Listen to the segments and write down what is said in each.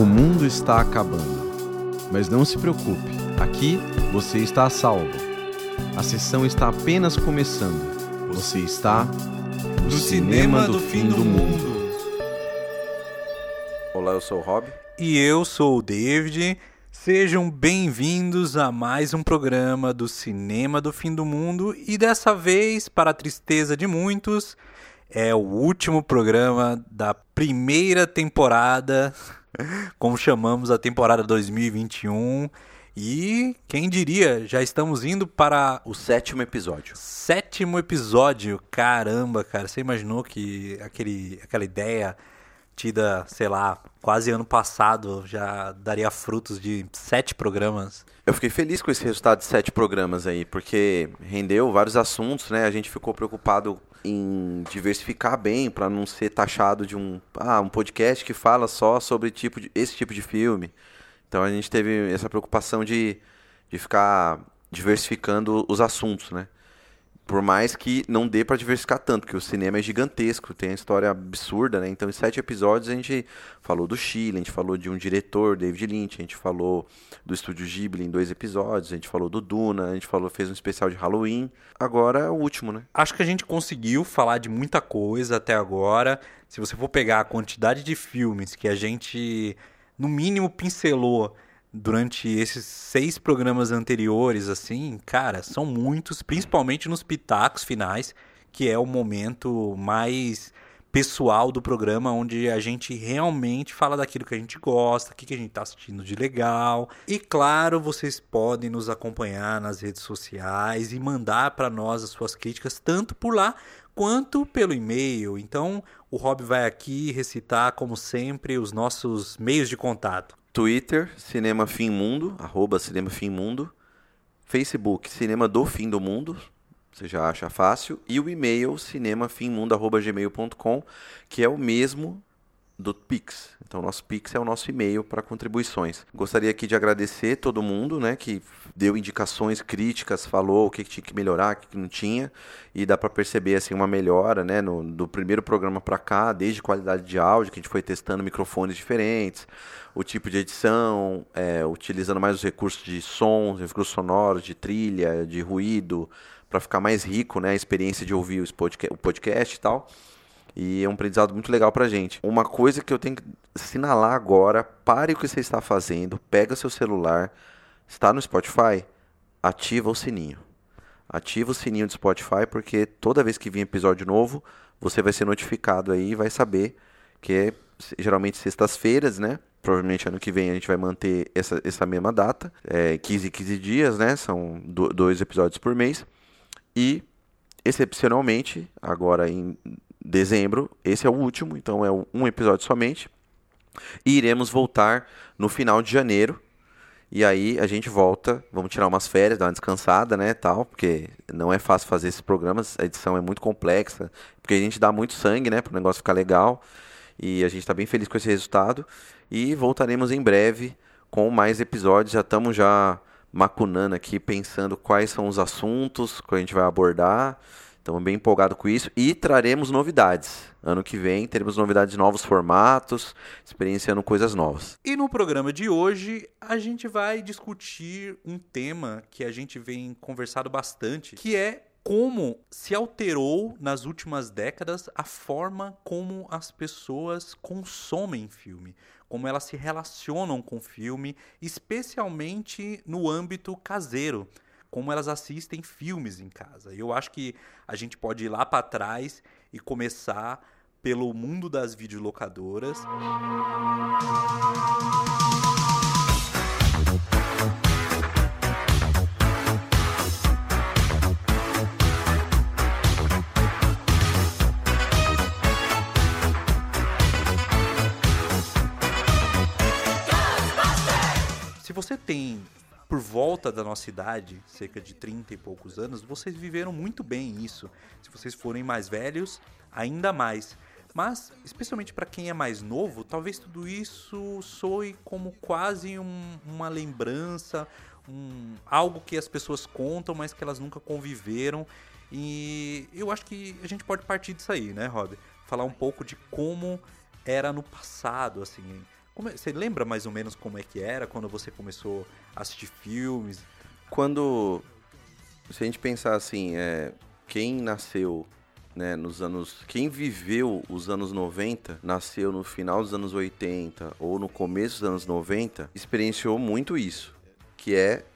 O mundo está acabando. Mas não se preocupe, aqui você está a salvo. A sessão está apenas começando. Você está no, cinema, do, fim do mundo. Olá, eu sou o Rob. E eu sou o David. Sejam bem-vindos a mais um programa do Cinema do Fim do Mundo e dessa vez, para a tristeza de muitos, é o último programa da primeira temporada, como chamamos a temporada 2021. E quem diria, já estamos indo para o sétimo episódio. Sétimo episódio, caramba, cara. Você imaginou que aquele, aquela ideia tida, sei lá, quase ano passado já daria frutos de sete programas? Eu fiquei feliz com esse resultado de sete programas aí, porque rendeu vários assuntos, né? A gente ficou preocupado em diversificar bem para não ser taxado de um, ah, um podcast que fala só sobre tipo de, esse tipo de filme. Então a gente teve essa preocupação de, de ficar diversificando os assuntos, né? Por mais que não dê para diversificar tanto, porque o cinema é gigantesco, tem uma história absurda, né? Então, em sete episódios a gente falou do Chile, a gente falou de um diretor, David Lynch, a gente falou do estúdio Ghibli em dois episódios, a gente falou do Duna, a gente falou, fez um especial de Halloween. Agora é o último, né? Acho que a gente conseguiu falar de muita coisa até agora. Se você for pegar a quantidade de filmes que a gente, no mínimo, pincelou durante esses seis programas anteriores, assim, cara, são muitos, principalmente nos pitacos finais, que é o momento mais pessoal do programa, onde a gente realmente fala daquilo que a gente gosta, o que a gente está assistindo de legal. E claro, vocês podem nos acompanhar nas redes sociais e mandar para nós as suas críticas, tanto por lá quanto pelo e-mail. Então, o Rob vai aqui recitar, como sempre, os nossos meios de contato. Twitter, Cinema Fim Mundo, arroba Cinema Fim Mundo. Facebook, Cinema do Fim do Mundo, você já acha fácil. E o e-mail, cinemafimmundo.gmail.com, que é o mesmo do Pix. Então, nosso Pix é o nosso e-mail para contribuições. Gostaria aqui de agradecer todo mundo, né, que deu indicações, críticas, falou o que tinha que melhorar, o que não tinha, e dá para perceber assim uma melhora, né, no, do primeiro programa para cá, desde qualidade de áudio, que a gente foi testando microfones diferentes, o tipo de edição, é, utilizando mais os recursos de som, recursos sonoros, de trilha, de ruído, para ficar mais rico, né, a experiência de ouvir o podcast e tal. E é um aprendizado muito legal pra gente. Uma coisa que eu tenho que assinalar agora, pare o que você está fazendo, pega seu celular, está no Spotify, ativa o sininho. Ativa o sininho do Spotify, porque toda vez que vir episódio novo, você vai ser notificado aí e vai saber que é geralmente sextas-feiras, né? Provavelmente ano que vem a gente vai manter essa, essa mesma data, é 15 15 dias, né? São do, dois episódios por mês. E, excepcionalmente, agora em dezembro. Esse é o último, então é um episódio somente. E iremos voltar no final de janeiro. E aí a gente volta, vamos tirar umas férias, dar uma descansada, né, tal, porque não é fácil fazer esses programas, a edição é muito complexa, porque a gente dá muito sangue, né, para o negócio ficar legal. E a gente está bem feliz com esse resultado e voltaremos em breve com mais episódios. Já estamos já macunando aqui, pensando quais são os assuntos que a gente vai abordar. Estamos bem empolgados com isso e traremos novidades. Ano que vem teremos novidades de novos formatos, experienciando coisas novas. E no programa de hoje a gente vai discutir um tema que a gente vem conversado bastante, que é como se alterou nas últimas décadas a forma como as pessoas consomem filme, como elas se relacionam com filme, especialmente no âmbito caseiro como elas assistem filmes em casa. Eu acho que a gente pode ir lá para trás e começar pelo mundo das videolocadoras. Se você tem por volta da nossa idade, cerca de 30 e poucos anos, vocês viveram muito bem isso. Se vocês forem mais velhos, ainda mais. Mas, especialmente para quem é mais novo, talvez tudo isso soe como quase um, uma lembrança, um, algo que as pessoas contam, mas que elas nunca conviveram. E eu acho que a gente pode partir disso aí, né, Rob? Falar um pouco de como era no passado, assim, Como é- você lembra mais ou menos como é que era quando você começou a assistir filmes? Quando. Se a gente pensar assim, é, quem nasceu né, nos anos. Quem viveu os anos 90, nasceu no final dos anos 80 ou no começo dos anos 90, experienciou muito isso. Que é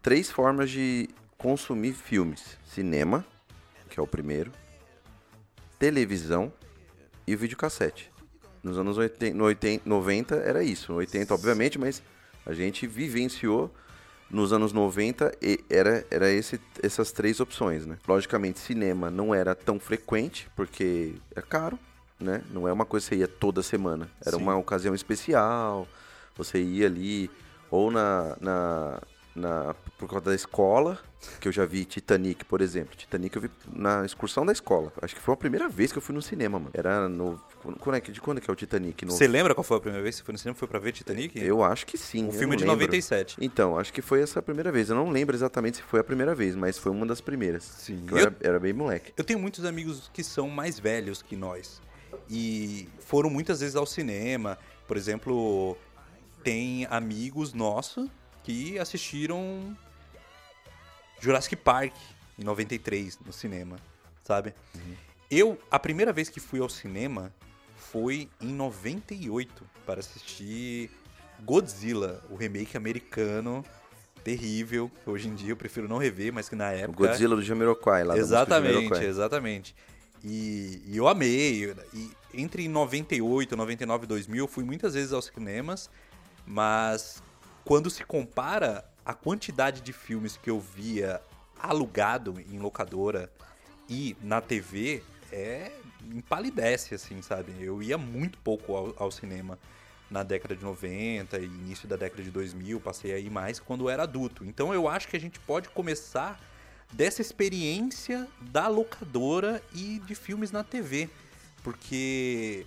três formas de consumir filmes: cinema, que é o primeiro, televisão e videocassete. Nos anos 80, no 80, 90 era isso, no 80 obviamente, mas a gente vivenciou nos anos 90 e era, era esse, essas três opções, né? Logicamente, cinema não era tão frequente, porque é caro, né? Não é uma coisa que você ia toda semana. Era Sim. uma ocasião especial, você ia ali ou na, na, na por conta da escola, que eu já vi Titanic, por exemplo. Titanic eu vi na excursão da escola. Acho que foi a primeira vez que eu fui no cinema, mano. Era no... Quando é, que- de quando é que é o Titanic? No, Você lembra qual foi a primeira vez que você foi no cinema? Foi pra ver Titanic? eu acho que sim. o filme de lembro. 97. Então, acho que foi essa a primeira vez. Eu não lembro exatamente se foi a primeira vez, mas foi uma das primeiras. Sim. Eu, Eu- era, era bem moleque. Eu tenho muitos amigos que são mais velhos que nós. E foram muitas vezes ao cinema. Por exemplo, tem amigos nossos que assistiram Jurassic Park em 93 no cinema, sabe? Eu, a primeira vez que fui ao cinema foi em 98 para assistir Godzilla, o remake americano terrível. que Hoje em dia eu prefiro não rever, mas que na O época Godzilla do Jamiroquai, lá do Exatamente, Jamiroquai. exatamente. E, e eu amei. E entre 98, 99 e 2000, eu fui muitas vezes aos cinemas, mas quando se compara a quantidade de filmes que eu via alugado em locadora e na TV, é empalidece, assim, sabe? Eu ia muito pouco ao, ao cinema na década de 90 e início da década de 2000, passei a ir mais quando era adulto. Então eu acho que a gente pode começar dessa experiência da locadora e de filmes na TV. Porque,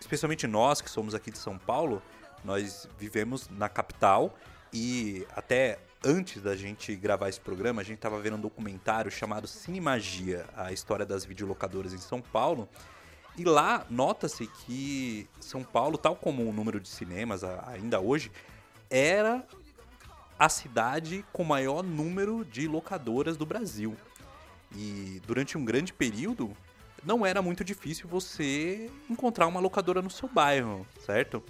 especialmente nós que somos aqui de São Paulo, nós vivemos na capital e até antes da gente gravar esse programa, a gente estava vendo um documentário chamado Cinemagia, a história das videolocadoras em São Paulo. E lá nota-se que São Paulo, tal como o número de cinemas ainda hoje, era a cidade com maior número de locadoras do Brasil. E durante um grande período, não era muito difícil você encontrar uma locadora no seu bairro, certo?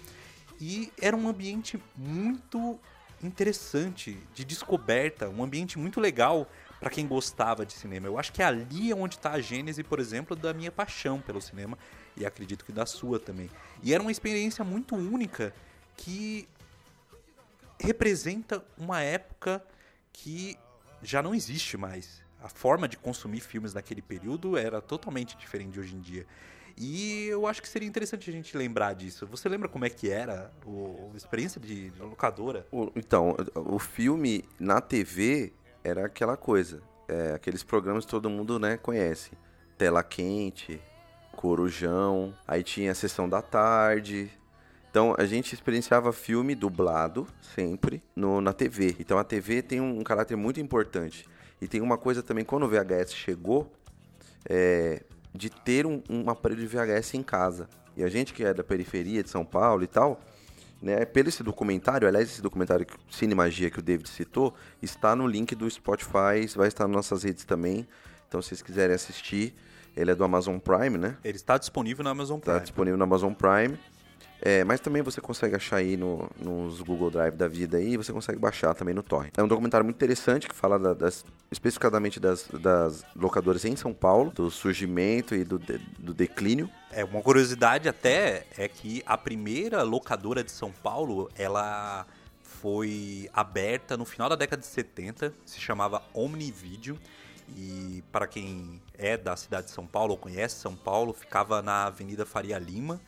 E era um ambiente muito interessante de descoberta, um ambiente muito legal para quem gostava de cinema. Eu acho que ali é onde está a gênese, por exemplo, da minha paixão pelo cinema e acredito que da sua também. E era uma experiência muito única que representa uma época que já não existe mais. A forma de consumir filmes naquele período era totalmente diferente de hoje em dia. E eu acho que seria interessante a gente lembrar disso. Você lembra como é que era o, a experiência de, de locadora? O- Então, o filme na TV era aquela coisa. É, aqueles programas que todo mundo né, conhece. Tela Quente, Corujão, aí tinha a Sessão da Tarde. Então a gente experienciava filme dublado, sempre, no, na TV. Então a TV tem um, caráter muito importante. E tem uma coisa também, quando o VHS chegou, é, de ter um, um aparelho de VHS em casa. E a gente que é da periferia de São Paulo e tal, né, pelo esse documentário, aliás, esse documentário Cinemagia que o David citou, está no link do Spotify, vai estar nas nossas redes também. Então, se vocês quiserem assistir, ele é do Amazon Prime, né? Ele está disponível na Amazon Está Prime. disponível no Amazon Prime. É, mas também você consegue achar aí no, nos Google Drive da vida aí, e você consegue baixar também no torrent. É um documentário muito interessante que fala da- das, especificadamente das, das locadoras em São Paulo, do surgimento e do, de- do declínio. É, uma curiosidade até é que a primeira locadora de São Paulo, ela foi aberta no final da década de 70, se chamava Omnivideo. E para quem é da cidade de São Paulo ou conhece São Paulo, ficava na Avenida Faria Lima.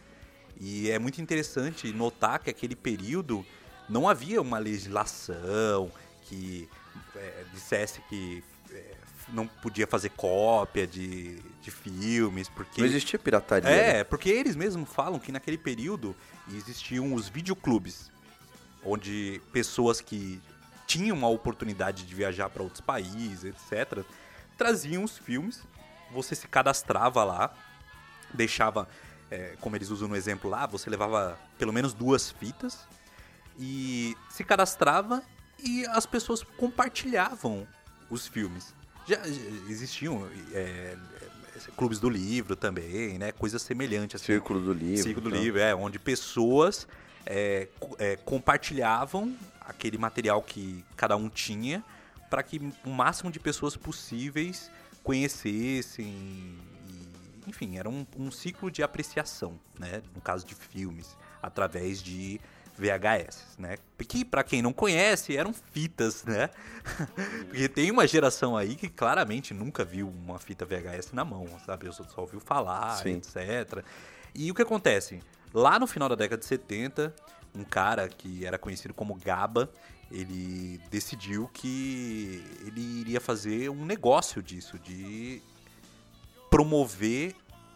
E é muito interessante notar que aquele período não havia uma legislação que é, dissesse que é, não podia fazer cópia de, de filmes, porque... Não existia pirataria. né? É, porque eles mesmos falam que naquele período existiam os videoclubes, onde pessoas que tinham a oportunidade de viajar para outros países, etc., traziam os filmes, você se cadastrava lá, deixava é, como eles usam no exemplo lá, você levava pelo menos duas fitas e se cadastrava e as pessoas compartilhavam os filmes. Já, já existiam é, clubes do livro também, né? Coisas semelhantes. Assim. Círculo do livro. Círculo do então. livro, é, onde pessoas é, é, compartilhavam aquele material que cada um tinha para que o máximo de pessoas possíveis conhecessem. Enfim, era um, um ciclo de apreciação, né? No caso de filmes, através de VHS, né? Que para quem não conhece, eram fitas, né? Porque tem uma geração aí que claramente nunca viu uma fita VHS na mão, sabe? Eu só ouviu falar, Sim. etc. E o que acontece? Lá no final da década de 70, um cara que era conhecido como Gaba, ele decidiu que ele iria fazer um negócio disso, de promover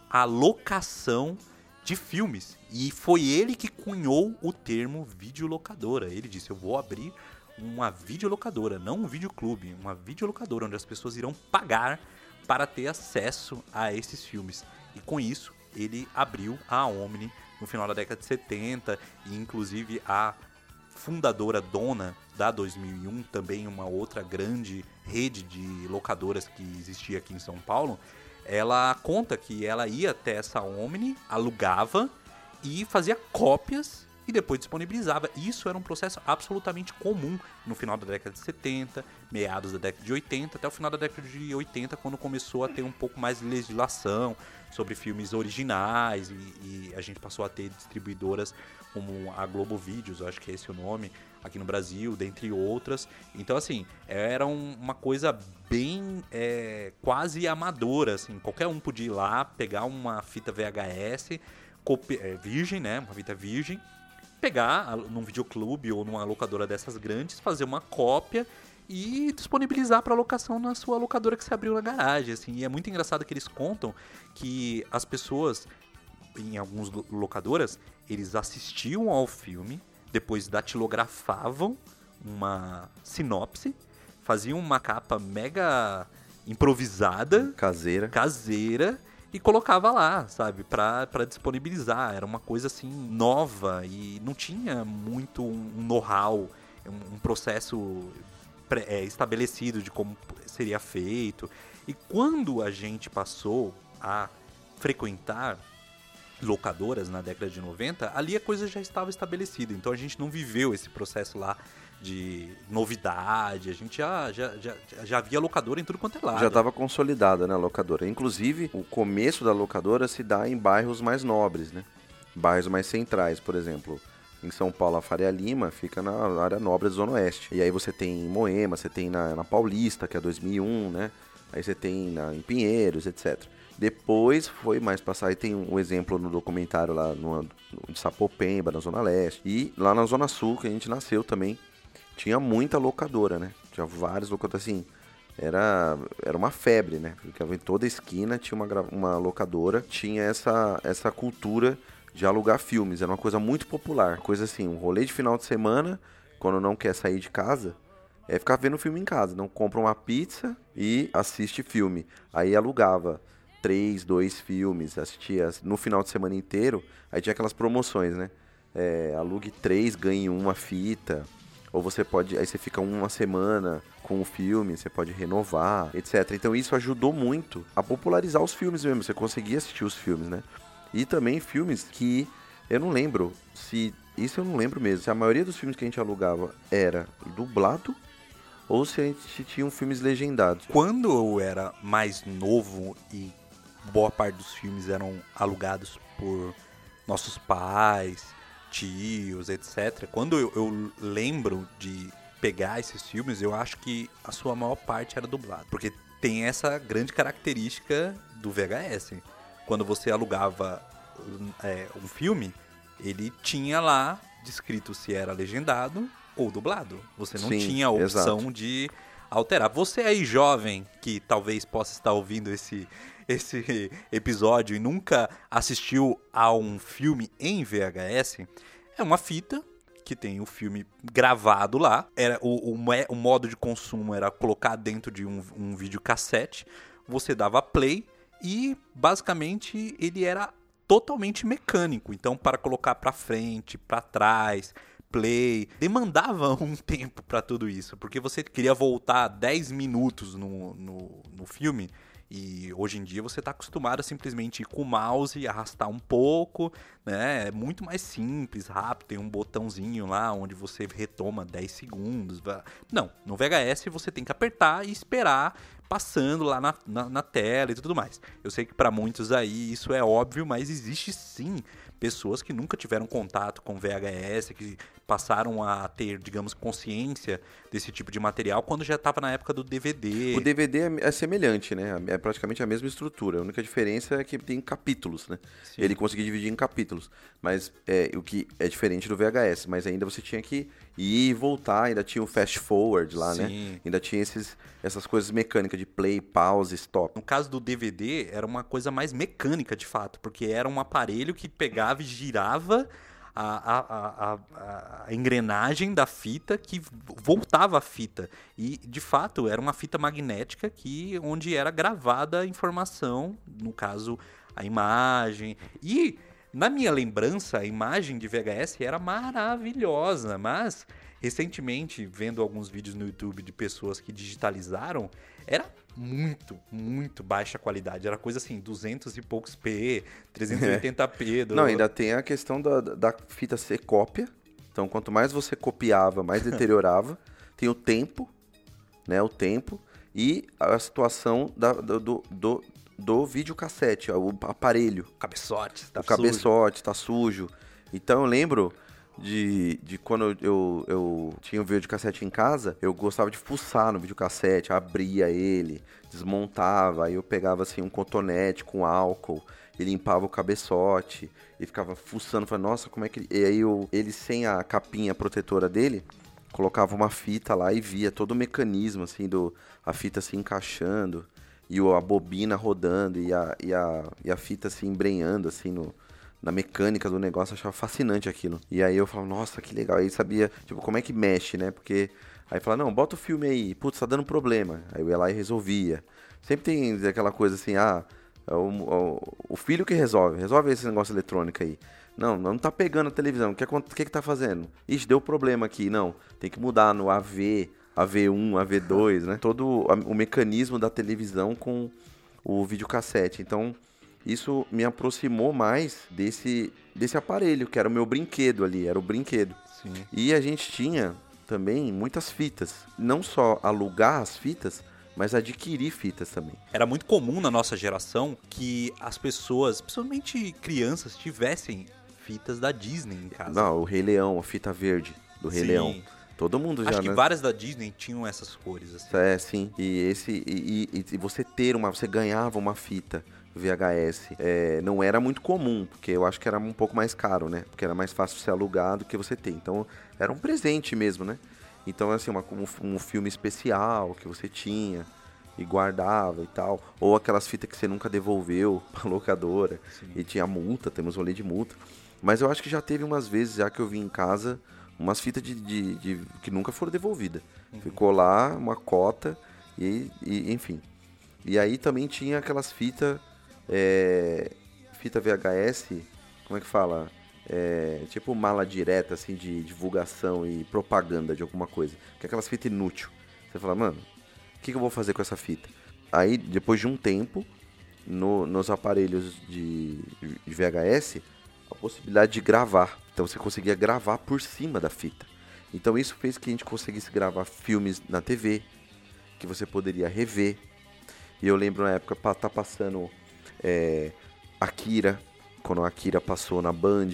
a locação de filmes. E foi ele que cunhou o termo videolocadora. Ele disse: Eu vou abrir uma videolocadora, não um videoclube, uma videolocadora onde as pessoas irão pagar para ter acesso a esses filmes. E com isso, ele abriu a Omni no final da década de 70 e inclusive a fundadora dona da 2001, também uma outra grande rede de locadoras que existia aqui em São Paulo, ela conta que ela ia até essa Omni, alugava e fazia cópias e depois disponibilizava. Isso era um processo absolutamente comum no final da década de 70, meados da década de 80, até o final da década de 80, quando começou a ter um pouco mais de legislação sobre filmes originais e, e a gente passou a ter distribuidoras como a Globo Vídeos, acho que é esse o nome, aqui no Brasil, dentre outras. Então, assim, era um, uma coisa bem é, quase amadora, assim. Qualquer um podia ir lá, pegar uma fita VHS, é, virgem, né? Uma fita virgem, pegar num videoclube ou numa locadora dessas grandes, fazer uma cópia e disponibilizar para locação na sua locadora que se abriu na garagem, assim. E é muito engraçado que eles contam que as pessoas em algumas locadoras, eles assistiam ao filme, depois datilografavam uma sinopse, faziam uma capa mega improvisada, caseira, caseira e colocava lá, sabe, para disponibilizar. Era uma coisa assim nova e não tinha muito um know-how, um, processo é, estabelecido de como seria feito. E quando a gente passou a frequentar locadoras na década de 90, ali a coisa já estava estabelecida. Então a gente não viveu esse processo lá de novidade, a gente já, já, já, já via locadora em tudo quanto é lado. Já estava consolidada, né, a locadora. Inclusive, o começo da locadora se dá em bairros mais nobres, né? Bairros mais centrais, por exemplo. Em São Paulo, a Faria Lima fica na área nobre da Zona Oeste. E aí você tem em Moema, você tem na, na Paulista, que é 2001, né? Aí você tem na, em Pinheiros, etc. Depois foi mais passar, e tem um exemplo no documentário lá no, de Sapopemba, na Zona Leste. E lá na Zona Sul, que a gente nasceu também, tinha muita locadora, né? Tinha vários locadoras, assim, era, era uma febre, né? Ficava em toda esquina, tinha uma, uma locadora, tinha essa, essa cultura de alugar filmes, era uma coisa muito popular. Coisa assim, um rolê de final de semana, quando não quer sair de casa, é ficar vendo filme em casa. Não compra uma pizza e assiste filme. Aí alugava três, dois filmes, assistia no final de semana inteiro, aí tinha aquelas promoções, né? É, alugue três, ganhe uma fita. Ou você pode. Aí você fica uma semana com o filme, você pode renovar, etc. Então isso ajudou muito a popularizar os filmes mesmo. Você conseguia assistir os filmes, né? E também filmes que eu não lembro se. Isso eu não lembro mesmo. Se a maioria dos filmes que a gente alugava era dublado ou se a gente tinha filmes legendados. Quando eu era mais novo e boa parte dos filmes eram alugados por nossos pais, tios, etc. Quando eu, eu, lembro de pegar esses filmes, eu acho que a sua maior parte era dublado. Porque tem essa grande característica do VHS. Quando você alugava é, um filme, ele tinha lá descrito se era legendado ou dublado. Você não Sim, tinha a opção exato. de alterar. Você aí, jovem, que talvez possa estar ouvindo esse, esse episódio e nunca assistiu a um filme em VHS, é uma fita que tem o filme gravado lá. Era o, o, o modo de consumo era colocar dentro de um, um videocassete. Você dava play e basicamente ele era totalmente mecânico. Então, para colocar para frente, para trás, play, demandava um tempo para tudo isso, porque você queria voltar 10 minutos no, no, no filme e hoje em dia você está acostumado a simplesmente ir com o mouse e arrastar um pouco, né? É muito mais simples, rápido, tem um botãozinho lá onde você retoma 10 segundos. Não, no VHS você tem que apertar e esperar passando lá na, na, na tela e tudo mais. Eu sei que para muitos aí isso é óbvio, mas existe sim pessoas que nunca tiveram contato com VHS, que passaram a ter, digamos, consciência desse tipo de material quando já estava na época do DVD. O DVD é, é, semelhante, né? É praticamente a mesma estrutura. A única diferença é que tem capítulos, né? Sim. Ele conseguia dividir em capítulos. Mas é, o que é diferente do VHS. Mas ainda você tinha que ir e voltar, ainda tinha o fast forward lá, né? Sim. né? Ainda tinha esses, essas coisas mecânicas de play, pause, stop. No caso do DVD, era uma coisa mais mecânica, de fato, porque era um aparelho que pegava e girava a, a, a, a, engrenagem da fita que voltava a fita. E, de fato, era uma fita magnética que onde era gravada a informação, no caso, a imagem. E, na minha lembrança, a imagem de VHS era maravilhosa, mas recentemente, vendo alguns vídeos no YouTube de pessoas que digitalizaram, era muito, muito baixa qualidade. Era coisa assim, 200 e poucos P, 380p. Do... Não, ainda tem a questão da, da fita ser cópia. Então, quanto mais você copiava, mais deteriorava. tem o tempo, né? O tempo. E a situação da, do, do, do, do videocassete, o aparelho. O cabeçote, tá o sujo. cabeçote, tá sujo. Então eu lembro de, de quando eu, eu tinha o videocassete em casa, eu gostava de fuçar no videocassete, abria ele, desmontava, aí eu pegava assim um cotonete com álcool e limpava o cabeçote e ficava fuçando, falando, nossa, como é que. E aí eu, ele sem a capinha protetora dele, colocava uma fita lá e via todo o mecanismo, assim, do a fita se encaixando e a bobina rodando e a, e a, e a fita se embrenhando, assim, no, na mecânica do negócio, eu achava fascinante aquilo. E aí eu falava, nossa, que legal. Aí sabia, tipo, como é que mexe, né? Porque aí falava, não, bota o filme aí, putz, tá dando problema. Aí eu ia lá e resolvia. Sempre tem aquela coisa assim, ah, é o, o, o filho que resolve, resolve esse negócio eletrônico aí. Não, não tá pegando a televisão. O que, que, que tá fazendo? Ixi, deu problema aqui. Não, tem que mudar no AV, AV1, AV2, né? Todo o mecanismo da televisão com o videocassete. Então, isso me aproximou mais desse, desse aparelho, que era o meu brinquedo ali, era o brinquedo. Sim. E a gente tinha também muitas fitas. Não só alugar as fitas, mas adquirir fitas também. Era muito comum na nossa geração que as pessoas, principalmente crianças, tivessem fitas da Disney em casa. Não, o Rei Leão, a fita verde do Rei sim. Leão. Todo mundo já. Acho que né? várias da Disney tinham essas cores. Assim. É, sim. E esse. E, e, e, você ter uma. Você ganhava uma fita VHS é, não era muito comum, porque eu acho que era um pouco mais caro, né? Porque era mais fácil ser alugado do que você ter. Então era um presente mesmo, né? Então, assim, uma, um, um filme especial que você tinha e guardava e tal. Ou aquelas fitas que você nunca devolveu pra locadora. Sim. E tinha multa, temos rolê de multa. Mas eu acho que já teve umas vezes já que eu vim em casa umas fitas de, de, de que nunca foram devolvidas. Uhum. Ficou lá uma cota e, e, enfim. E aí também tinha aquelas fitas é, fita VHS, como é que fala? É, tipo mala direta, assim, de divulgação e propaganda de alguma coisa. Que é aquelas fitas inútil. Você fala, mano, o que, que, eu vou fazer com essa fita? Aí, depois de um tempo, no, nos aparelhos de, de VHS, a possibilidade de gravar. Então você conseguia gravar por cima da fita. Então isso fez que a gente conseguisse gravar filmes na TV, que você poderia rever. E eu lembro na época tá passando é, Akira, quando a Akira passou na Band,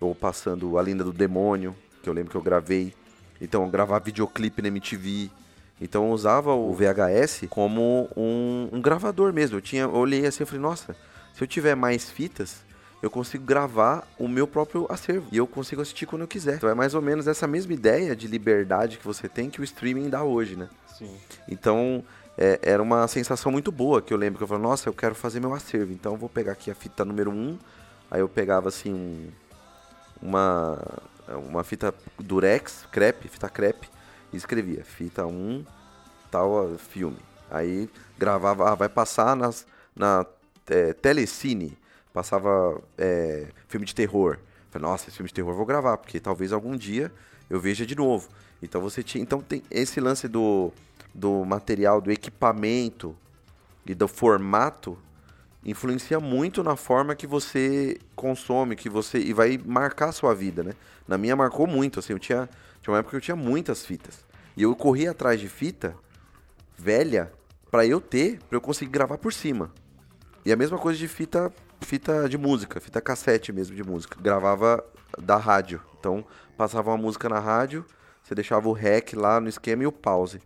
ou passando A Linda do Demônio, que eu lembro que eu gravei. Então eu gravava videoclipe na MTV. Então eu usava o VHS como um, um gravador mesmo. Eu, tinha, eu olhei assim e falei, nossa, se eu tiver mais fitas, eu consigo gravar o meu próprio acervo. E eu consigo assistir quando eu quiser. Então é mais ou menos essa mesma ideia de liberdade que você tem que o streaming dá hoje, né? Sim. Então é, era uma sensação muito boa, que eu lembro que eu falei, nossa, eu quero fazer meu acervo, então eu vou pegar aqui a fita número 1, um, aí eu pegava assim um, uma, uma fita durex, crepe, fita crepe, e escrevia fita 1, um, tal filme. Aí gravava, ah, vai passar nas, na é, Telecine, passava é, filme de terror. Falei, nossa, esse filme de terror eu vou gravar, porque talvez algum dia eu veja de novo. Então você tinha. Então tem esse lance do, do material, do equipamento e do formato influencia muito na forma que você consome, que você e vai marcar a sua vida, né? Na minha marcou muito, assim, eu tinha, tinha uma época que eu tinha muitas fitas. E eu corria atrás de fita velha para eu ter, para eu conseguir gravar por cima. E a mesma coisa de fita, fita de música, fita cassete mesmo de música. Gravava da rádio. Então, passava uma música na rádio, você deixava o rec lá no esquema e o pause.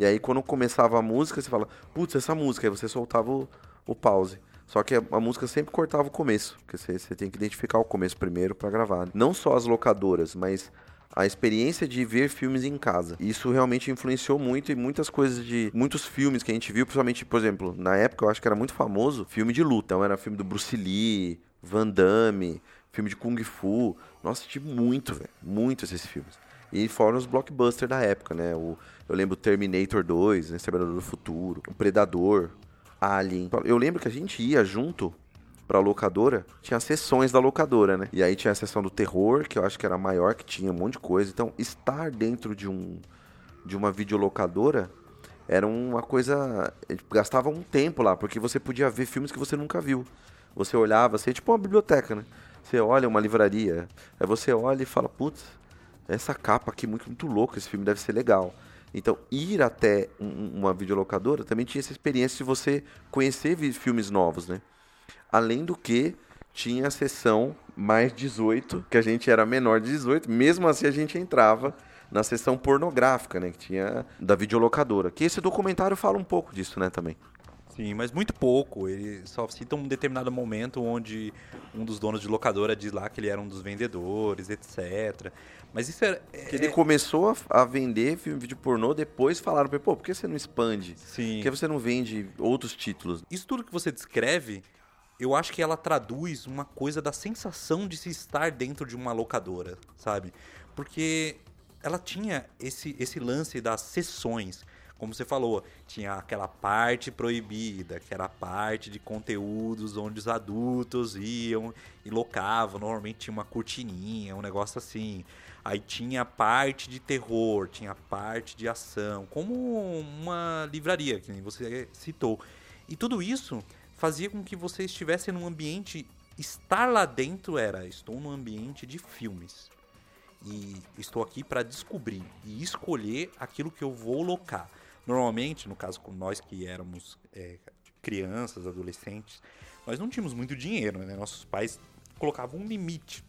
E aí quando começava a música, você fala, putz, essa música, aí você soltava o, o pause. Só que a, a, música sempre cortava o começo, porque você, você tem que identificar o começo primeiro para gravar. Não só as locadoras, mas a experiência de ver filmes em casa. Isso realmente influenciou muito e muitas coisas de muitos filmes que a gente viu, principalmente, por exemplo, na época eu acho que era muito famoso filme de luta. Então era filme do Bruce Lee, Van Damme, filme de Kung Fu. Nossa, assisti muito, velho, muitos esses filmes. E foram os blockbusters da época, né? O, eu lembro Terminator 2, né? Exterminador do Futuro, o Predador, Alien. Eu lembro que a gente ia junto pra locadora, tinha sessões da locadora, né? E aí tinha a sessão do terror, que eu acho que era maior, que tinha um monte de coisa. Então, estar dentro de um de uma videolocadora era uma coisa. Gastava um tempo lá, porque você podia ver filmes que você nunca viu. Você olhava, assim, tipo uma biblioteca, né? Você olha uma livraria, aí você olha e fala, putz, essa capa aqui muito, muito louca, esse filme deve ser legal. Então, ir até um, uma videolocadora também tinha essa experiência de você conhecer filmes novos, né? Além do que tinha a sessão mais 18, que a gente era menor de 18, mesmo assim a gente entrava na sessão pornográfica, né, que tinha da videolocadora. Que esse documentário fala um pouco disso, né, também. Sim, mas muito pouco. Ele só cita um determinado momento onde um dos donos de locadora diz lá que ele era um dos vendedores, etc. Mas isso é. Que ele começou a, a vender filme vídeo pornô, depois falaram pra ele, pô, por que você não expande? Sim. Por que você não vende outros títulos? Isso tudo que você descreve eu acho que ela traduz uma coisa da sensação de se estar dentro de uma locadora, sabe? Porque ela tinha esse, esse lance das sessões. Como você falou, tinha aquela parte proibida, que era a parte de conteúdos onde os adultos iam e locavam. Normalmente tinha uma cortininha, um negócio assim. Aí tinha parte de terror, tinha parte de ação, como uma livraria, que nem você citou. E tudo isso fazia com que você estivesse num ambiente. Estar lá dentro era: estou num ambiente de filmes. E estou aqui para descobrir e escolher aquilo que eu vou locar. Normalmente, no caso com nós que éramos é, crianças, adolescentes, nós não tínhamos muito dinheiro, né? Nossos pais colocavam um limite.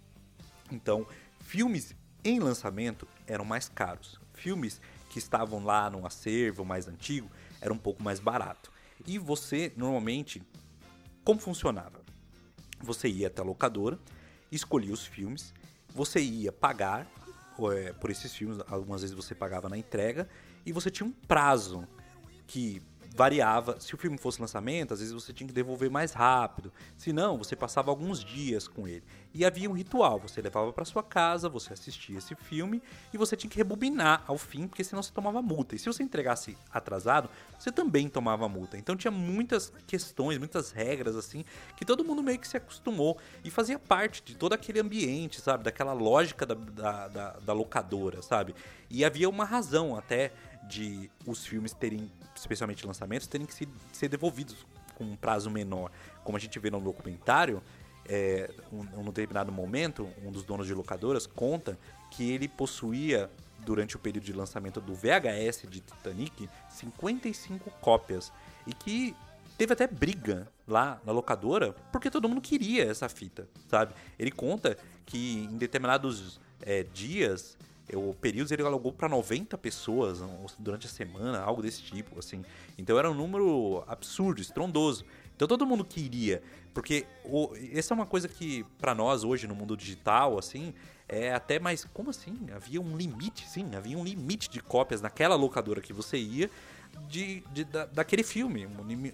Então, filmes em lançamento eram mais caros. Filmes que estavam lá no acervo mais antigo eram um pouco mais barato. E você, normalmente, como funcionava? Você ia até a locadora, escolhia os filmes, você ia pagar é, por esses filmes, algumas vezes você pagava na entrega, e você tinha um prazo que variava. Se o filme fosse lançamento, às vezes você tinha que devolver mais rápido. Se não, você passava alguns dias com ele. E havia um ritual: você levava para sua casa, você assistia esse filme e você tinha que rebobinar ao fim, porque senão você tomava multa. E se você entregasse atrasado, você também tomava multa. Então tinha muitas questões, muitas regras assim, que todo mundo meio que se acostumou e fazia parte de todo aquele ambiente, sabe? Daquela lógica da, da, da, da locadora, sabe? E havia uma razão até de os filmes terem, especialmente lançamentos, terem que ser devolvidos com um prazo menor. Como a gente vê no documentário, é, um, um determinado momento, um dos donos de locadoras conta que ele possuía, durante o período de lançamento do VHS de Titanic, 55 cópias. E que teve até briga lá na locadora, porque todo mundo queria essa fita, sabe? Ele conta que em determinados é, dias o período ele alugou para 90 pessoas durante a semana, algo desse tipo, assim. Então era um número absurdo, estrondoso. Então todo mundo queria, porque o, essa é uma coisa que para nós hoje no mundo digital, assim, é até mais como assim? Havia um limite, sim, havia um limite de cópias naquela locadora que você ia de, de da, daquele filme,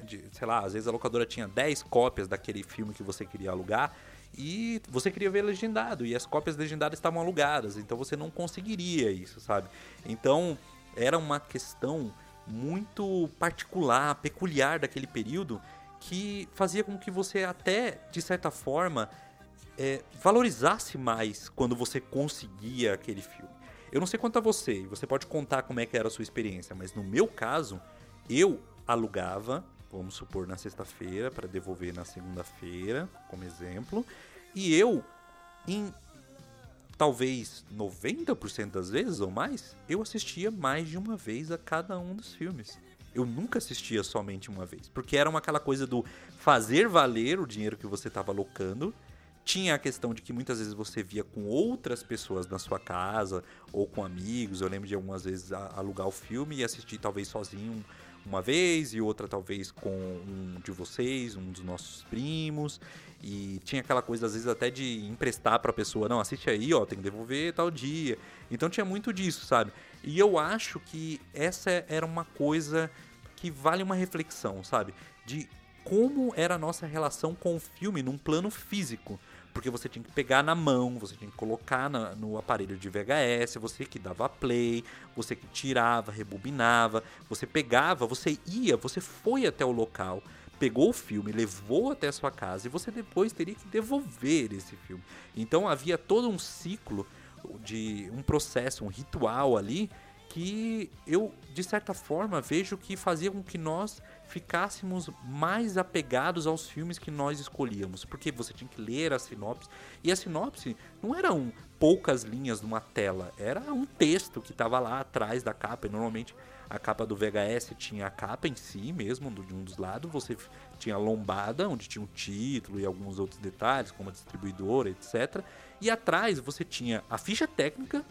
de, sei lá, às vezes a locadora tinha 10 cópias daquele filme que você queria alugar e você queria ver legendado e as cópias legendadas estavam alugadas, então você não conseguiria isso, sabe? Então era uma questão muito particular, peculiar daquele período que fazia com que você até, de certa forma, é, valorizasse mais quando você conseguia aquele filme. Eu não sei quanto a você, você pode contar como é que era a sua experiência, mas no meu caso, eu alugava, vamos supor, na sexta-feira para devolver na segunda-feira, como exemplo, e eu, em talvez 90% das vezes ou mais, eu assistia mais de uma vez a cada um dos filmes. Eu nunca assistia somente uma vez, porque era uma aquela coisa do fazer valer o dinheiro que você estava alocando. Tinha a questão de que muitas vezes você via com outras pessoas na sua casa ou com amigos. Eu lembro de algumas vezes alugar o filme e assistir talvez sozinho uma vez e outra talvez com um de vocês, um dos nossos primos. E tinha aquela coisa, às vezes, até de emprestar pra pessoa, não, assiste aí, ó, tem que devolver tal dia. Então tinha muito disso, sabe? E eu acho que essa era uma coisa que vale uma reflexão, sabe? De como era a nossa relação com o filme num plano físico. Porque você tinha que pegar na mão, você tinha que colocar na, no aparelho de VHS, você que dava play, você que tirava, rebobinava, você pegava, você ia, você foi até o local, pegou o filme, levou até a sua casa e você depois teria que devolver esse filme. Então havia todo um ciclo de um processo, um ritual ali que eu de certa forma vejo que fazia com que nós ficássemos mais apegados aos filmes que nós escolhíamos, porque você tinha que ler a sinopse, e a sinopse não eram poucas linhas numa tela, era um texto que estava lá atrás da capa, e normalmente a capa do VHS tinha a capa em si mesmo, de um dos lados, você tinha a lombada, onde tinha um título e alguns outros detalhes, como a distribuidora, etc. E atrás você tinha a ficha técnica,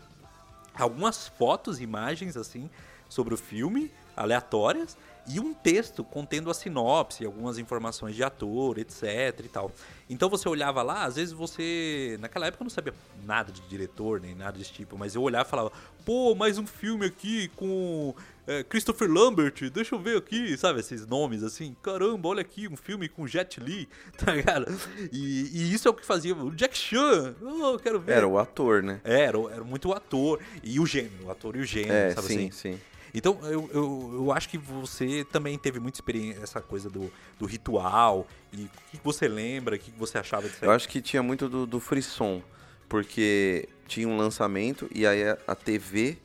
algumas fotos, imagens assim sobre o filme, aleatórias, e um texto contendo a sinopse, algumas informações de ator, etc e tal. Então você olhava lá, às vezes você. Naquela época eu não sabia nada de diretor, nem nada desse tipo, mas eu olhava e falava, pô, mais um filme aqui com é, Christopher Lambert, deixa eu ver aqui, sabe, esses nomes assim, caramba, olha aqui, um filme com Jet Li, tá ligado? E, e isso é o que fazia o Jack Chan, oh, quero ver. Era o ator, né? Era, era muito o ator, e o gênio, o ator e o gênio, É, sabe sim, assim? sim. Então, eu, eu, eu acho que você também teve muita experiência, essa coisa do, do ritual. E o que você lembra? O que você achava disso? Eu acho que tinha muito do, do frisson, porque tinha um lançamento e aí a, a TV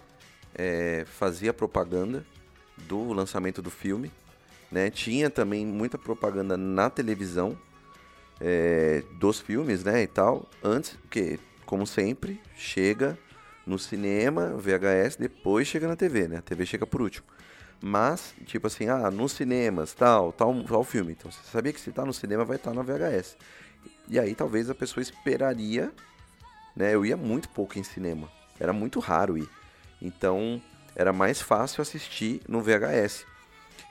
é, fazia propaganda do lançamento do filme. Né? Tinha também muita propaganda na televisão é, dos filmes né, e tal. Antes, porque, como sempre, chega no cinema, VHS, depois chega na TV, né? A TV chega por último. Mas, tipo assim, ah, nos cinemas, tal, tal, tal filme. Então, você sabia que se tá no cinema, vai estar na VHS. E aí, talvez a pessoa esperaria, né? Eu ia muito pouco em cinema. Era muito raro ir. Então, era mais fácil assistir no VHS.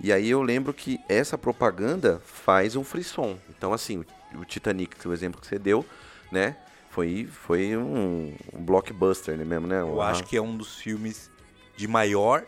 E aí eu lembro que essa propaganda faz um frisson. Então, assim, o Titanic, o exemplo que você deu, né? Foi, foi um, um blockbuster né, mesmo, né? Eu acho que é um dos filmes de maior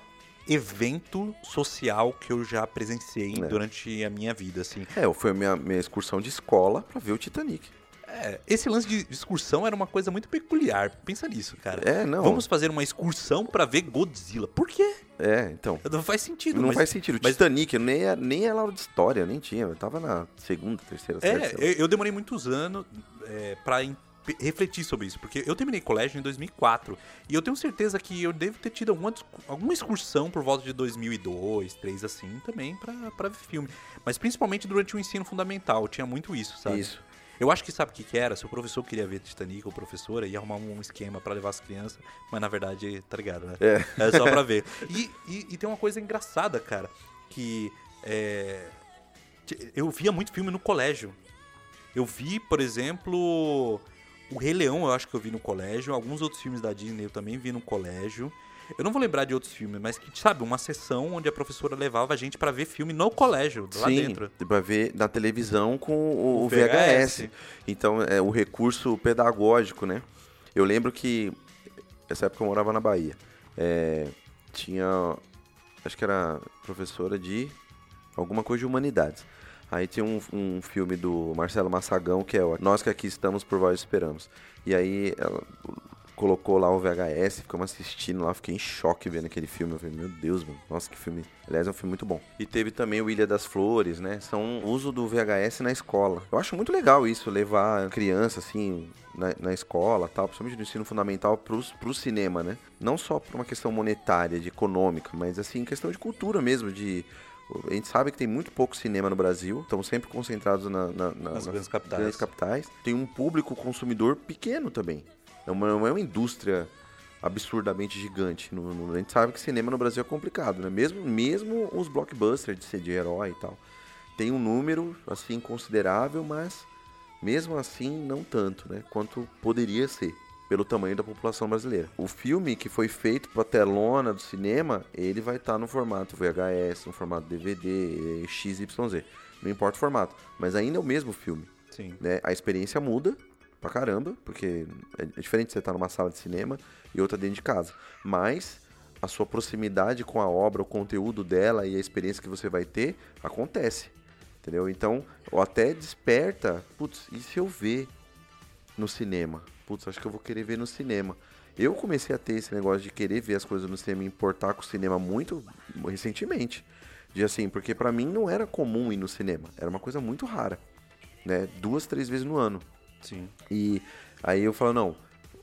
evento social que eu já presenciei É. durante a minha vida, assim. É, foi a minha, minha excursão de escola pra ver o Titanic. É, esse lance de excursão era uma coisa muito peculiar. Pensa nisso, cara. É, não. Vamos fazer uma excursão pra ver Godzilla. Por quê? É, então. Não faz sentido. Não mas- faz sentido. O mas- Titanic, nem, é- nem é aula de história, nem tinha. Eu tava na segunda, terceira série. É, lá. eu, eu demorei muitos anos é, para refletir sobre isso, porque eu terminei colégio em 2004 e eu tenho certeza que eu devo ter tido alguma, alguma excursão por volta de 2002, 2003 assim, também pra pra ver filme. Mas principalmente durante o ensino fundamental, tinha muito isso, sabe? Isso. Eu acho que sabe o que, que era? Se o professor queria ver Titanic, ou professora, ia arrumar um esquema pra levar as crianças, mas na verdade, tá ligado, né? É. É só pra ver. E, e- e tem uma coisa engraçada, cara, que é, eu via muito filme no colégio. Eu vi, por exemplo, o Rei Leão, eu acho que eu vi no colégio. Alguns outros filmes da Disney eu também vi no colégio. Eu não vou lembrar de outros filmes, mas que, sabe, uma sessão onde a professora levava a gente pra ver filme no colégio, lá Sim, dentro. pra ver na televisão com o, O o VHS. VHS. Então, é o recurso pedagógico, né? Eu lembro que, essa época eu morava na Bahia, é, tinha, acho que era professora de alguma coisa de humanidades. Aí tinha um, um filme do Marcelo Massagão, que é o Nós que aqui estamos por vós esperamos. E aí ela colocou lá o VHS, ficamos assistindo lá, fiquei em choque vendo aquele filme. Eu falei, meu Deus, mano, nossa, que filme. Aliás, é um filme muito bom. E teve também o Ilha das Flores, né? São uso do VHS na escola. Eu acho muito legal isso, levar criança, assim, na, na escola, tal, principalmente no ensino fundamental, pros, pro cinema, né? Não só por uma questão monetária, de econômica, mas, assim, questão de cultura mesmo, de a gente sabe que tem muito pouco cinema no Brasil, estamos sempre concentrados na, na, na, nas, nas grandes, capitais. grandes capitais. Tem um público consumidor pequeno também. É uma, não é uma indústria absurdamente gigante. No, no, a gente sabe que cinema no Brasil é complicado, né? Mesmo, mesmo os blockbusters de ser de herói e tal. Tem um número, assim, considerável, mas mesmo assim não tanto, né? Quanto poderia ser pelo tamanho da população brasileira. O filme que foi feito para telona do cinema, ele vai estar tá no formato VHS, no formato DVD, XYZ. Não importa o formato, mas ainda é o mesmo filme. Sim. Né? A experiência muda pra caramba, porque é, é diferente você estar tá numa sala de cinema e outra dentro de casa. Mas a sua proximidade com a obra, o conteúdo dela e a experiência que você vai ter acontece. Entendeu? Então, ou até desperta, putz, e se eu ver no cinema? Putz, acho que eu vou querer ver no cinema. Eu comecei a ter esse negócio de querer ver as coisas no cinema e importar com o cinema muito recentemente. De assim, porque para mim não era comum ir no cinema, era uma coisa muito rara, né? Duas, três vezes no ano. Sim. E aí eu falo, não,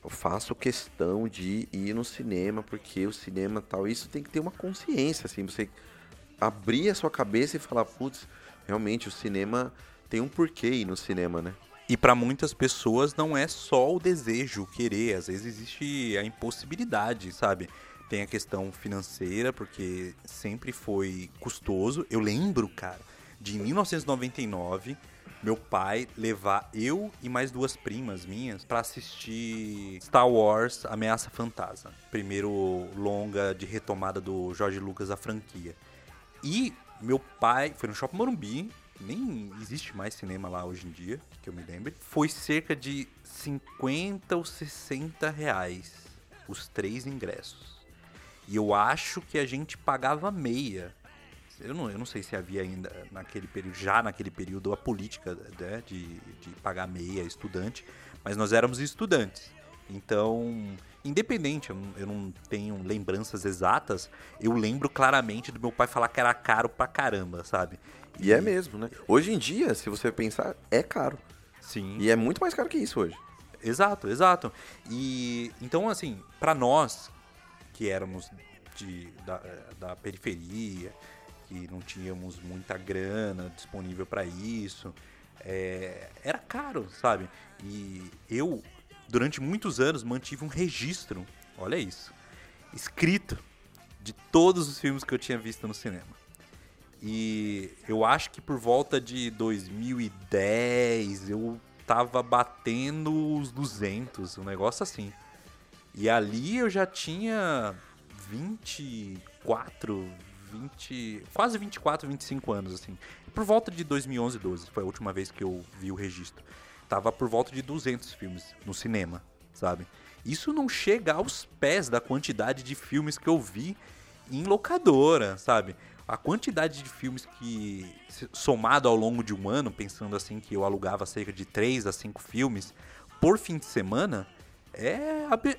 eu faço questão de ir no cinema, porque o cinema tal, isso tem que ter uma consciência, assim, você abrir a sua cabeça e falar, putz, realmente o cinema tem um porquê ir no cinema, né? E para muitas pessoas não é só o desejo, o querer, às vezes existe a impossibilidade, sabe? Tem a questão financeira, porque sempre foi custoso. Eu lembro, cara, de 1999, meu pai levar eu e mais duas primas minhas para assistir Star Wars Ameaça Fantasma, primeiro longa de retomada do Jorge Lucas a franquia. E meu pai foi no Shopping Morumbi, nem existe mais cinema lá hoje em dia, que eu me lembre. Foi cerca de 50 ou 60 reais os três ingressos. E eu acho que a gente pagava meia. Eu não, eu não sei se havia ainda naquele período, já naquele período, a política né, de, de pagar meia estudante, mas nós éramos estudantes. Então, independente, eu não, tenho lembranças exatas, eu lembro claramente do meu pai falar que era caro pra caramba, sabe? E é mesmo, né? Hoje em dia, se você pensar, é caro. Sim. E é muito mais caro que isso hoje. Exato, exato. E então, assim, para nós que éramos de, da, da periferia, que não tínhamos muita grana disponível para isso, é, era caro, sabe? E eu, durante muitos anos, mantive um registro, olha isso, escrito de todos os filmes que eu tinha visto no cinema. E eu acho que por volta de 2010 eu tava batendo os 200, um negócio assim. E ali eu já tinha 24, 20, quase 24, 25 anos assim. Por volta de 2011, 12 foi a última vez que eu vi o registro. Tava por volta de 200 filmes no cinema, sabe? Isso não chega aos pés da quantidade de filmes que eu vi em locadora, sabe? a quantidade de filmes que, somado ao longo de um ano, pensando assim que eu alugava cerca de 3 a 5 filmes por fim de semana, é,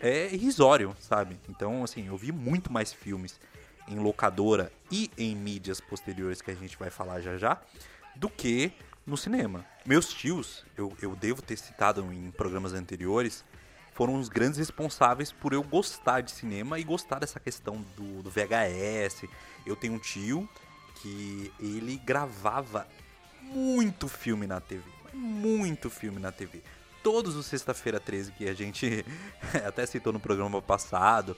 é irrisório, sabe? Então, assim, eu vi muito mais filmes em locadora e em mídias posteriores que a gente vai falar já já, do que no cinema. Meus tios, eu, eu devo ter citado em programas anteriores, foram os grandes responsáveis por eu gostar de cinema e gostar dessa questão do, do VHS. Eu tenho um tio que ele gravava muito filme na TV. Muito filme na TV. Todos os Sexta-feira 13 que a gente até citou no programa passado,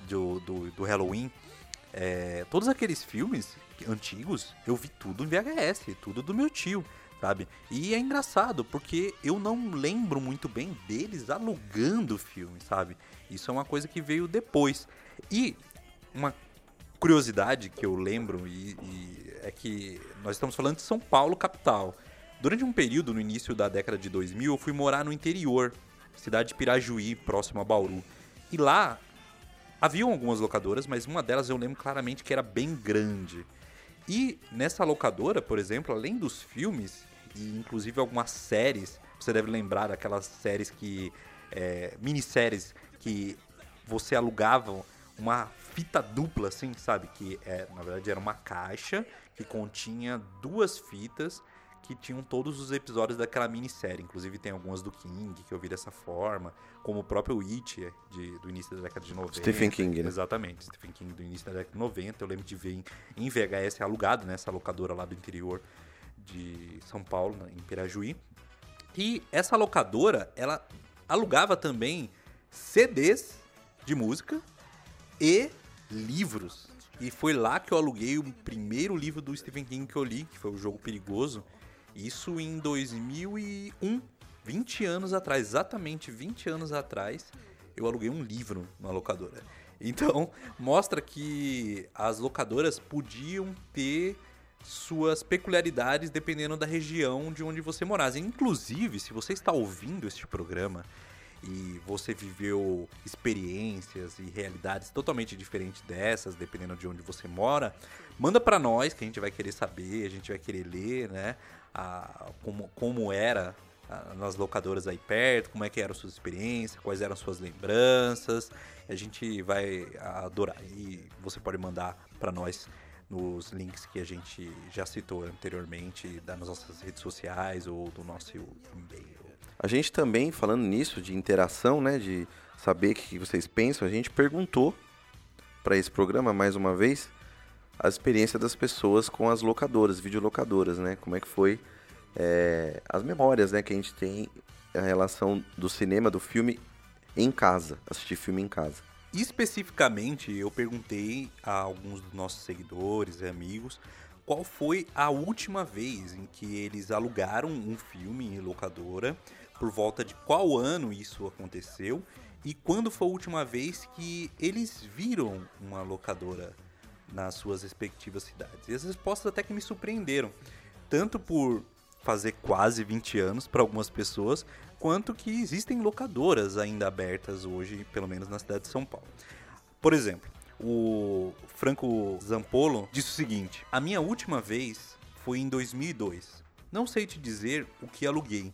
do, do, do Halloween, é, todos aqueles filmes antigos, eu vi tudo em VHS, tudo do meu tio sabe? E é engraçado, porque eu não lembro muito bem deles alugando o filme, sabe? Isso é uma coisa que veio depois. E uma curiosidade que eu lembro e, e é que nós estamos falando de São Paulo, capital. Durante um período no início da década de 2000, eu fui morar no interior, cidade de Pirajuí, próximo a Bauru. E lá haviam algumas locadoras, mas uma delas eu lembro claramente que era bem grande. E nessa locadora, por exemplo, além dos filmes e inclusive algumas séries, você deve lembrar daquelas séries que é, minisséries que você alugava uma fita dupla, assim, sabe? Que é, na verdade era uma caixa que continha duas fitas que tinham todos os episódios daquela minissérie. Inclusive tem algumas do King que eu vi dessa forma, como o próprio It de, do início da década de 90. Stephen King, né? Exatamente, Stephen King do início da década de 90. Eu lembro de ver em, em VHS alugado, nessa né, locadora lá do interior de São Paulo, em Pirajuí. E essa locadora, ela alugava também CDs de música e livros. E foi lá que eu aluguei o primeiro livro do Stephen King que eu li, que foi o Jogo Perigoso. Isso em 2001, 20 anos atrás, exatamente 20 anos atrás, eu aluguei um livro na locadora. Então, mostra que as locadoras podiam ter suas peculiaridades dependendo da região de onde você morasse. Inclusive, se você está ouvindo este programa e você viveu experiências e realidades totalmente diferentes dessas, dependendo de onde você mora, manda para nós que a gente vai querer saber, a gente vai querer ler, né? A, como, como era a, nas locadoras aí perto, como é que eram suas experiências, quais eram suas lembranças. A gente vai adorar e você pode mandar para nós nos links que a gente já citou anteriormente, das nossas redes sociais ou do nosso e-mail. A gente também, falando nisso, de interação, né, de saber o que vocês pensam, a gente perguntou para esse programa, mais uma vez, a experiência das pessoas com as locadoras, videolocadoras, né? Como é que foi é, as memórias né, que a gente tem a relação do cinema, do filme em casa, assistir filme em casa. Especificamente, eu perguntei a alguns dos nossos seguidores e amigos qual foi a última vez em que eles alugaram um filme em locadora, por volta de qual ano isso aconteceu e quando foi a última vez que eles viram uma locadora nas suas respectivas cidades. E as respostas até que me surpreenderam, tanto por fazer quase 20 anos para algumas pessoas, quanto que existem locadoras ainda abertas hoje, pelo menos na cidade de São Paulo. Por exemplo, o Franco Zampolo disse o seguinte: A minha última vez foi em 2002. Não sei te dizer o que aluguei,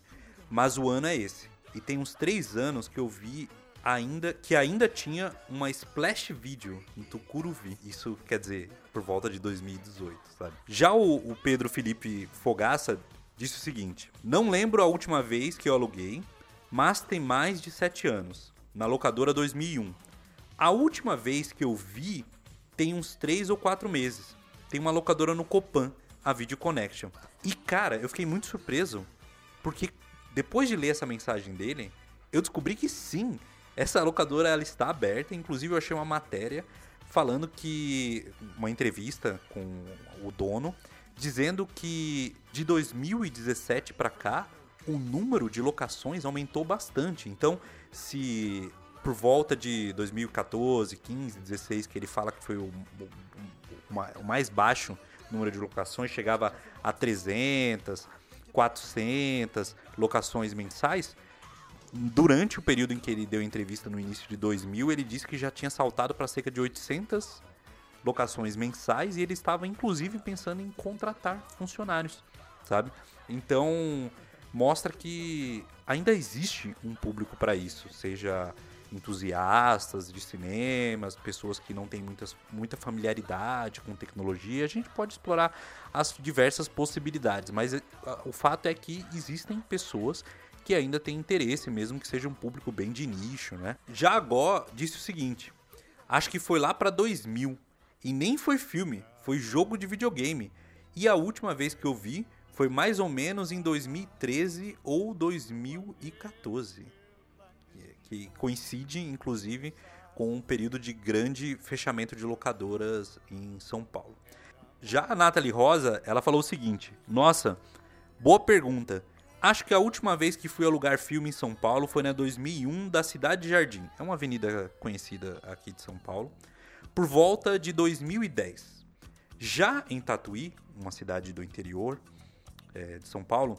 mas o ano é esse. E tem uns três anos que eu vi ainda que ainda tinha uma splash video em Tucuruvi. Isso quer dizer por volta de 2018, sabe? Já o, o Pedro Felipe Fogaça disse o seguinte: Não lembro a última vez que eu aluguei, mas tem mais de 7 anos, na locadora 2001. A última vez que eu vi tem uns 3 ou 4 meses. Tem uma locadora no Copan, a Video Connection. E cara, eu fiquei muito surpreso, porque depois de ler essa mensagem dele, eu descobri que sim, essa locadora ela está aberta. Inclusive, eu achei uma matéria falando que. Uma entrevista com o dono dizendo que de 2017 para cá o número de locações aumentou bastante. Então, se por volta de 2014, 15, 16, que ele fala que foi o, o, o mais baixo número de locações, chegava a 300, 400 locações mensais. Durante o período em que ele deu entrevista no início de 2000, ele disse que já tinha saltado para cerca de 800 locações mensais e ele estava inclusive pensando em contratar funcionários, sabe? Então mostra que ainda existe um público para isso, seja entusiastas de cinemas, pessoas que não têm muitas, muita familiaridade com tecnologia, a gente pode explorar as diversas possibilidades, mas eh, o fato é que existem pessoas que ainda têm interesse, mesmo que seja um público bem de nicho, né? Já agora disse o seguinte, acho que foi lá para 2000 e nem foi filme, foi jogo de videogame. E a última vez que eu vi foi mais ou menos em 2013 ou 2014. Que coincide, inclusive, com um período de grande fechamento de locadoras em São Paulo. Já a Nathalie Rosa, ela falou o seguinte: Nossa, boa pergunta. Acho que a última vez que fui alugar filme em São Paulo foi na 2001 da Cidade Jardim. É uma avenida conhecida aqui de São Paulo por volta de 2010. Já em Tatuí, uma cidade do interior é, de São Paulo,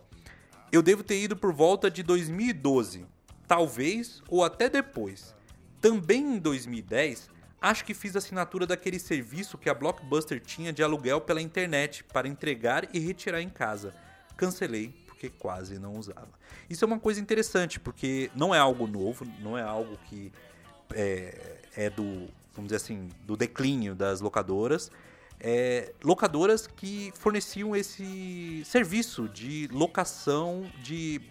eu devo ter ido por volta de 2012, talvez ou até depois. Também em 2010, acho que fiz assinatura daquele serviço que a Blockbuster tinha de aluguel pela internet para entregar e retirar em casa. Cancelei porque quase não usava. Isso é uma coisa interessante, porque não é algo novo, não é algo que é, é do, vamos dizer assim, do declínio das locadoras. É, locadoras que forneciam esse serviço de locação, de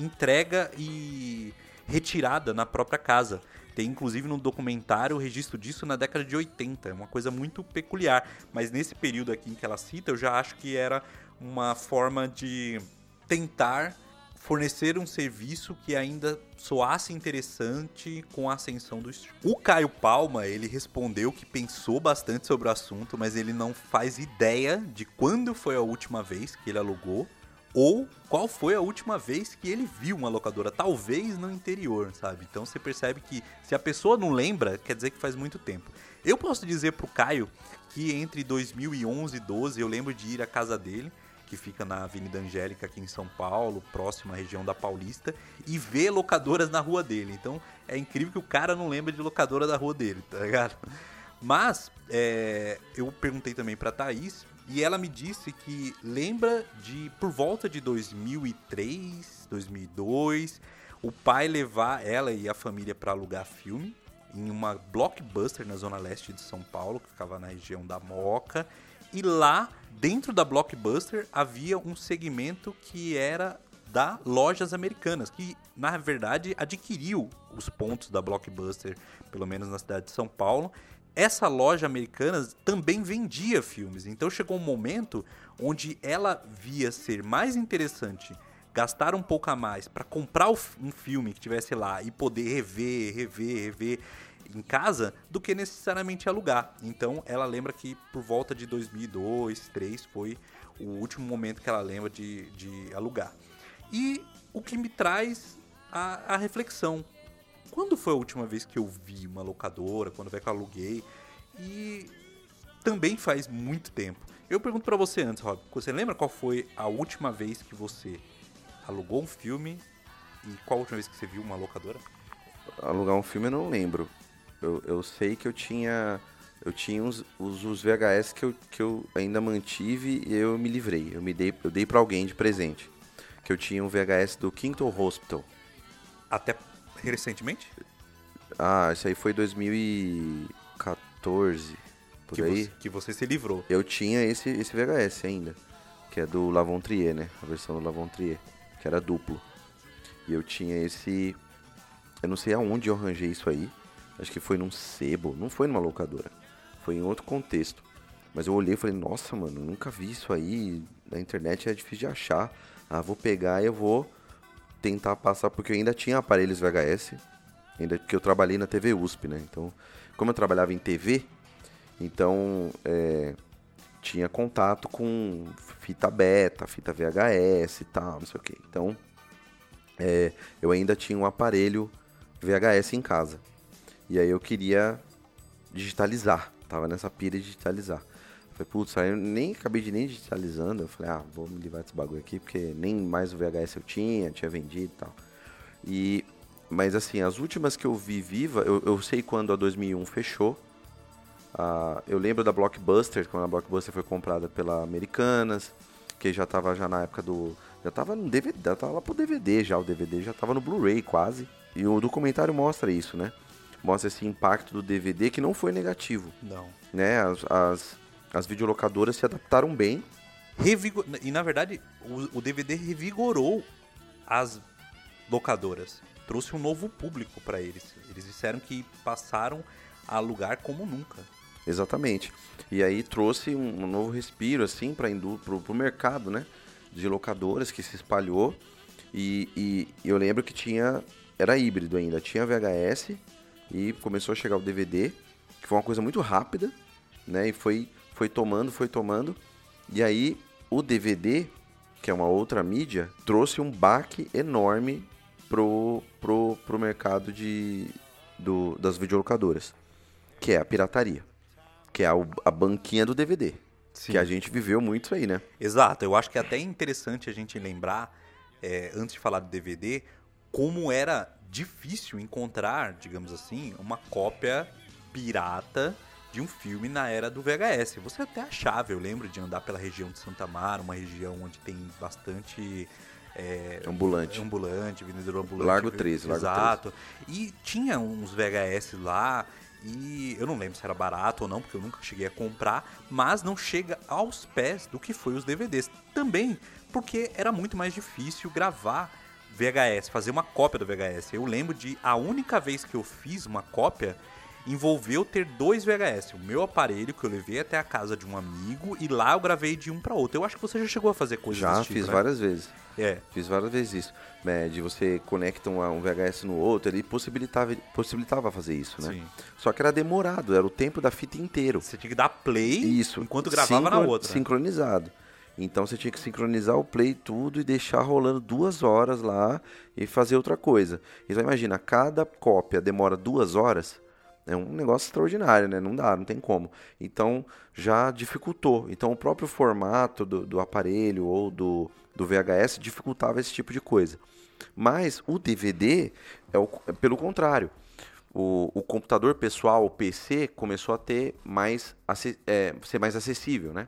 entrega e retirada na própria casa. Tem inclusive no documentário o registro disso na década de 80. É uma coisa muito peculiar. Mas nesse período aqui em que ela cita, eu já acho que era uma forma de tentar fornecer um serviço que ainda soasse interessante com a ascensão do streaming. O Caio Palma, ele respondeu que pensou bastante sobre o assunto, mas ele não faz ideia de quando foi a última vez que ele alugou ou qual foi a última vez que ele viu uma locadora, talvez no interior, sabe? Então você percebe que se a pessoa não lembra, quer dizer que faz muito tempo. Eu posso dizer pro Caio que entre 2011 e 12 eu lembro de ir à casa dele, que fica na Avenida Angélica aqui em São Paulo, próxima à região da Paulista, e ver locadoras na rua dele. Então é incrível que o cara não lembra de locadora da rua dele, tá ligado? Mas é, eu perguntei também pra Thaís e ela me disse que lembra de por volta de 2003, 2002, o pai levar ela e a família para alugar filme em uma blockbuster na zona leste de São Paulo, que ficava na região da Moca. E lá, dentro da blockbuster, havia um segmento que era da Lojas Americanas, que na verdade adquiriu os pontos da blockbuster, pelo menos na cidade de São Paulo, essa loja americana também vendia filmes. Então chegou um momento onde ela via ser mais interessante gastar um pouco a mais para comprar um filme que tivesse lá e poder rever, rever, rever em casa do que necessariamente alugar. Então ela lembra que por volta de 2002, 2003 foi o último momento que ela lembra de, de alugar. E o que me traz a, a reflexão quando foi a última vez que eu vi uma locadora, quando foi que eu aluguei? E também faz muito tempo. Eu pergunto para você antes, Rob, você lembra qual foi a última vez que você alugou um filme e qual a última vez que você viu uma locadora? Alugar um filme eu não lembro. Eu, eu sei que eu tinha eu tinha os, os, os, VHS que eu, que eu ainda mantive e eu me livrei. Eu me dei eu dei para alguém de presente. Que eu tinha um VHS do Kington Hospital. Até recentemente? Ah, isso aí foi 2014, por que aí. Você, que você se livrou. Eu tinha esse, esse VHS ainda, que é do Lavon Trier, né? A versão do Lavon Trier, que era duplo. E eu tinha esse... Eu não sei aonde eu arranjei isso aí. Acho que foi num sebo, não foi numa locadora. Foi em outro contexto. Mas eu olhei e falei, nossa, mano, nunca vi isso aí. Na internet é difícil de achar. Ah, vou pegar e eu vou tentar passar, porque eu ainda tinha aparelhos VHS, ainda que eu trabalhei na TV USP, né? Então, como eu trabalhava em TV, então é, tinha contato com fita beta, fita VHS e tal, não sei o que. Então, é, eu ainda tinha um aparelho VHS em casa. E aí eu queria digitalizar, tava nessa pira de digitalizar. Falei, putz, aí eu nem acabei de nem digitalizando. Eu falei, ah, vou me livrar desse bagulho aqui, porque nem mais o VHS eu tinha, tinha vendido e tal. E, mas assim, as últimas que eu vi viva, eu, eu sei quando a 2001 fechou. Ah, eu lembro da Blockbuster, quando a Blockbuster foi comprada pela Americanas, que já tava já na época do. Já tava no DVD, já tava lá pro DVD já, o DVD já tava no Blu-ray quase. E o documentário mostra isso, né? Mostra esse impacto do DVD que não foi negativo. Não. Né? As, as as videolocadoras se adaptaram bem. Revigor... E na verdade, o, o DVD revigorou as locadoras. Trouxe um novo público para eles. Eles disseram que passaram a alugar como nunca. Exatamente. E aí trouxe um, um novo respiro assim para o mercado, né? De locadoras que se espalhou. E, e, eu lembro que tinha. Era híbrido ainda. Tinha VHS e começou a chegar o DVD, que foi uma coisa muito rápida, né? E foi foi tomando, foi tomando. E aí o DVD, que é uma outra mídia, trouxe um baque enorme pro, pro, pro mercado de, do, das videolocadoras, que é a pirataria, que é a, a banquinha do DVD. Sim. Que a gente viveu muito aí, né? Exato. Eu acho que é até interessante a gente lembrar, é, antes de falar do DVD, como era difícil encontrar, digamos assim, uma cópia pirata de um filme na era do VHS. Você até achava, eu lembro de andar pela região de Santa Mara, uma região onde tem bastante é, ambulante. ambulante, vendedor ambulante. Largo 13, Largo Exato. E tinha uns VHS lá e eu não lembro se era barato ou não, porque eu nunca cheguei a comprar, mas não chega aos pés do que foi os DVDs. Também porque era muito mais difícil gravar VHS, fazer uma cópia do VHS. Eu lembro de a única vez que eu fiz uma cópia envolveu ter dois VHS. O meu aparelho que eu levei até a casa de um amigo e lá eu gravei de um para outro. Eu acho que você já chegou a fazer coisas Já desse tipo, fiz né? várias vezes. É. Fiz várias vezes isso. né, de você conecta um, VHS no outro, ele possibilitava, possibilitava fazer isso, né? Sim. Só que era demorado, era o tempo da fita inteiro. Você tinha que dar play Isso. enquanto gravava na sincro- outra. né? Sincronizado. Então você tinha que sincronizar o play tudo e deixar rolando duas horas lá e fazer outra coisa. Então imagina, cada cópia demora duas horas. É um negócio extraordinário, né? Não dá, não tem como. Então já dificultou. Então o próprio formato do, do aparelho ou do, do VHS dificultava esse tipo de coisa. Mas o DVD é, o, é pelo contrário. O, o computador pessoal, o PC, começou a ter mais é, ser mais acessível, né?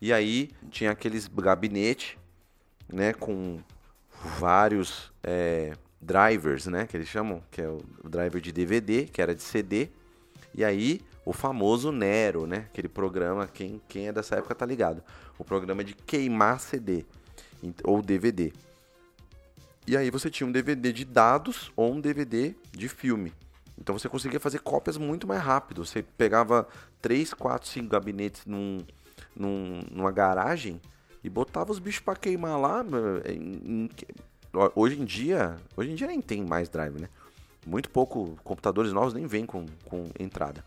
E aí tinha aqueles gabinete, né, com vários é, drivers, né, que eles chamam, que é o, driver de DVD, que era de CD, e aí o famoso Nero, né, aquele programa, quem, quem é dessa época tá ligado, o programa de queimar CD ou DVD. E aí você tinha um DVD de dados ou um DVD de filme. Então você conseguia fazer cópias muito mais rápido. Você pegava 3, 4, 5 gabinetes num, num- numa garagem e botava os bichos pra queimar lá. em- em- hoje em dia, hoje em dia nem tem mais drive, né? Muito pouco, computadores novos nem vêm com, com entrada.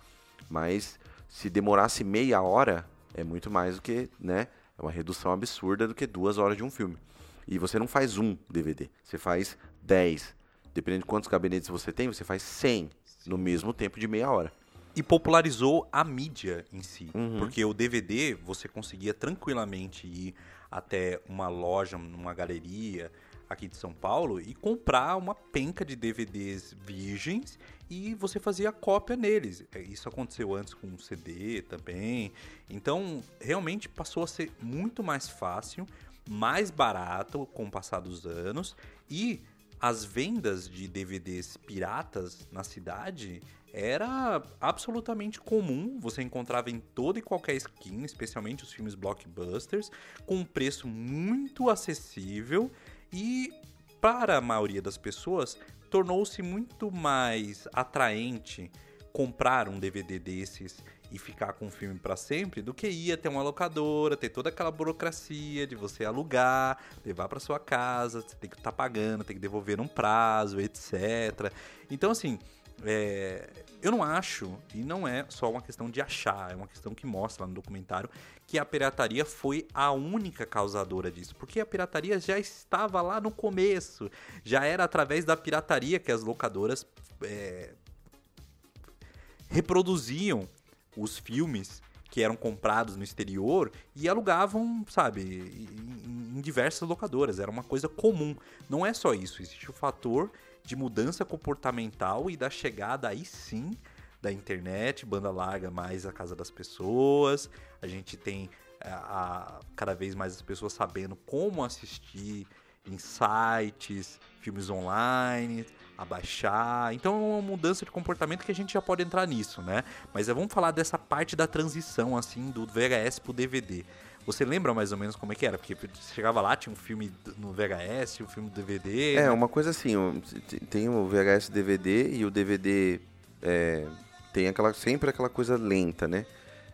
Mas se demorasse meia hora, é muito mais do que, né? É uma redução absurda do que duas horas de um filme. E você não faz um DVD, você faz 10. Dependendo de quantos gabinetes você tem, você faz 100 no mesmo tempo de meia hora. E popularizou a mídia em si. Uhum. Porque o DVD, você conseguia tranquilamente ir até uma loja, numa galeria aqui de São Paulo e comprar uma penca de DVDs virgens e você fazia cópia neles. É, Isso aconteceu antes com o CD também. Então, realmente passou a ser muito mais fácil, mais barato com o passar dos anos e as vendas de DVDs piratas na cidade era absolutamente comum. Você encontrava em toda e qualquer esquina, especialmente os filmes blockbusters, com um preço muito acessível e para a maioria das pessoas tornou-se muito mais atraente comprar um DVD desses e ficar com o filme para sempre do que ir até uma locadora, ter toda aquela burocracia de você alugar, levar para sua casa, você tem que estar pagando, tem que devolver num prazo, etc. Então, assim, é, eu não acho, e não é só uma questão de achar, é uma questão que mostra lá no documentário que a pirataria foi a única causadora disso. Porque a pirataria já estava lá no começo. Já era através da pirataria que as locadoras é, reproduziam os filmes que eram comprados no exterior e alugavam, sabe, em, em diversas locadoras. Era uma coisa comum. Não é só isso, existe o fator de mudança comportamental e da chegada aí sim da internet, banda larga mais a casa das pessoas. A gente tem a, a- cada vez mais as pessoas sabendo como assistir em sites, filmes online, a baixar. Então é uma mudança de comportamento que a gente já pode entrar nisso, né? Mas é, vamos falar dessa parte da transição assim do VHS pro DVD. Você lembra mais ou menos como é que era? Porque você chegava lá, tinha um filme no VHS, um filme no DVD. É, né? uma coisa assim, tem o VHS DVD e o DVD é, tem aquela, sempre aquela coisa lenta, né?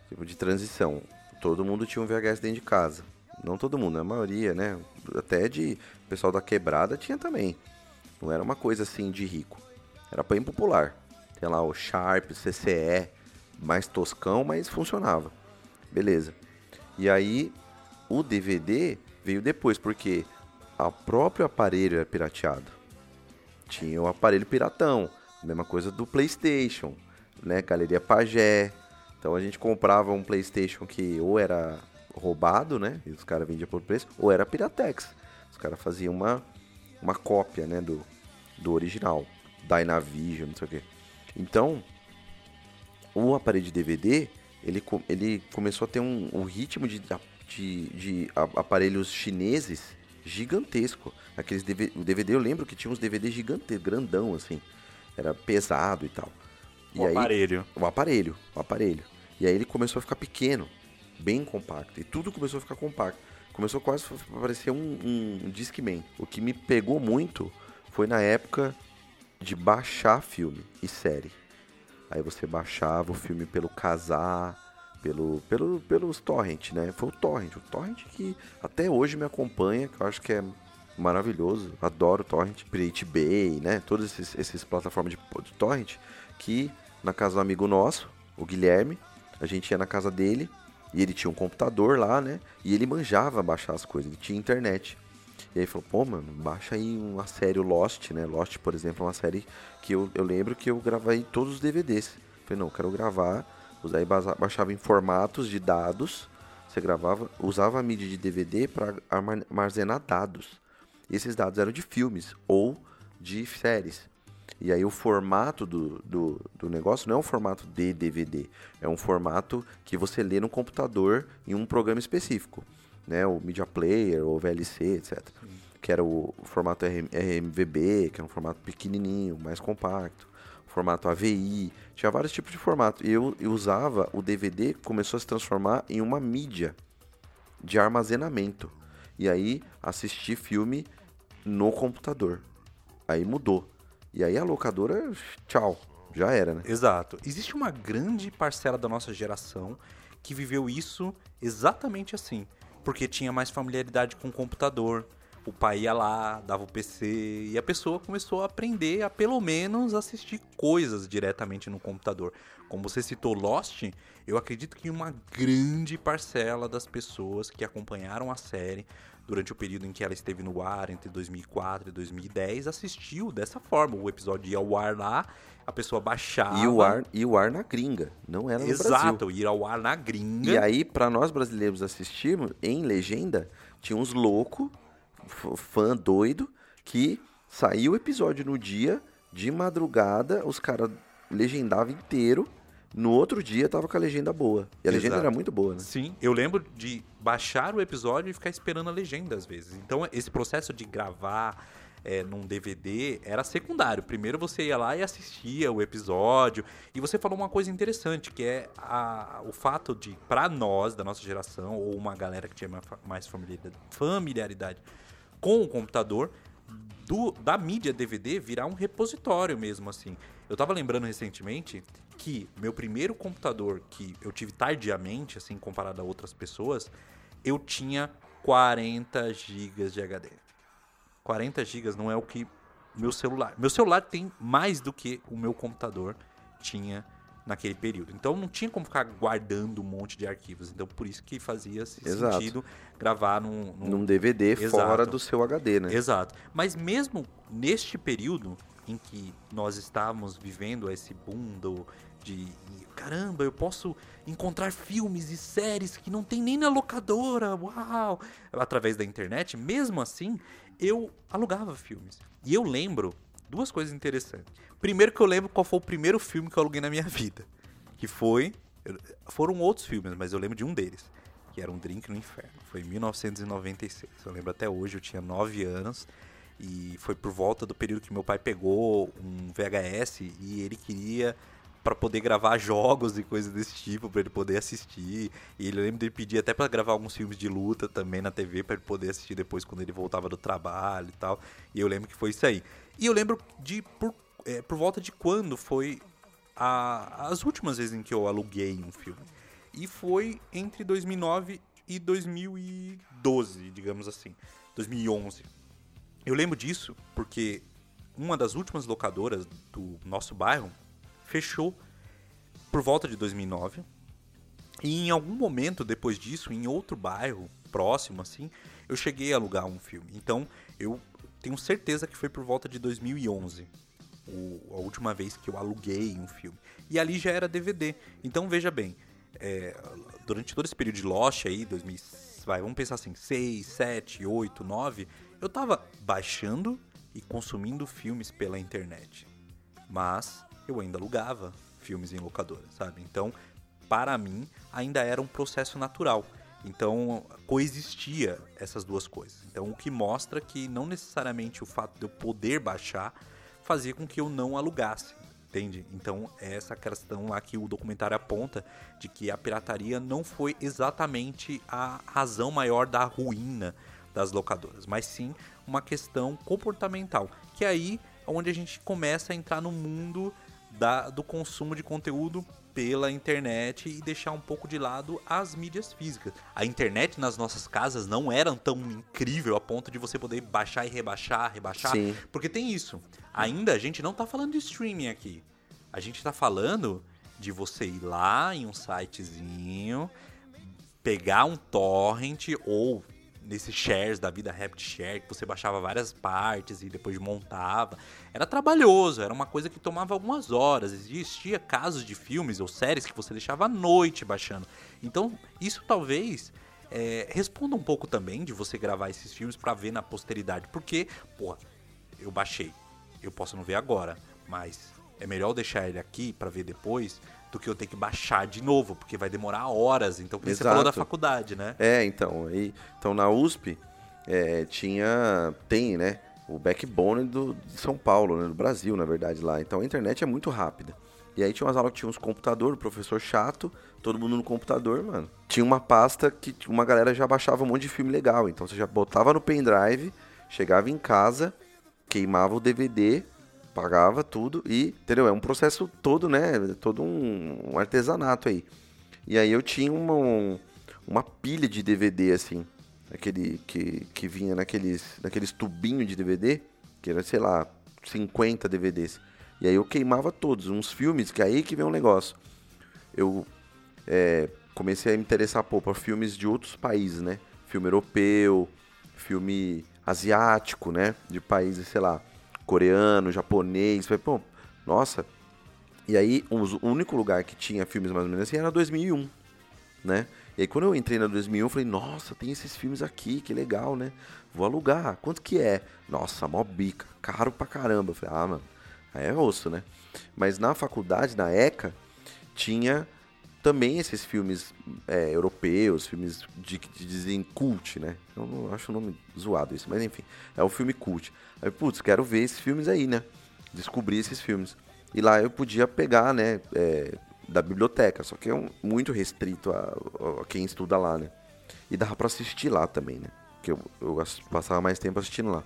Tipo de transição. Todo mundo tinha um VHS dentro de casa. Não todo mundo, a maioria, né? Até de pessoal da quebrada tinha também. Não era uma coisa assim de rico. Era bem popular. Tem lá o Sharp, CCE, mais toscão, mas funcionava. Beleza. E aí o DVD veio depois, porque o próprio aparelho era pirateado. Tinha o aparelho piratão, mesma coisa do PlayStation, né? Galeria Pagé. Então a gente comprava um PlayStation que ou era roubado, né? E os caras vendiam por preço, ou era Piratex. Os caras faziam uma, uma cópia, né? Do, do original, Dynavision, não sei o quê. Então, o aparelho de DVD, ele, ele começou a ter um, um ritmo de, de, de aparelhos chineses gigantesco. Aqueles DVD, o DVD eu lembro que tinha uns DVD gigante, grandão assim. Era pesado e tal. E O aí, aparelho. o aparelho, o aparelho. E aí ele começou a ficar pequeno, bem compacto. E tudo começou a ficar compacto. Começou quase a parecer um, um Discman. O que me pegou muito foi na época de baixar filme e série. Aí você baixava o filme pelo casar, pelo, pelo, pelos torrent, né? Foi o torrent. O torrent que até hoje me acompanha, que eu acho que é maravilhoso. Adoro torrent. Pirate Bay, né? Todas esses, esses plataformas de, de torrent. Que na casa do amigo nosso, o Guilherme, a gente ia na casa dele e ele tinha um computador lá, né? E ele manjava baixar as coisas, ele tinha internet. E aí falou, pô, mano, baixa aí uma série Lost, né? Lost, por exemplo, é uma série que eu, eu lembro que eu gravei todos os DVDs. Falei, não, quero gravar. Aí baixava em formatos de dados. Você gravava, usava a mídia de DVD para armazenar dados. E esses dados eram de filmes ou de séries. E aí o formato do, do, do negócio não é um formato de DVD, é um formato que você lê no computador em um programa específico, né? O Media Player ou VLC, etc. Que era o, o formato RM, RMVB, que é um formato pequenininho, mais compacto. Formato AVI, tinha vários tipos de formato. E eu, eu usava o DVD, começou a se transformar em uma mídia de armazenamento. E aí assisti filme no computador. Aí mudou. E aí a locadora, tchau, já era, né? Exato. Existe uma grande parcela da nossa geração que viveu isso exatamente assim. Porque tinha mais familiaridade com o computador. O pai ia lá, dava o PC e a pessoa começou a aprender a pelo menos assistir coisas diretamente no computador. Como você citou Lost, eu acredito que uma grande parcela das pessoas que acompanharam a série durante o período em que ela esteve no ar, entre 2004 e 2010, assistiu dessa forma. O episódio ia ao ar lá, a pessoa baixava. E o ar, e o ar na gringa, não era no Brasil. Exato, ir ao ar na gringa. E aí, pra nós brasileiros assistirmos, em legenda, tinha uns loucos, fã doido, que saiu o episódio no dia, de madrugada, os caras legendavam inteiro, no outro dia tava com a legenda boa. E a legenda Exato. era muito boa, né? Sim, eu lembro de baixar o episódio e ficar esperando a legenda às vezes. Então, esse processo de gravar é, num DVD era secundário. Primeiro você ia lá e assistia o episódio. E você falou uma coisa interessante, que é a- o fato de, pra nós, da nossa geração, ou uma galera que tinha ma- mais familiaridade, familiaridade com o computador, do- da mídia DVD virar um repositório mesmo, assim. Eu tava lembrando recentemente que meu primeiro computador que eu tive tardiamente, assim, comparado a outras pessoas, eu tinha 40 GB de HD. 40 GB não é o que meu celular. Meu celular tem mais do que o meu computador tinha naquele período. Então não tinha como ficar guardando um monte de arquivos. Então por isso que fazia Exato. sentido gravar num, num- Num DVD Exato. fora do seu HD, né? Exato. Mas mesmo neste período em que nós estávamos vivendo esse boom do, de caramba, eu posso encontrar filmes e séries que não tem nem na locadora, uau, através da internet, mesmo assim, eu alugava filmes. E eu lembro duas coisas interessantes. Primeiro que eu lembro qual foi o primeiro filme que eu aluguei na minha vida, que foi foram outros filmes, mas eu lembro de um deles, que era um Drink no Inferno. Foi em 1996. Eu lembro até hoje, eu tinha 9 anos. E foi por volta do período que meu pai pegou um VHS e ele queria para poder gravar jogos e coisas desse tipo, para ele poder assistir. E ele lembra dele pedir até para gravar alguns filmes de luta também na TV para ele poder assistir depois quando ele voltava do trabalho e tal. E eu lembro que foi isso aí. E eu lembro de por, é, por volta de quando foi a- as últimas vezes em que eu aluguei um filme. E foi entre 2009 e 2012, digamos assim. 2011. Eu lembro disso porque uma das últimas locadoras do nosso bairro fechou por volta de 2009. E em algum momento depois disso, em outro bairro próximo assim, eu cheguei a alugar um filme. Então, eu tenho certeza que foi por volta de 2011. o- a última vez que eu aluguei um filme. E ali já era DVD. Então veja bem, é, durante todo esse período de Lost aí, 2000, vai, vamos pensar assim, 6, 7, 8, 9, eu tava baixando e consumindo filmes pela internet. Mas eu ainda alugava filmes em locadora, sabe? Então, para mim, ainda era um processo natural. Então coexistia essas duas coisas. Então o que mostra que não necessariamente o fato de eu poder baixar fazia com que eu não alugasse. Entende? Então, é essa questão lá que o documentário aponta de que a pirataria não foi exatamente a razão maior da ruína das locadoras, mas sim uma questão comportamental, que é aí onde a gente começa a entrar no mundo da, do consumo de conteúdo pela internet e deixar um pouco de lado as mídias físicas. A internet nas nossas casas não era tão incrível a ponto de você poder baixar e rebaixar, rebaixar. Sim. Porque tem isso. Ainda a gente não está falando de streaming aqui. A gente está falando de você ir lá em um sitezinho, pegar um torrent ou nesses shares da vida Rapid Share, que você baixava várias partes e depois montava. Era trabalhoso, era uma coisa que tomava algumas horas. Existia casos de filmes ou séries que você deixava à noite baixando. Então, isso talvez é, responda um pouco também de você gravar esses filmes para ver na posteridade. Porque, pô, eu baixei. Eu posso não ver agora, mas é melhor deixar ele aqui para ver depois do que eu ter que baixar de novo, porque vai demorar horas. Então, você falou da faculdade, né? É, então. Aí, então, na USP, é, tinha. Tem, né? O backbone do, de São Paulo, né, do Brasil, na verdade, lá. Então a internet é muito rápida. E aí tinha umas aulas que tinha uns computadores, professor chato, todo mundo no computador, mano. Tinha uma pasta que uma galera já baixava um monte de filme legal. Então você já botava no pendrive, chegava em casa, queimava o DVD, pagava tudo e, entendeu? É um processo todo, né? Todo um, um artesanato aí. E aí eu tinha uma, um, uma pilha de DVD, assim, aquele que, que vinha naqueles, naqueles tubinhos de DVD, que era, sei lá, 50 DVDs. E aí eu queimava todos, uns filmes, que é aí que vem um negócio. Eu é, comecei a me interessar pô, por filmes de outros países, né? Filme europeu, filme asiático, né? De países, sei lá, coreano, japonês. Falei, pô, nossa. E aí, o único lugar que tinha filmes mais ou menos assim era 2001, né? E aí, quando eu entrei na 2001, eu falei, nossa, tem esses filmes aqui, que legal, né? Vou alugar. Quanto que é? Nossa, mó bica. Caro pra caramba. Eu falei, ah, mano, aí é osso, né? Mas na faculdade, na ECA, tinha também esses filmes é, europeus, filmes de, que dizem cult, né? Eu não acho o nome zoado isso, mas enfim, é o filme cult. Aí, putz, quero ver esses filmes aí, né? Descobrir esses filmes. E lá eu podia pegar, né, é, da biblioteca, só que é um, muito restrito a, a, quem estuda lá, né? E dava pra assistir lá também, né? Porque eu, eu passava mais tempo assistindo lá.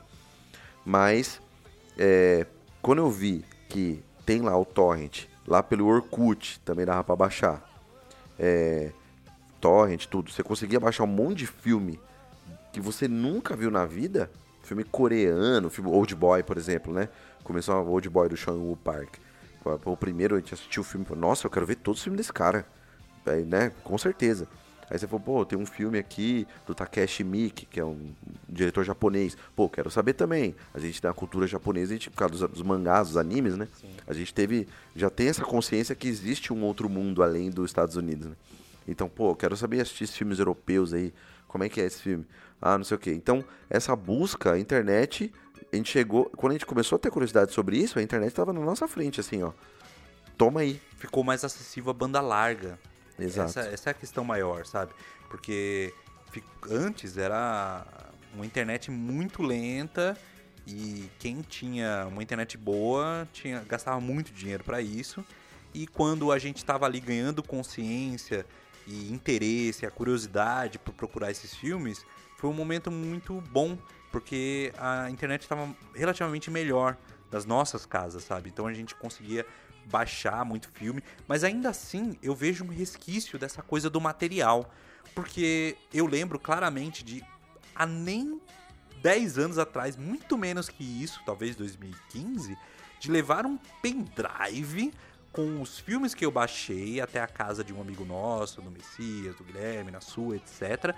Mas, é, quando eu vi que tem lá o torrent, lá pelo Orkut, também dava pra baixar é, torrent, tudo, você conseguia baixar um monte de filme que você nunca viu na vida, filme coreano, filme Old Boy, por exemplo, né? Começou o Old Boy do Sean Woo Park. O primeiro a gente assistiu o filme, nossa, eu quero ver todos os filmes desse cara. Aí, né? Com certeza. Aí você falou, pô, tem um filme aqui do Takeshi Miki, que é um diretor japonês. Pô, quero saber também. A gente tem a cultura japonesa, a gente, por causa dos, dos mangás, dos animes, né? Sim. A gente teve, já tem essa consciência que existe um outro mundo além dos Estados Unidos, né? Então, pô, quero saber assistir esses filmes europeus aí. Como é que é esse filme? Ah, não sei o quê. Então, essa busca, a internet, a gente chegou. Quando a gente começou a ter curiosidade sobre isso, a internet estava na nossa frente, assim, ó. Toma aí. Ficou mais acessível a banda larga. Exato. Essa, essa é a questão maior, sabe? Porque antes era uma internet muito lenta e quem tinha uma internet boa tinha gastava muito dinheiro para isso. E quando a gente estava ali ganhando consciência e interesse, a curiosidade por procurar esses filmes, foi um momento muito bom, porque a internet estava relativamente melhor das nossas casas, sabe? Então a gente conseguia baixar muito filme, mas ainda assim eu vejo um resquício dessa coisa do material, porque eu lembro claramente de há nem 10 anos atrás, muito menos que isso, talvez 2015, de levar um pendrive com os filmes que eu baixei até a casa de um amigo nosso, do Messias, do Guilherme, na sua, etc.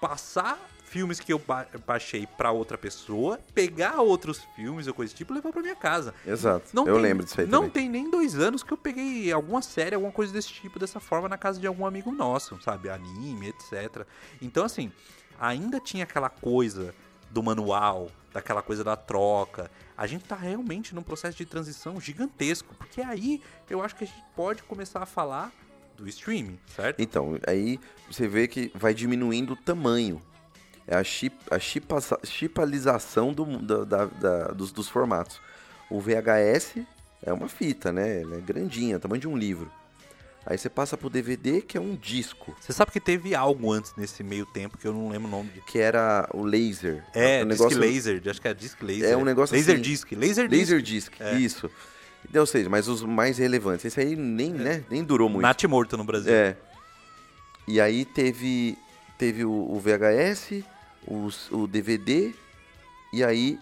Passar filmes que eu baixei para outra pessoa, pegar outros filmes ou coisa do tipo e levar para minha casa. Exato. Não eu tem, lembro disso aí Não também. tem nem dois anos que eu peguei alguma série, alguma coisa desse tipo, dessa forma, na casa de algum amigo nosso, sabe? Anime, etc. Então, assim, ainda tinha aquela coisa do manual, daquela coisa da troca. A gente está realmente num processo de transição gigantesco, porque aí eu acho que a gente pode começar a falar do streaming, certo? Então, aí você vê que vai diminuindo o tamanho. É a, chip, a chipa, chipalização do, da, da, dos, dos formatos. O VHS é uma fita, né? Ela é grandinha, tamanho de um livro. Aí você passa pro DVD, que é um disco. Você sabe que teve algo antes nesse meio tempo que eu não lembro o nome. De... Que era o laser. É, um disc negócio... laser, acho que é disc laser. É um negócio Laser assim... disc, laser disc. Laser disc, É. isso. Ou seja, mas os mais relevantes. Esse aí nem, né, nem durou muito. Nath morto no Brasil. É. E aí teve, teve o, o VHS, os- o DVD, e aí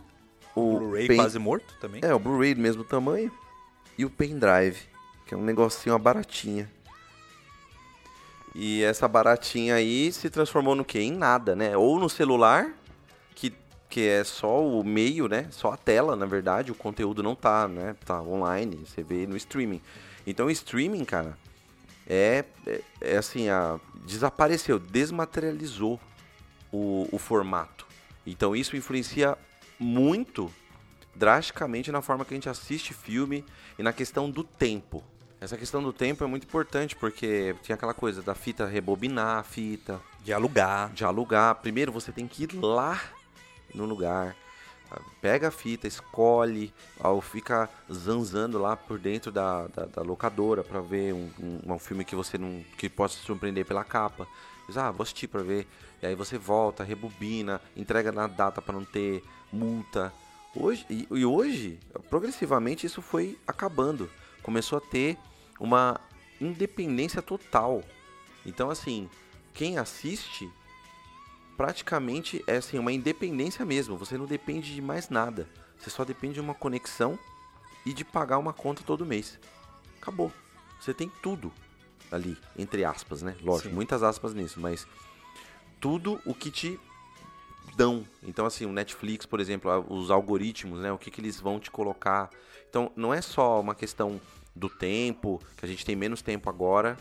o Blu-ray pen- quase morto também. É, o Blu-ray do mesmo tamanho. E o pendrive, que é um negocinho, uma baratinha. E essa baratinha aí se transformou no quê? Em nada, né? Ou no celular, que, que é só o meio, né? Só a tela, na verdade. O conteúdo não tá, né? Tá online, você vê no streaming. Então o streaming, cara, é, é, é assim, a, desapareceu, desmaterializou o, o formato. Então isso influencia muito drasticamente na forma que a gente assiste filme e na questão do tempo. Essa questão do tempo é muito importante porque tinha aquela coisa da fita rebobinar a fita, De alugar. de alugar. Primeiro você tem que ir lá no lugar, ah, pega a fita, escolhe, ao fica zanzando lá por dentro da, da, da locadora para ver um, um, um filme que você não que possa surpreender pela capa. Diz, ah, vou assistir para ver. E aí você volta, rebobina, entrega na data para não ter multa. Hoje, e, e hoje, progressivamente, isso foi acabando. Começou a ter uma independência total. Então, assim, quem assiste praticamente é assim, uma independência mesmo. Você não depende de mais nada. Você só depende de uma conexão e de pagar uma conta todo mês. Acabou. Você tem tudo ali, entre aspas, né? Lógico, Sim. muitas aspas nisso, mas tudo o que te dão. Então, assim, o Netflix, por exemplo, os algoritmos, né? O que, que eles vão te colocar. Então, não é só uma questão do tempo, que a gente tem menos tempo agora,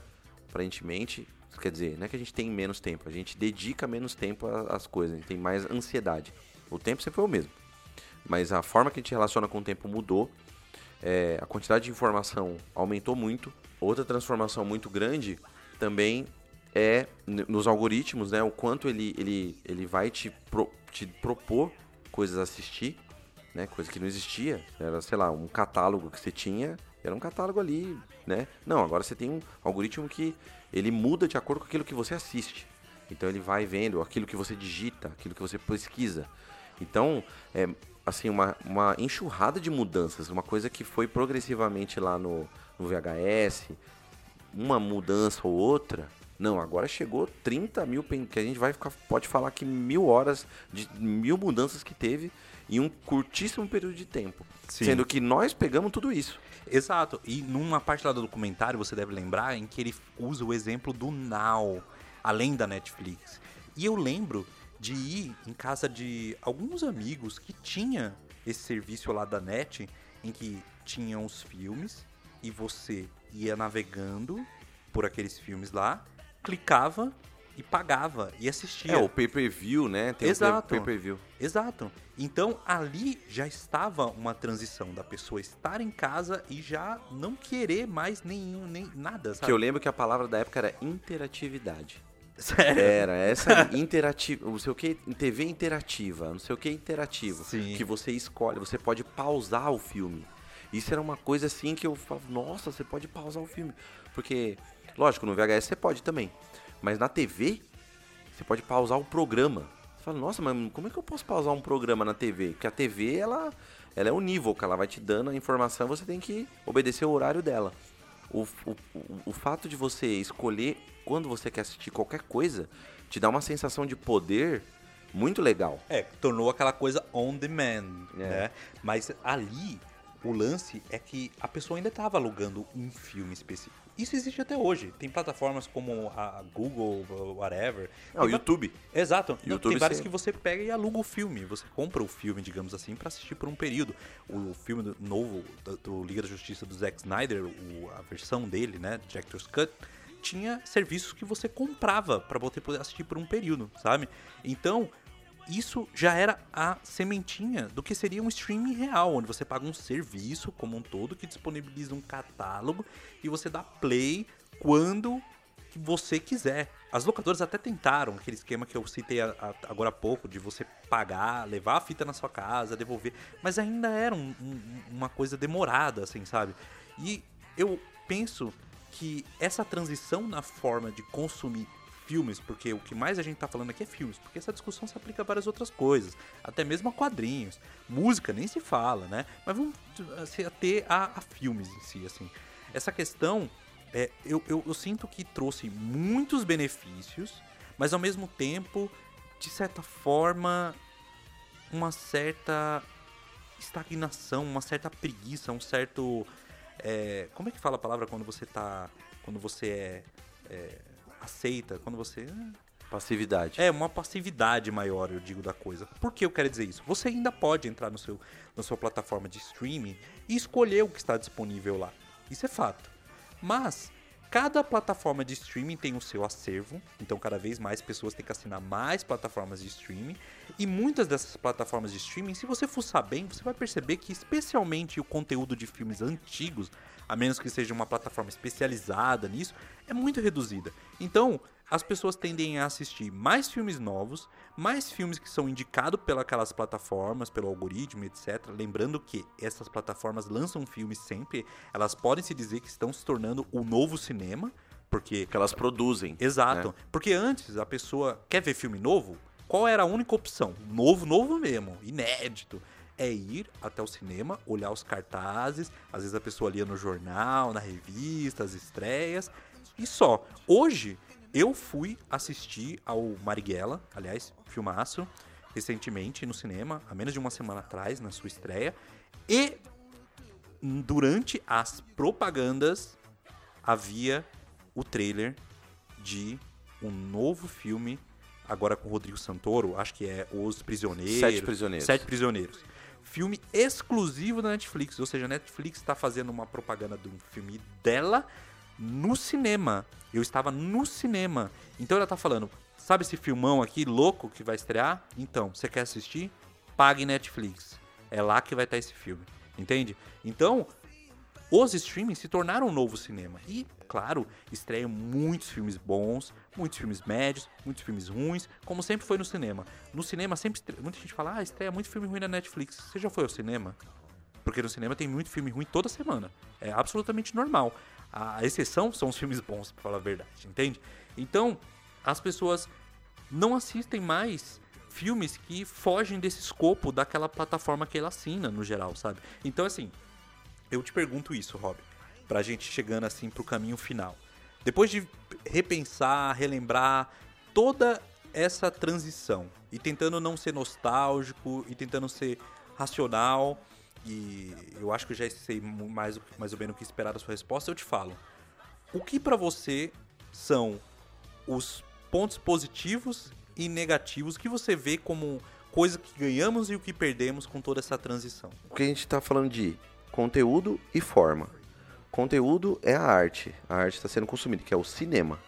aparentemente. Quer dizer, não é que a gente tem menos tempo, a gente dedica menos tempo às coisas, a gente tem mais ansiedade. O tempo sempre foi o mesmo. Mas a forma que a gente relaciona com o tempo mudou. É, a quantidade de informação aumentou muito. Outra transformação muito grande também é nos algoritmos, né? O quanto ele, ele, ele vai te, pro- te propor coisas a assistir, né? Coisa que não existia. Era, sei lá, um catálogo que você tinha, era um catálogo ali, né? Não, agora você tem um algoritmo que ele muda de acordo com aquilo que você assiste. Então ele vai vendo aquilo que você digita, aquilo que você pesquisa. Então, é assim, uma, uma enxurrada de mudanças, uma coisa que foi progressivamente lá no, no VHS, uma mudança ou outra. Não, agora chegou 30 mil, que a gente vai ficar, pode falar que mil horas de mil mudanças que teve em um curtíssimo período de tempo. Sim. Sendo que nós pegamos tudo isso. Exato. E numa parte lá do documentário, você deve lembrar, em que ele usa o exemplo do Now, além da Netflix. E eu lembro de ir em casa de alguns amigos que tinha esse serviço lá da net, em que tinham os filmes e você ia navegando por aqueles filmes lá, clicava e pagava e assistia. É, o pay-per-view, né? Tem Exato. o pay-per-view. Exato. Então ali já estava uma transição da pessoa estar em casa e já não querer mais nenhum, nem nada, sabe? Que eu lembro que a palavra da época era interatividade. Sério. Era essa interativa, não sei o que, TV interativa, não sei o que interativo, Sim. que você escolhe, você pode pausar o filme. Isso era uma coisa assim que eu falo, nossa, você pode pausar o filme, porque lógico, no VHS você pode também, mas na TV você pode pausar o programa. Você fala, nossa, mas como é que eu posso pausar um programa na TV? Porque a TV ela ela é unívoca, ela vai te dando a informação, você tem que obedecer o horário dela. O, o, o, fato de você escolher quando você quer assistir qualquer coisa te dá uma sensação de poder muito legal. É, tornou aquela coisa on demand, É. né? Mas ali, o lance é que a pessoa ainda estava alugando um filme específico. Isso existe até hoje. Tem plataformas como a Google, whatever. Ah, o YouTube. Exato. YouTube tem vários você- que você pega e aluga o filme. Você compra o filme, digamos assim, pra assistir por um período. O filme novo do, do Liga da Justiça do Zack Snyder, o- a versão dele, né, Director's Cut, tinha serviços que você comprava pra você poder assistir por um período, sabe? Então, isso já era a sementinha do que seria um streaming real, onde você paga um serviço como um todo que disponibiliza um catálogo e você dá play quando você quiser. As locadoras até tentaram aquele esquema que eu citei a, a, agora há pouco, de você pagar, levar a fita na sua casa, devolver, mas ainda era um, um, uma coisa demorada, assim, sabe? E eu penso que essa transição na forma de consumir filmes, porque o que mais a gente tá falando aqui é filmes, porque essa discussão se aplica a várias outras coisas, até mesmo a quadrinhos, música nem se fala, né? Mas vamos se ater a, a filmes em si, assim. Essa questão é, eu, eu, eu sinto que trouxe muitos benefícios, mas ao mesmo tempo, de certa forma, uma certa estagnação, uma certa preguiça, um certo. É, como é que fala a palavra quando você tá. Quando você é, é aceita, quando você. Passividade. É, uma passividade maior, eu digo, da coisa. Por que eu quero dizer isso? Você ainda pode entrar no seu, na sua plataforma de streaming e escolher o que está disponível lá. Isso é fato. Mas cada plataforma de streaming tem o seu acervo, então cada vez mais pessoas têm que assinar mais plataformas de streaming. E muitas dessas plataformas de streaming, se você fuçar bem, você vai perceber que especialmente o conteúdo de filmes antigos, a menos que seja uma plataforma especializada nisso, é muito reduzida. Então, as pessoas tendem a assistir mais filmes novos, mais filmes que são indicados pelas plataformas, pelo algoritmo, etc. Lembrando que essas plataformas lançam filmes sempre, elas podem se dizer que estão se tornando o novo cinema, porque que elas produzem. Exato. Né? Porque antes a pessoa quer ver filme novo, qual era a única opção? Novo, novo mesmo, inédito é ir até o cinema, olhar os cartazes, às vezes a pessoa lia no jornal, na revista, as estreias, e só. Hoje eu fui assistir ao Marighella, aliás, filmaço, recentemente no cinema, há menos de uma semana atrás, na sua estreia. E durante as propagandas havia o trailer de um novo filme, agora com o Rodrigo Santoro, acho que é Os Prisioneiros. Sete Prisioneiros. Sete Prisioneiros. Filme exclusivo da Netflix, ou seja, a Netflix está fazendo uma propaganda de um filme dela no cinema. Eu estava no cinema. Então ela tá falando, sabe esse filmão aqui louco que vai estrear? Então, você quer assistir? Pague Netflix. É lá que vai estar esse filme. Entende? Então, os streamings se tornaram um novo cinema. E, claro, estreiam muitos filmes bons, muitos filmes médios, muitos filmes ruins, como sempre foi no cinema. No cinema sempre muita gente fala: "Ah, estreia muito filme ruim na Netflix". Você já foi ao cinema? Porque no cinema tem muito filme ruim toda semana. É absolutamente normal. A exceção são os filmes bons, pra falar a verdade, entende? Então, as pessoas não assistem mais filmes que fogem desse escopo daquela plataforma que ela assina, no geral, sabe? Então, assim, eu te pergunto isso, Rob, pra gente chegando assim pro caminho final. Depois de repensar, relembrar toda essa transição e tentando não ser nostálgico e tentando ser racional, e eu acho que já sei mais, mais ou menos o que esperar da sua resposta, eu te falo. O que para você são os pontos positivos e negativos que você vê como coisa que ganhamos e o que perdemos com toda essa transição? O que a gente está falando de conteúdo e forma. Conteúdo é a arte. A arte está sendo consumida, que é o cinema.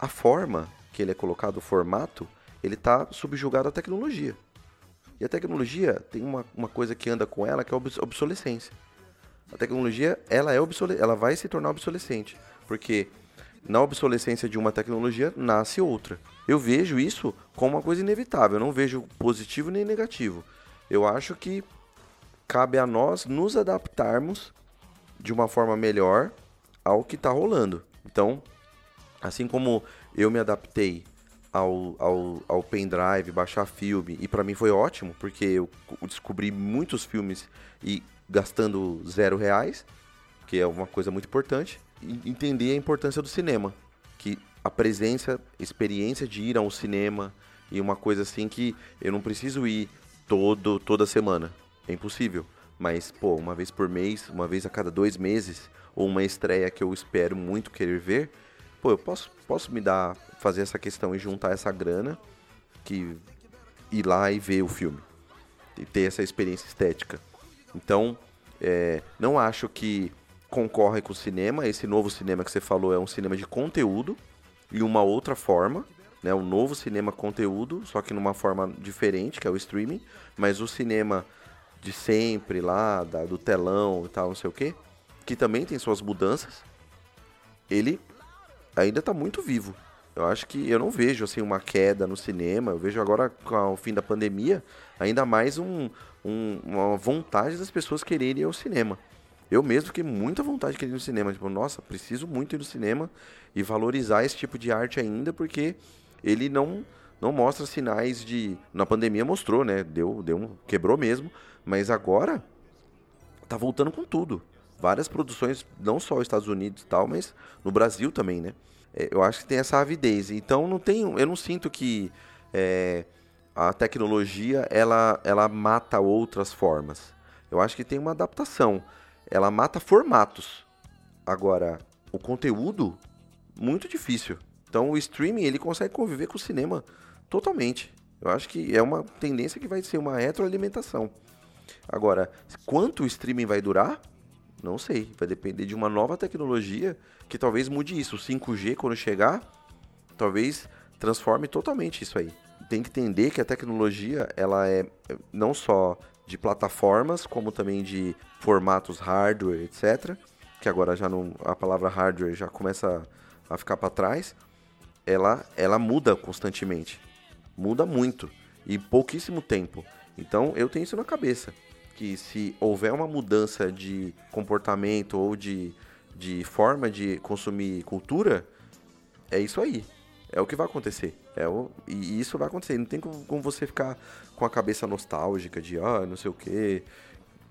A forma que ele é colocado, o formato, ele está subjugado à tecnologia. E a tecnologia tem uma, uma coisa que anda com ela que é a obsolescência. A tecnologia, ela, é obsole ela vai se tornar obsolescente. Porque na obsolescência de uma tecnologia nasce outra. Eu vejo isso como uma coisa inevitável. Eu não vejo positivo nem negativo. Eu acho que cabe a nós nos adaptarmos de uma forma melhor ao que está rolando. Então, assim como eu me adaptei ao, ao, ao pendrive, baixar filme, e para mim foi ótimo, porque eu descobri muitos filmes e gastando zero reais, que é uma coisa muito importante, e entender a importância do cinema, que a presença, experiência de ir ao cinema e uma coisa assim que eu não preciso ir todo toda semana, é impossível. Mas, pô, uma vez por mês, uma vez a cada dois meses, ou uma estreia que eu espero muito querer ver, pô, eu posso, posso me dar, fazer essa questão e juntar essa grana, que ir lá e ver o filme, e ter essa experiência estética. Então, é, não acho que concorre com o cinema, esse novo cinema que você falou é um cinema de conteúdo, e uma outra forma, né? O novo cinema conteúdo, só que numa forma diferente, que é o streaming, mas o cinema de sempre lá, da, do telão e tal, não sei o quê, que também tem suas mudanças, ele ainda está muito vivo. Eu acho que eu não vejo assim uma queda no cinema. Eu vejo agora com o fim da pandemia ainda mais um, um, uma vontade das pessoas quererem ir ao cinema. Eu mesmo fiquei muita vontade de querer ir no cinema. Tipo, nossa, preciso muito ir no cinema e valorizar esse tipo de arte ainda, porque ele não não mostra sinais de. Na pandemia mostrou, né? Deu, deu um. quebrou mesmo. Mas agora tá voltando com tudo. Várias produções, não só nos Estados Unidos e tal, mas no Brasil também, né? É, eu acho que tem essa avidez. Então não tem, eu não sinto que é, a tecnologia ela, ela mata outras formas. Eu acho que tem uma adaptação. Ela mata formatos. Agora, o conteúdo, muito difícil. Então o streaming ele consegue conviver com o cinema totalmente. Eu acho que é uma tendência que vai ser uma retroalimentação. Agora, quanto o streaming vai durar? Não sei. Vai depender de uma nova tecnologia que talvez mude isso. O 5G, quando chegar, talvez transforme totalmente isso aí. Tem que entender que a tecnologia, ela é não só de plataformas, como também de formatos hardware, etc. Que agora já não, a palavra hardware já começa a ficar para trás. Ela, ela muda constantemente. Muda muito. E pouquíssimo tempo. Então eu tenho isso na cabeça que se houver uma mudança de comportamento ou de, de forma de consumir cultura, é isso aí. É o que vai acontecer. É o, e isso vai acontecer. Não tem como, como você ficar com a cabeça nostálgica de, ah, não sei o que,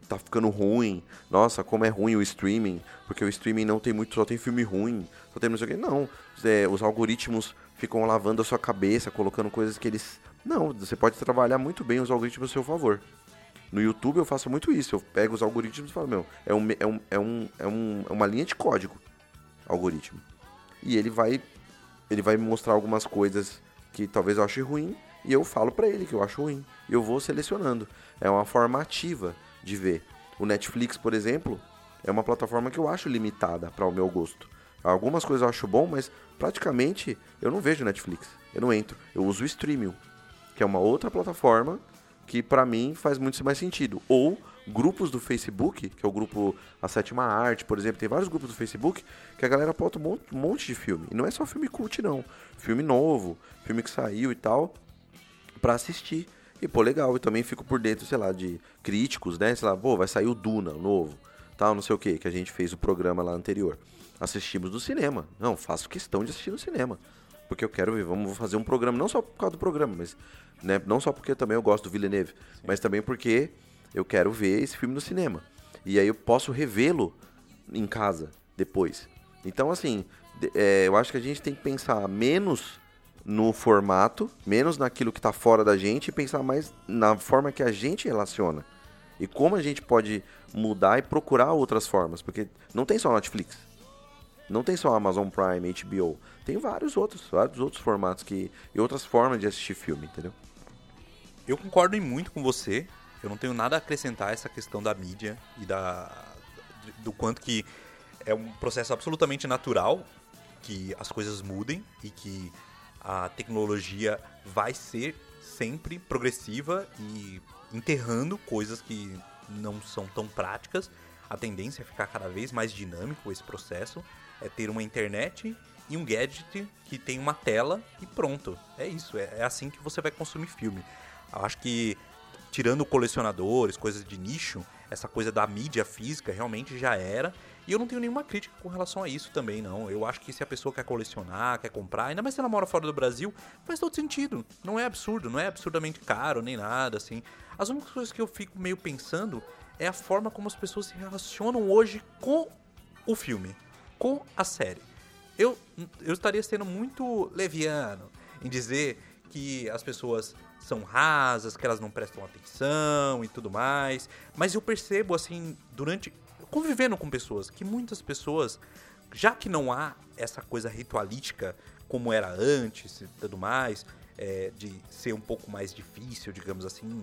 tá ficando ruim. Nossa, como é ruim o streaming, porque o streaming não tem muito, só tem filme ruim, só tem não sei o que. Não, é, os algoritmos ficam lavando a sua cabeça, colocando coisas que eles. Não, você pode trabalhar muito bem os algoritmos a seu favor. No YouTube eu faço muito isso. Eu pego os algoritmos e falo, meu, é, um, é, um, é, um, é, um, é uma linha de código, algoritmo. E ele vai, ele vai me mostrar algumas coisas que talvez eu ache ruim e eu falo para ele que eu acho ruim. E eu vou selecionando. É uma forma ativa de ver. O Netflix, por exemplo, é uma plataforma que eu acho limitada para o meu gosto. Algumas coisas eu acho bom, mas praticamente eu não vejo Netflix. Eu não entro. Eu uso o Streamio, que é uma outra plataforma que para mim faz muito mais sentido. Ou grupos do Facebook, que é o grupo A Sétima Arte, por exemplo, tem vários grupos do Facebook que a galera bota um monte, de filme. E não é só filme cult, não. Filme novo, filme que saiu e tal, para assistir. E, pô, legal. E também fico por dentro, sei lá, de críticos, né? Sei lá, pô, vai sair o Duna, novo, tal, não sei o que, que a gente fez o programa lá anterior. Assistimos do cinema. Não, faço questão de assistir no cinema. Porque eu quero ver, vamos fazer um programa, não só por causa do programa, mas né? Não só porque também eu gosto do Villeneuve, Sim. mas também porque eu quero ver esse filme no cinema. E aí eu posso revê-lo em casa depois. Então, assim, é, eu acho que a gente tem que pensar menos no formato, menos naquilo que está fora da gente e pensar mais na forma que a gente relaciona. E como a gente pode mudar e procurar outras formas. Porque não tem só Netflix. Não tem só Amazon Prime, HBO. Tem vários outros, vários outros formatos que, e outras formas de assistir filme, entendeu? Eu concordo muito com você. Eu não tenho nada a acrescentar a essa questão da mídia e da do quanto que é um processo absolutamente natural que as coisas mudem e que a tecnologia vai ser sempre progressiva e enterrando coisas que não são tão práticas. A tendência é ficar cada vez mais dinâmico esse processo, é ter uma internet e um gadget que tem uma tela e pronto. É isso, é, é assim que você vai consumir filme. Eu acho que, tirando colecionadores, coisas de nicho, essa coisa da mídia física realmente já era. E eu não tenho nenhuma crítica com relação a isso também, não. Eu acho que se a pessoa quer colecionar, quer comprar, ainda mais se ela mora fora do Brasil, faz todo sentido. Não é absurdo, não é absurdamente caro nem nada, assim. As únicas coisas que eu fico meio pensando é a forma como as pessoas se relacionam hoje com o filme, com a série. Eu, eu estaria sendo muito leviano em dizer que as pessoas são rasas, que elas não prestam atenção e tudo mais. Mas eu percebo, assim, durante. convivendo com pessoas, que muitas pessoas, já que não há essa coisa ritualística como era antes e tudo mais, é, de ser um pouco mais difícil, digamos assim.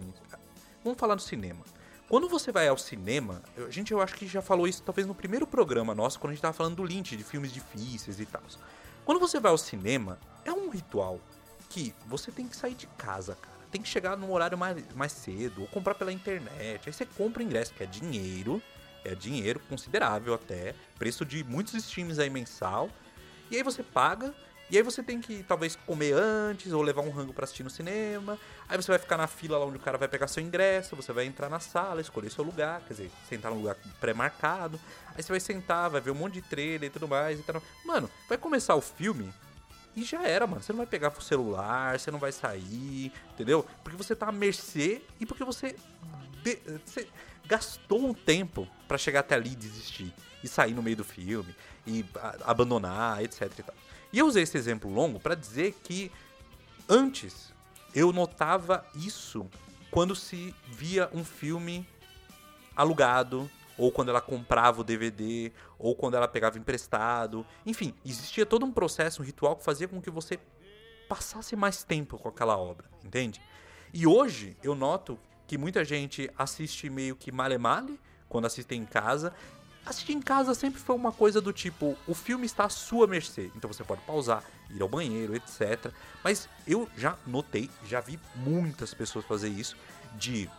Vamos falar do cinema. Quando você vai ao cinema, a gente eu acho que já falou isso talvez no primeiro programa nosso, quando a gente tava falando do Lynch, de filmes difíceis e tal. Quando você vai ao cinema, é um ritual que você tem que sair de casa, cara. Tem que chegar num horário mais, mais cedo, ou comprar pela internet. Aí você compra o ingresso, que é dinheiro, é dinheiro considerável até, preço de muitos streams aí mensal. E aí você paga, e aí você tem que talvez comer antes ou levar um rango para assistir no cinema. Aí você vai ficar na fila lá onde o cara vai pegar seu ingresso, você vai entrar na sala, escolher seu lugar, quer dizer, sentar num lugar pré-marcado. Aí você vai sentar, vai ver um monte de trailer e tudo mais e tal. Mano, vai começar o filme e já era, mano. Você não vai pegar o celular, você não vai sair, entendeu? Porque você tá à mercê e porque você, de, você gastou um tempo para chegar até ali e desistir. E sair no meio do filme, e abandonar, etc e tal. E eu usei esse exemplo longo para dizer que antes eu notava isso quando se via um filme alugado, ou quando ela comprava o DVD, ou quando ela pegava emprestado. Enfim, existia todo um processo, um ritual que fazia com que você passasse mais tempo com aquela obra, entende? E hoje eu noto que muita gente assiste meio que male male quando assiste em casa, assistir em casa sempre foi uma coisa do tipo, o filme está à sua mercê, então você pode pausar, ir ao banheiro, etc. Mas eu já notei, já vi muitas pessoas fazer isso, de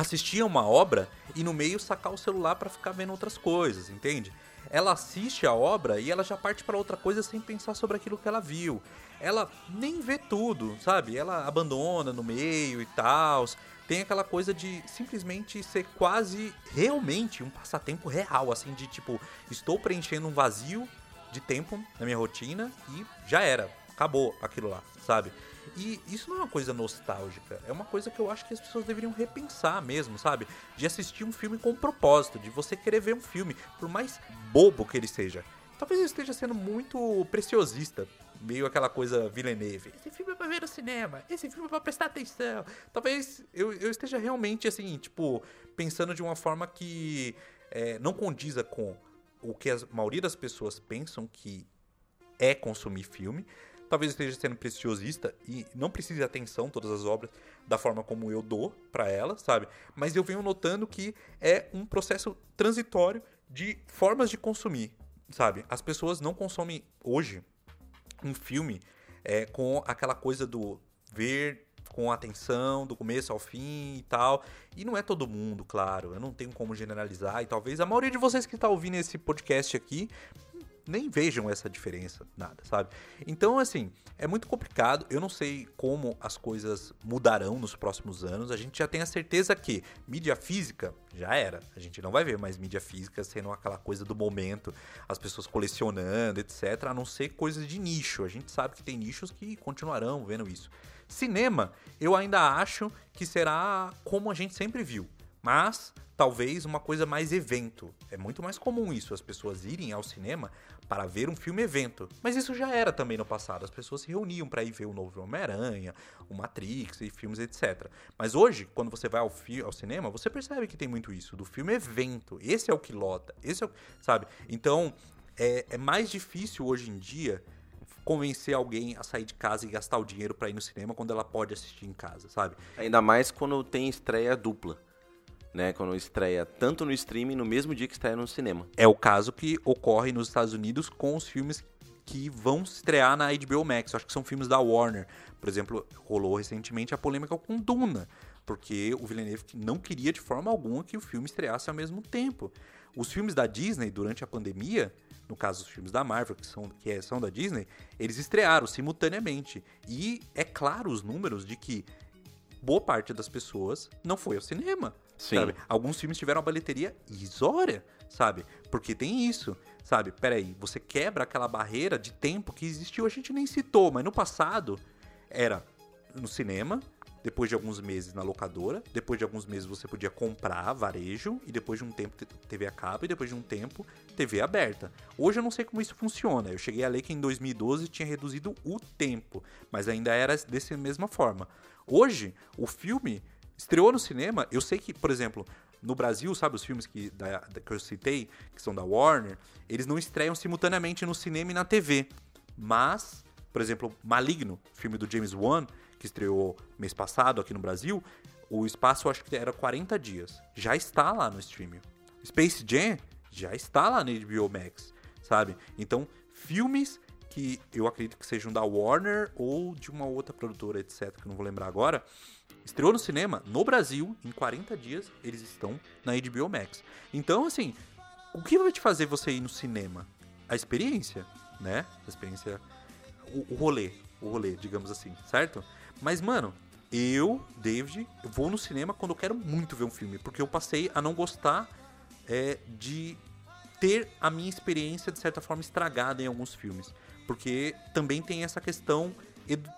assistir uma obra e no meio sacar o celular para ficar vendo outras coisas, entende? Ela assiste a obra e ela já parte para outra coisa sem pensar sobre aquilo que ela viu. Ela nem vê tudo, sabe? Ela abandona no meio e tal tem aquela coisa de simplesmente ser quase realmente um passatempo real, assim, de tipo, estou preenchendo um vazio de tempo na minha rotina e já era, acabou aquilo lá, sabe? E isso não é uma coisa nostálgica, é uma coisa que eu acho que as pessoas deveriam repensar mesmo, sabe? De assistir um filme com propósito, de você querer ver um filme, por mais bobo que ele seja. Talvez eu esteja sendo muito preciosista, meio aquela coisa Villeneuve. Esse filme é pra ver no cinema, esse filme é pra prestar atenção. Talvez eu, eu esteja realmente, assim, tipo, pensando de uma forma que é, não condiza com o que a maioria das pessoas pensam que é consumir filme. Talvez esteja sendo preciosista e não precise atenção todas as obras da forma como eu dou para elas, sabe? Mas eu venho notando que é um processo transitório de formas de consumir, sabe? As pessoas não consomem hoje um filme é, com aquela coisa do ver com atenção, do começo ao fim e tal. E não é todo mundo, claro. Eu não tenho como generalizar. E talvez a maioria de vocês que está ouvindo esse podcast aqui nem vejam essa diferença, nada, sabe? Então, assim, é muito complicado. Eu não sei como as coisas mudarão nos próximos anos. A gente já tem a certeza que mídia física já era. A gente não vai ver mais mídia física sendo aquela coisa do momento, as pessoas colecionando, etc. A não ser coisas de nicho. A gente sabe que tem nichos que continuarão vendo isso. Cinema, eu ainda acho que será como a gente sempre viu. Mas talvez uma coisa mais evento. É muito mais comum isso, as pessoas irem ao cinema para ver um filme evento. Mas isso já era também no passado. As pessoas se reuniam para ir ver o novo Homem-Aranha, o Matrix e filmes, etc. Mas hoje, quando você vai ao, ao, cinema, você percebe que tem muito isso, do filme evento. Esse é o que lota. Esse é o, sabe? Então, é, é mais difícil hoje em dia convencer alguém a sair de casa e gastar o dinheiro para ir no cinema quando ela pode assistir em casa, sabe? Ainda mais quando tem estreia dupla né? Quando estreia tanto no streaming no mesmo dia que estreia no cinema. É o caso que ocorre nos Estados Unidos com os filmes que vão estrear na HBO Max. Eu acho que são filmes da Warner. Por exemplo, rolou recentemente a polêmica com Duna, porque o Villeneuve não queria de forma alguma que o filme estreasse ao mesmo tempo. Os filmes da Disney durante a pandemia, no caso os filmes da Marvel, que são, que é, são da Disney, eles estrearam simultaneamente. E é claro os números de que boa parte das pessoas não foi ao cinema. Sim. Sabe? Alguns filmes tiveram uma bilheteria isória, sabe? Porque tem isso, sabe? Peraí, você quebra aquela barreira de tempo que existiu, a gente nem citou, mas no passado era no cinema, depois de alguns meses na locadora, depois de alguns meses você podia comprar varejo e depois de um tempo TV a cabo e depois de um tempo TV aberta. Hoje eu não sei como isso funciona. Eu cheguei a ler que em 2012 tinha reduzido o tempo, mas ainda era dessa mesma forma. Hoje, o filme estreou no cinema. Eu sei que, por exemplo, no Brasil, sabe, os filmes que, da, que eu citei, que são da Warner, eles não estreiam simultaneamente no cinema e na TV. Mas, por exemplo, Maligno, filme do James Wan, que estreou mês passado aqui no Brasil, o espaço acho que era 40 dias. Já está lá no streaming. Space Jam já está lá na HBO Max, sabe? Então, filmes que eu acredito que sejam da Warner ou de uma outra produtora, etc, que eu não vou lembrar agora. Estreou no cinema no Brasil, em 40 dias eles estão na HBO Max. Então, assim, o que vai te fazer você ir no cinema? A experiência, né? A experiência o, o rolê, o rolê, digamos assim, certo? Mas, mano, eu, David, eu vou no cinema quando eu quero muito ver um filme, porque eu passei a não gostar é, de ter a minha experiência, de certa forma, estragada em alguns filmes. Porque também tem essa questão. Edu...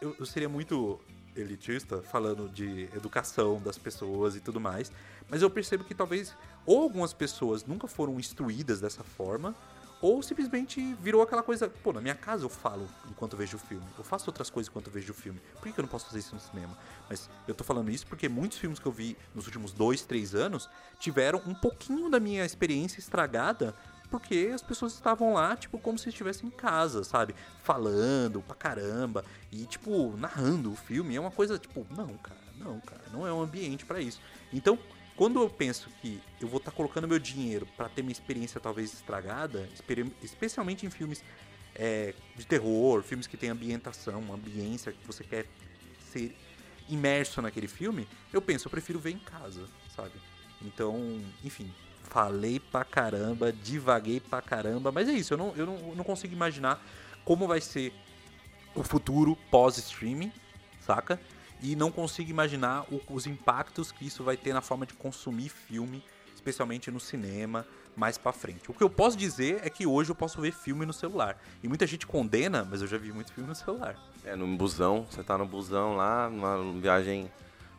Eu, eu seria muito elitista falando de educação das pessoas e tudo mais, mas eu percebo que talvez ou algumas pessoas nunca foram instruídas dessa forma, ou simplesmente virou aquela coisa, pô, na minha casa eu falo enquanto vejo o filme. Eu faço outras coisas enquanto vejo o filme. Por que eu não posso fazer isso no cinema? Mas eu tô falando isso porque muitos filmes que eu vi nos últimos dois, três anos tiveram um pouquinho da minha experiência estragada porque as pessoas estavam lá, tipo, como se estivessem em casa, sabe? Falando pra caramba e, tipo, narrando o filme. É uma coisa, tipo, não, cara, não, cara, não é um ambiente para isso. Então, quando eu penso que eu vou estar tá colocando meu dinheiro para ter minha experiência talvez estragada, especialmente em filmes é, de terror, filmes que têm ambientação, uma ambiência que você quer ser imerso naquele filme, eu penso, eu prefiro ver em casa, sabe? Então, enfim, falei pra caramba, divaguei pra caramba, mas é isso, eu não, eu não, eu não consigo imaginar como vai ser o futuro pós-streaming, saca? e não consigo imaginar o, os impactos que isso vai ter na forma de consumir filme, especialmente no cinema, mais para frente. O que eu posso dizer é que hoje eu posso ver filme no celular. E muita gente condena, mas eu já vi muito filme no celular. É, no busão, você tá no busão lá, numa viagem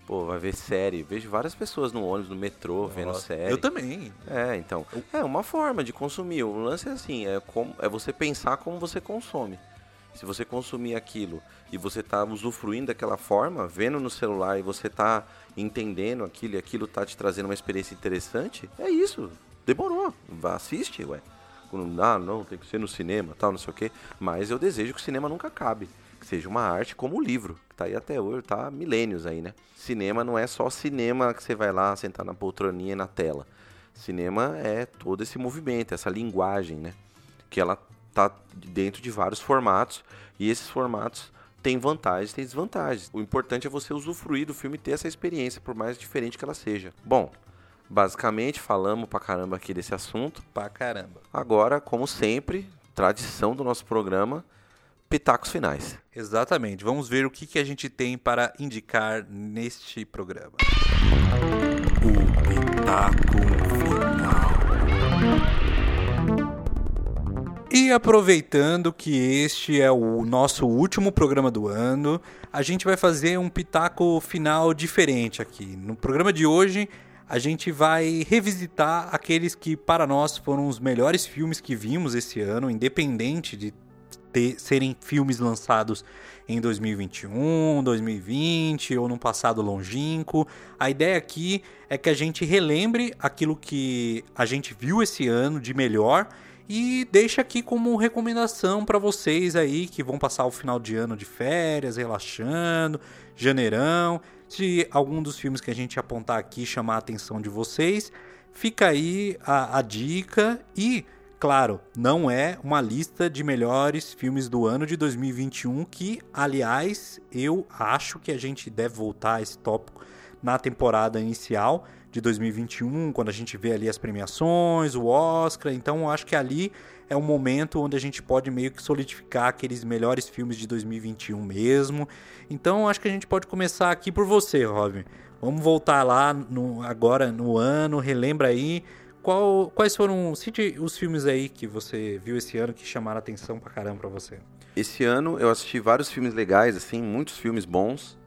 Pô, vai ver série. Vejo várias pessoas no ônibus, no metrô, Nossa, vendo série. Eu também. É, então. É uma forma de consumir. O lance é assim, é, como, é você pensar como você consome. Se você consumir aquilo e você está usufruindo daquela forma, vendo no celular e você está entendendo aquilo e aquilo está te trazendo uma experiência interessante, é isso. Demorou. Vá, assiste, ué. Ah, não, tem que ser no cinema, tal, não sei o quê. Mas eu desejo que o cinema nunca acabe. Que seja uma arte como o livro, que tá aí até hoje, tá milênios aí, né? Cinema não é só cinema que você vai lá sentar na poltroninha e na tela. Cinema é todo esse movimento, essa linguagem, né? Que ela tá dentro de vários formatos e esses formatos têm vantagens e têm desvantagens. O importante é você usufruir do filme e ter essa experiência, por mais diferente que ela seja. Bom, basicamente falamos pra caramba aqui desse assunto. Pra caramba. Agora, como sempre, tradição do nosso programa, pitacos finais. Exatamente. Vamos ver o que, que a gente tem para indicar neste programa. O pitaco final. E aproveitando que este é o nosso último programa do ano, a gente vai fazer um pitaco final diferente aqui. No programa de hoje, a gente vai revisitar aqueles que para nós foram os melhores filmes que vimos esse ano, independente de ter, serem filmes lançados em 2021, 2020 ou num passado longínquo. A ideia aqui é que a gente relembre aquilo que a gente viu esse ano de melhor e deixa aqui como recomendação para vocês aí que vão passar o final de ano de férias, relaxando, janeirão. Se algum dos filmes que a gente apontar aqui chamar a atenção de vocês, fica aí a, a dica e claro, não é uma lista de melhores filmes do ano de 2021, que, aliás, eu acho que a gente deve voltar a esse tópico na temporada inicial de 2021, quando a gente vê ali as premiações, o Oscar. Então, acho que ali é um momento onde a gente pode meio que solidificar aqueles melhores filmes de 2021 mesmo. Então, acho que a gente pode começar aqui por você, Robin. Vamos voltar lá no, agora no ano, relembra aí qual, quais foram cite os filmes aí que você viu esse ano que chamaram atenção pra caramba pra você. Esse ano eu assisti vários filmes legais, assim, muitos filmes bons.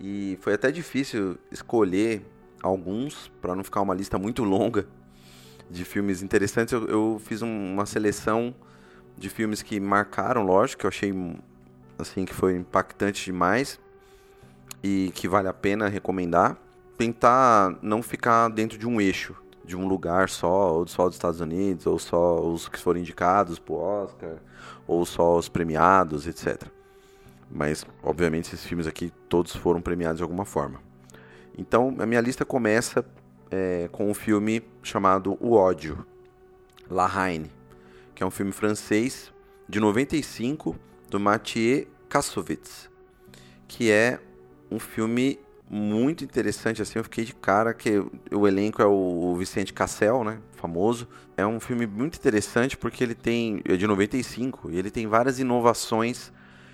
E foi até difícil escolher alguns, para não ficar uma lista muito longa de filmes interessantes. Eu, eu fiz um, uma seleção de filmes que marcaram, lógico, que eu achei assim que foi impactante demais e que vale a pena recomendar. Tentar não ficar dentro de um eixo, de um lugar só, ou só dos Estados Unidos, ou só os que foram indicados pro Oscar, ou só os premiados, etc. Mas, obviamente, esses filmes aqui todos foram premiados de alguma forma. Então, a minha lista começa é, com um filme chamado O Ódio, La Haine, que é um filme francês de 95 do Mathieu Kassovitz, que é um filme muito interessante, assim, eu fiquei de cara que o elenco é o Vicente Cassel, né, famoso. É um filme muito interessante porque ele tem, é de 95, e ele tem várias inovações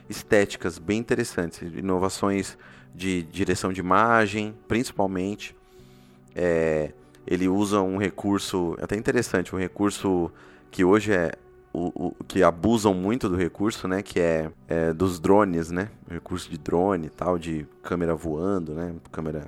estéticas bem interessantes, inovações de direção de imagem, principalmente. É, ele usa um recurso até interessante, um recurso que hoje é o, o, que abusam muito do recurso, né? Que é, é, dos drones, né? Recurso de drone e tal, de câmera voando, né? Câmera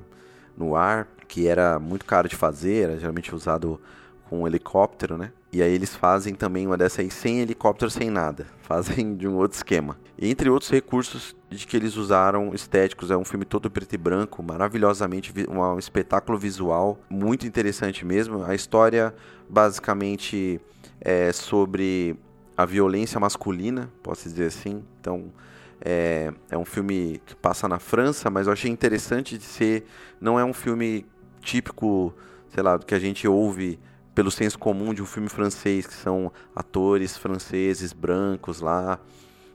no ar, que era muito caro de fazer, era geralmente usado com um helicóptero, né? E aí eles fazem também uma dessa aí sem helicóptero, sem nada. Fazem de um outro esquema. Entre outros recursos de que eles usaram estéticos, é um filme todo preto e branco, maravilhosamente, um espetáculo visual muito interessante mesmo. A história basicamente é sobre a violência masculina, posso dizer assim. Então, é, é um filme que passa na França, mas eu achei interessante de ser. Não é um filme típico, sei lá, que a gente ouve pelo senso comum de um filme francês, que são atores franceses brancos lá,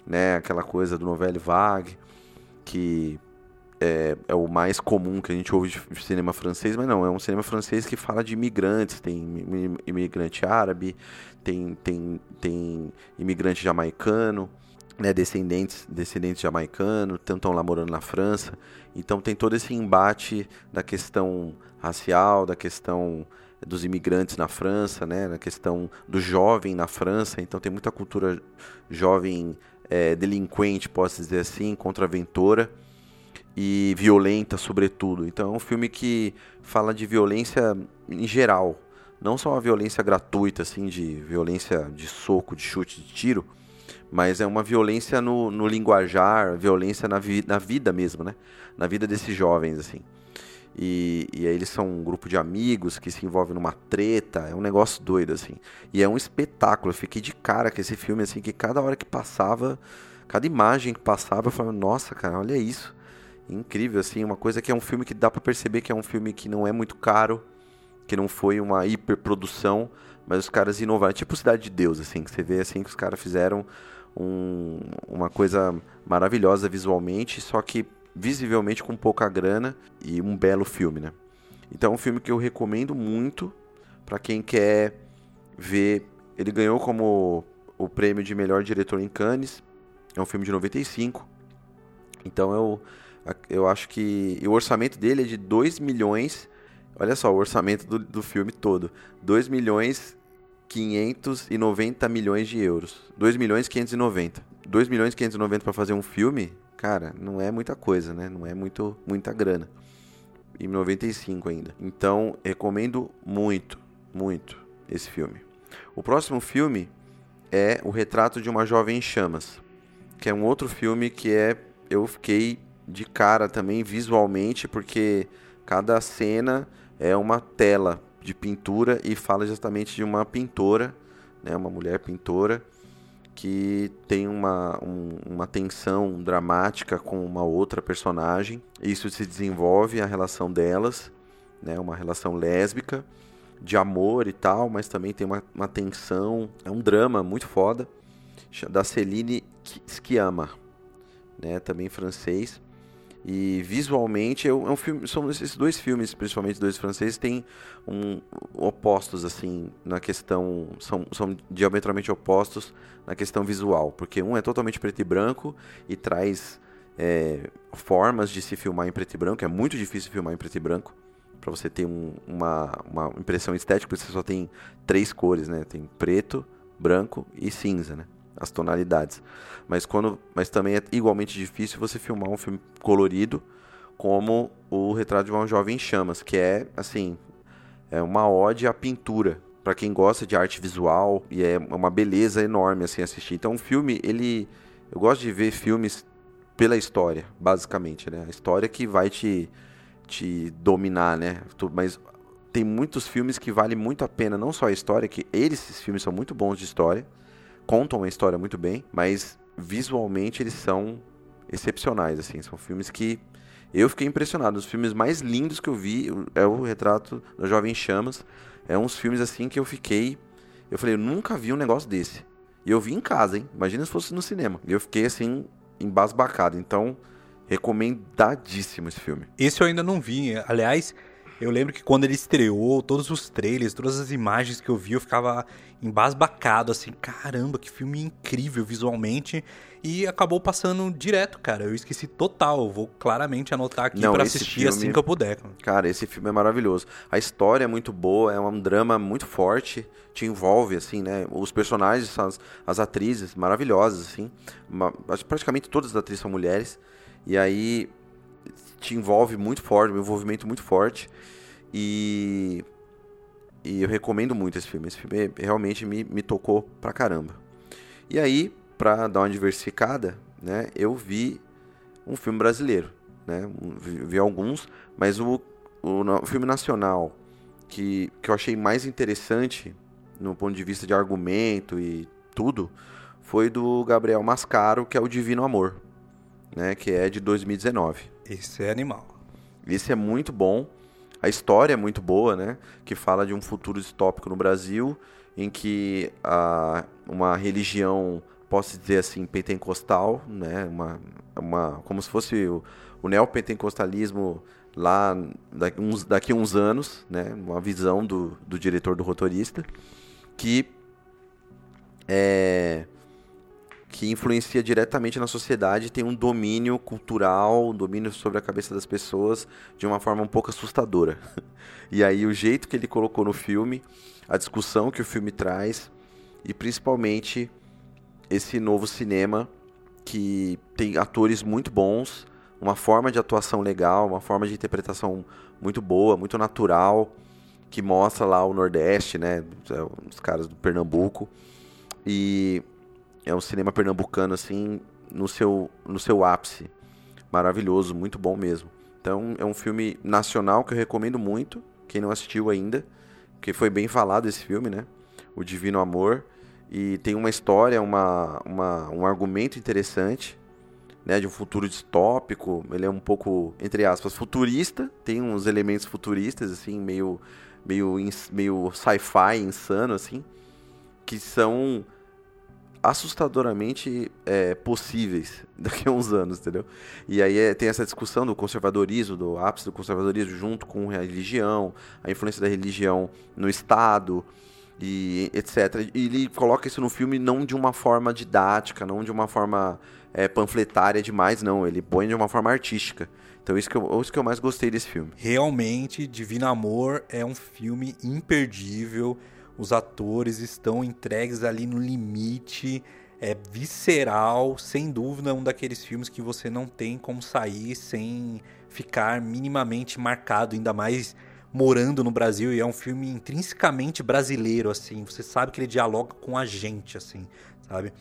né? Aquela coisa do novelle vague, que é, é, o mais comum que a gente ouve de cinema francês, mas não, é um cinema francês que fala de imigrantes, tem imigrante árabe, tem, tem, tem imigrante jamaicano, né, descendentes, descendentes jamaicanos, estão lá morando na França, então tem todo esse embate da questão racial, da questão dos imigrantes na França, né, na questão do jovem na França, então tem muita cultura jovem é, delinquente, posso dizer assim, contraventora e violenta, sobretudo. Então é um filme que fala de violência em geral, não só uma violência gratuita, assim, de violência de soco, de chute, de tiro, mas é uma violência no, no linguajar, violência na, vi, na vida mesmo, né? Na vida desses jovens, assim. E, e aí eles são um grupo de amigos que se envolvem numa treta, é um negócio doido, assim. E é um espetáculo, eu fiquei de cara com esse filme, assim, que cada hora que passava, cada imagem que passava, eu falava, nossa, cara, olha isso. Incrível, assim, uma coisa que é um filme que dá para perceber que é um filme que não é muito caro, que não foi uma hiperprodução, mas os caras inovaram, tipo Cidade de Deus, assim, que você vê assim que os caras fizeram um, uma coisa maravilhosa visualmente, só que visivelmente com pouca grana e um belo filme, né? Então é um filme que eu recomendo muito para quem quer ver. Ele ganhou como o prêmio de melhor diretor em Cannes. É um filme de 95. Então eu, eu acho que. o orçamento dele é de 2 milhões. Olha só, o orçamento do, do filme todo: 2 milhões 590 milhões de euros. 2 milhões 590. 2 milhões 590 para fazer um filme cara, não é muita coisa, né? Não é muito, muita grana. Em 95 ainda. Então, recomendo muito, muito esse filme. O próximo filme é O Retrato de uma Jovem em Chamas, que é um outro filme que é eu fiquei de cara também visualmente, porque cada cena é uma tela de pintura e fala justamente de uma pintora, né, uma mulher pintora que tem uma, um, uma tensão dramática com uma outra personagem. Isso se desenvolve a relação delas, né, uma relação lésbica, de amor e tal, mas também tem uma, uma tensão, é um drama muito foda, da Celine Sciamma, né, também francês. E visualmente é um filme, são esses dois filmes, principalmente dois franceses, têm um, opostos assim na questão, são, são diametralmente opostos na questão visual, porque um é totalmente preto e branco e traz é, formas de se filmar em preto e branco, é muito difícil filmar em preto e branco para você ter um, uma, uma impressão estética, porque você só tem três cores, né? Tem preto, branco e cinza, né? As tonalidades. Mas quando, mas também é igualmente difícil você filmar um filme colorido como o Retrato de uma Jovem em Chamas, que é assim, é uma ode à pintura para quem gosta de arte visual e é uma beleza enorme assim assistir. Então, um filme, ele eu gosto de ver filmes pela história, basicamente, né? A história que vai te te dominar, né? Mas tem muitos filmes que vale muito a pena, não só a história, que eles, esses filmes são muito bons de história, contam a história muito bem, mas visualmente eles são excepcionais, assim, são filmes que eu fiquei impressionado. Os filmes mais lindos que eu vi é o Retrato da Jovem Chamas. É uns filmes assim que eu fiquei, eu falei, eu nunca vi um negócio desse. E eu vi em casa, hein? Imagina se fosse no cinema. E eu fiquei assim, embasbacado. Então, recomendadíssimo esse filme. Esse eu ainda não vi. Aliás, eu lembro que quando ele estreou, todos os trailers, todas as imagens que eu vi, eu ficava embasbacado, assim, caramba, que filme incrível visualmente. E acabou passando direto, cara. Eu esqueci total. Eu vou claramente anotar aqui esse assistir filme- assim que eu puder. cara. Cara, esse filme é maravilhoso. A história é muito boa, é um drama muito forte, te envolve, assim, né? Os personagens, as, as atrizes, maravilhosas, assim. Ma- acho que praticamente todas as atrizes são mulheres. E aí te envolve muito forte, um envolvimento muito forte. E, e eu recomendo muito esse filme. Esse filme realmente me, me tocou pra caramba. E aí, pra dar uma diversificada, né? Eu vi um filme brasileiro, né? Vi, vi alguns, mas o, o o filme nacional que, que eu achei mais interessante no ponto de vista de argumento e tudo foi do Gabriel Mascaro, que é o Divino Amor, né? Que é de 2019. Esse é animal. Esse é muito bom. A história é muito boa, né? Que fala de um futuro distópico no Brasil, em que a, uma religião, posso dizer assim, pentecostal, né? Uma, uma, como se fosse o, o neopentecostalismo lá daqui uns, daqui uns anos, né? Uma visão do, do diretor do rotorista, que é que influencia diretamente na sociedade tem um domínio cultural, um domínio sobre a cabeça das pessoas de uma forma um pouco assustadora. E aí o jeito que ele colocou no filme, a discussão que o filme traz e principalmente esse novo cinema que tem atores muito bons, uma forma de atuação legal, uma forma de interpretação muito boa, muito natural, que mostra lá o Nordeste, né, os caras do Pernambuco. E é um cinema pernambucano assim no seu no seu ápice. Maravilhoso muito bom mesmo. Então é um filme nacional que eu recomendo muito quem não assistiu ainda porque foi bem falado esse filme né? O Divino Amor. E tem uma história uma, uma um argumento interessante né? De um futuro distópico. Ele é um pouco entre aspas futurista. Tem uns elementos futuristas assim meio meio meio sci-fi insano assim que são assustadoramente é, possíveis daqui a uns anos, entendeu? E aí é, tem essa discussão do conservadorismo, do ápice do conservadorismo junto com a religião, a influência da religião no Estado e etc. E ele coloca isso no filme não de uma forma didática, não de uma forma é, panfletária demais, não. Ele põe de uma forma artística. Então isso que eu, isso que eu mais gostei desse filme. Realmente, Divino Amor é um filme imperdível. Os atores estão entregues ali no limite. É visceral, sem dúvida, um daqueles filmes que você não tem como sair sem ficar minimamente marcado, ainda mais morando no Brasil. E é um filme intrinsecamente brasileiro, assim. Você sabe que ele dialoga com a gente, assim, sabe?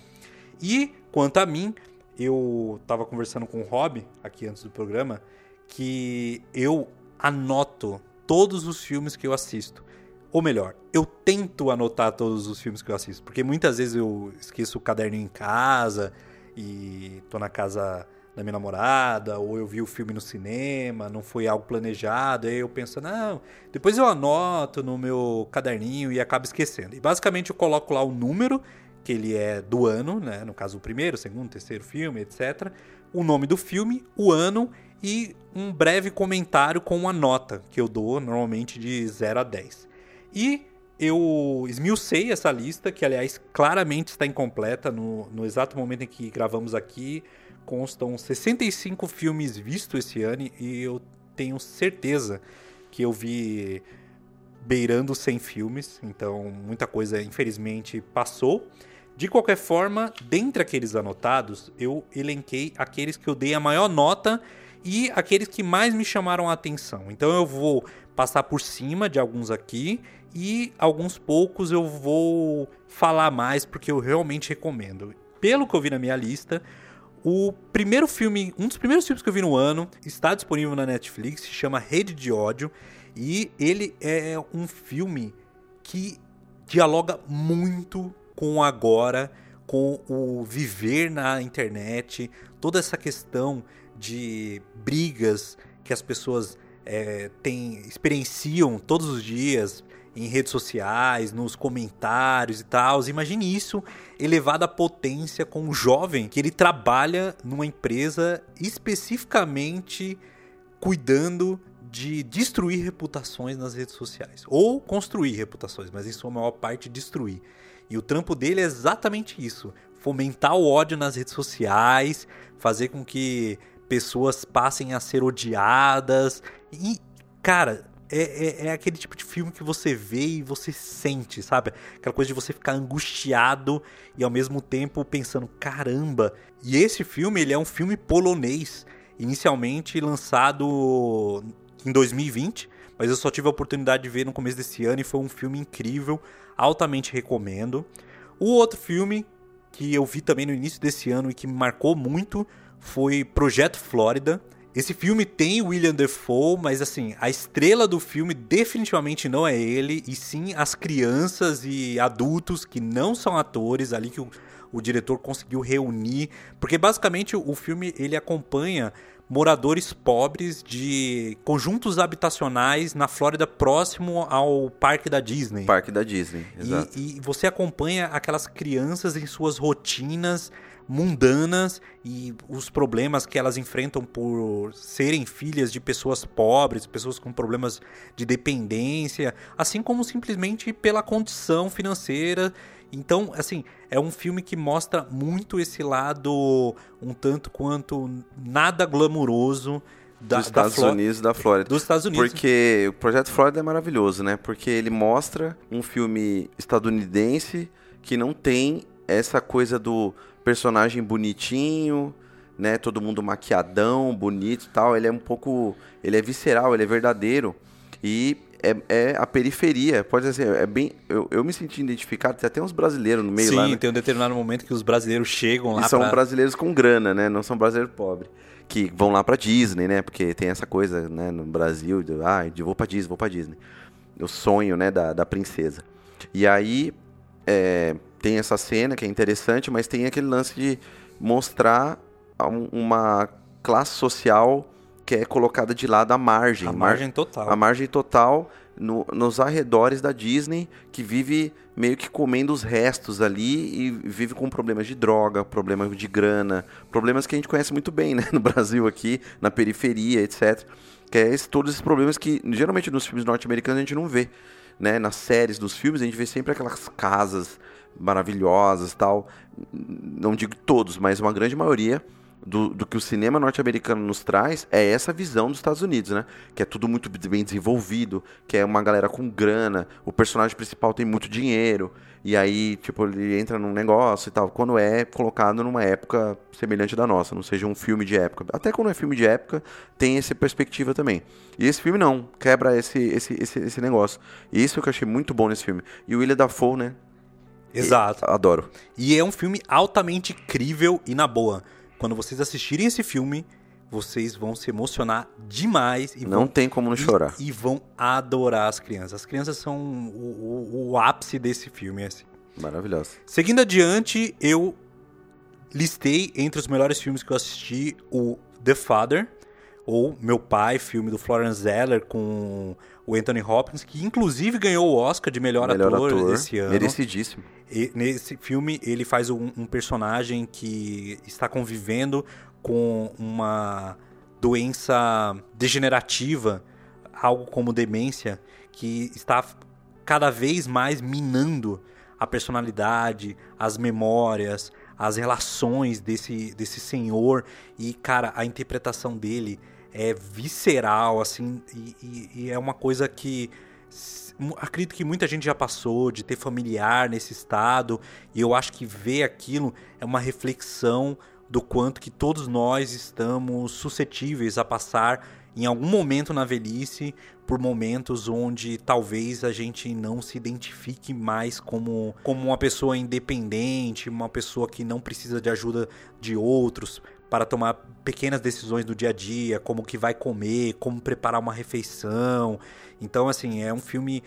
E quanto a mim, eu tava conversando com o Rob aqui antes do programa que eu anoto todos os filmes que eu assisto. Ou melhor, eu tento anotar todos os filmes que eu assisto, porque muitas vezes eu esqueço o caderninho em casa e tô na casa da minha namorada, ou eu vi o filme no cinema, não foi algo planejado, aí eu penso, não, depois eu anoto no meu caderninho e acabo esquecendo. E basicamente eu coloco lá o número, que ele é do ano, né? No caso, o primeiro, segundo, terceiro filme, etc. O nome do filme, o ano e um breve comentário com uma nota que eu dou normalmente de 0 a 10. E eu esmiucei essa lista, que aliás claramente está incompleta no, no exato momento em que gravamos aqui. Constam 65 filmes vistos esse ano e eu tenho certeza que eu vi beirando 100 filmes, então muita coisa infelizmente passou. De qualquer forma, dentre aqueles anotados, eu elenquei aqueles que eu dei a maior nota e aqueles que mais me chamaram a atenção. Então eu vou passar por cima de alguns aqui e alguns poucos eu vou falar mais porque eu realmente recomendo. Pelo que eu vi na minha lista, o primeiro filme, um dos primeiros filmes que eu vi no ano, está disponível na Netflix, se chama Rede de Ódio e ele é um filme que dialoga muito com agora, com o viver na internet, toda essa questão de brigas que as pessoas é, têm, experienciam todos os dias em redes sociais, nos comentários e tal. Imagine isso elevado à potência com um jovem que ele trabalha numa empresa especificamente cuidando de destruir reputações nas redes sociais. Ou construir reputações, mas em sua maior parte destruir. E o trampo dele é exatamente isso: fomentar o ódio nas redes sociais, fazer com que pessoas passem a ser odiadas. E, cara, é, é, é, aquele tipo de filme que você vê e você sente, sabe? Aquela coisa de você ficar angustiado e ao mesmo tempo pensando, caramba. E esse filme, ele é um filme polonês, inicialmente lançado em 2020, mas eu só tive a oportunidade de ver no começo desse ano e foi um filme incrível, altamente recomendo. O outro filme que eu vi também no início desse ano e que me marcou muito foi Projeto Flórida. Esse filme tem William Defoe, mas assim, a estrela do filme definitivamente não é ele, e sim as crianças e adultos que não são atores ali que o, o diretor conseguiu reunir, porque basicamente o filme ele acompanha moradores pobres de conjuntos habitacionais na Flórida próximo ao parque da Disney. Parque da Disney, exato. E, e você acompanha aquelas crianças em suas rotinas mundanas e os problemas que elas enfrentam por serem filhas de pessoas pobres, pessoas com problemas de dependência, assim como simplesmente pela condição financeira então, assim, é um filme que mostra muito esse lado um tanto quanto nada glamuroso da, dos Estados da Unidos da Flórida. Dos Estados Unidos. Porque o Projeto Flórida é maravilhoso, né? Porque ele mostra um filme estadunidense que não tem essa coisa do personagem bonitinho, né? Todo mundo maquiadão, bonito e tal. Ele é um pouco. Ele é visceral, ele é verdadeiro. E é, é, a periferia. Pode ser, é bem. Eu, eu me senti identificado, tem até uns brasileiros no meio Sim, lá. Sim, né? tem um determinado momento que os brasileiros chegam lá. E são pra... brasileiros com grana, né? Não são brasileiros pobres. Que vão lá pra Disney, né? Porque tem essa coisa, né, no Brasil, de, ah, de vou pra Disney, vou pra Disney. O sonho, né, da, da princesa. E aí é, tem essa cena que é interessante, mas tem aquele lance de mostrar uma classe social que é colocada de lado à margem. A margem total. A margem total no, nos arredores da Disney, que vive meio que comendo os restos ali e vive com problemas de droga, problemas de grana, problemas que a gente conhece muito bem, né? No Brasil aqui, na periferia, etc. Que é esse, todos esses problemas que geralmente nos filmes norte-americanos a gente não vê. Né? Nas séries dos filmes a gente vê sempre aquelas casas maravilhosas tal. Não digo todos, mas uma grande maioria do, do que o cinema norte-americano nos traz é essa visão dos Estados Unidos, né? Que é tudo muito bem desenvolvido, que é uma galera com grana, o personagem principal tem muito dinheiro, e aí, tipo, ele entra num negócio e tal, quando é colocado numa época semelhante da nossa, não seja um filme de época. Até quando é filme de época, tem essa perspectiva também. E esse filme não, quebra esse, esse, esse, esse negócio. E isso que eu achei muito bom nesse filme. E o William Dafoe, né? Exato. E, adoro. E é um filme altamente crível e na boa. Quando vocês assistirem esse filme, vocês vão se emocionar demais. E não vão, tem como não chorar. E, vão adorar as crianças. As crianças são o, o, o ápice desse filme. Assim. Maravilhoso. Seguindo adiante, eu listei entre os melhores filmes que eu assisti o The Father, ou Meu Pai, filme do Florence Zeller com o Anthony Hopkins, que inclusive ganhou o Oscar de melhor, melhor ator, ator esse ano. Merecidíssimo. E, nesse filme, ele faz um, um, personagem que está convivendo com uma doença degenerativa, algo como demência, que está cada vez mais minando a personalidade, as memórias, as relações desse, desse senhor. E, cara, a interpretação dele é visceral, assim, e, e, e é uma coisa que acredito que muita gente já passou de ter familiar nesse estado, e eu acho que ver aquilo é uma reflexão do quanto que todos nós estamos suscetíveis a passar em algum momento na velhice por momentos onde talvez a gente não se identifique mais como, como uma pessoa independente, uma pessoa que não precisa de ajuda de outros para tomar pequenas decisões do dia a dia, como que vai comer, como preparar uma refeição. Então, assim, é um filme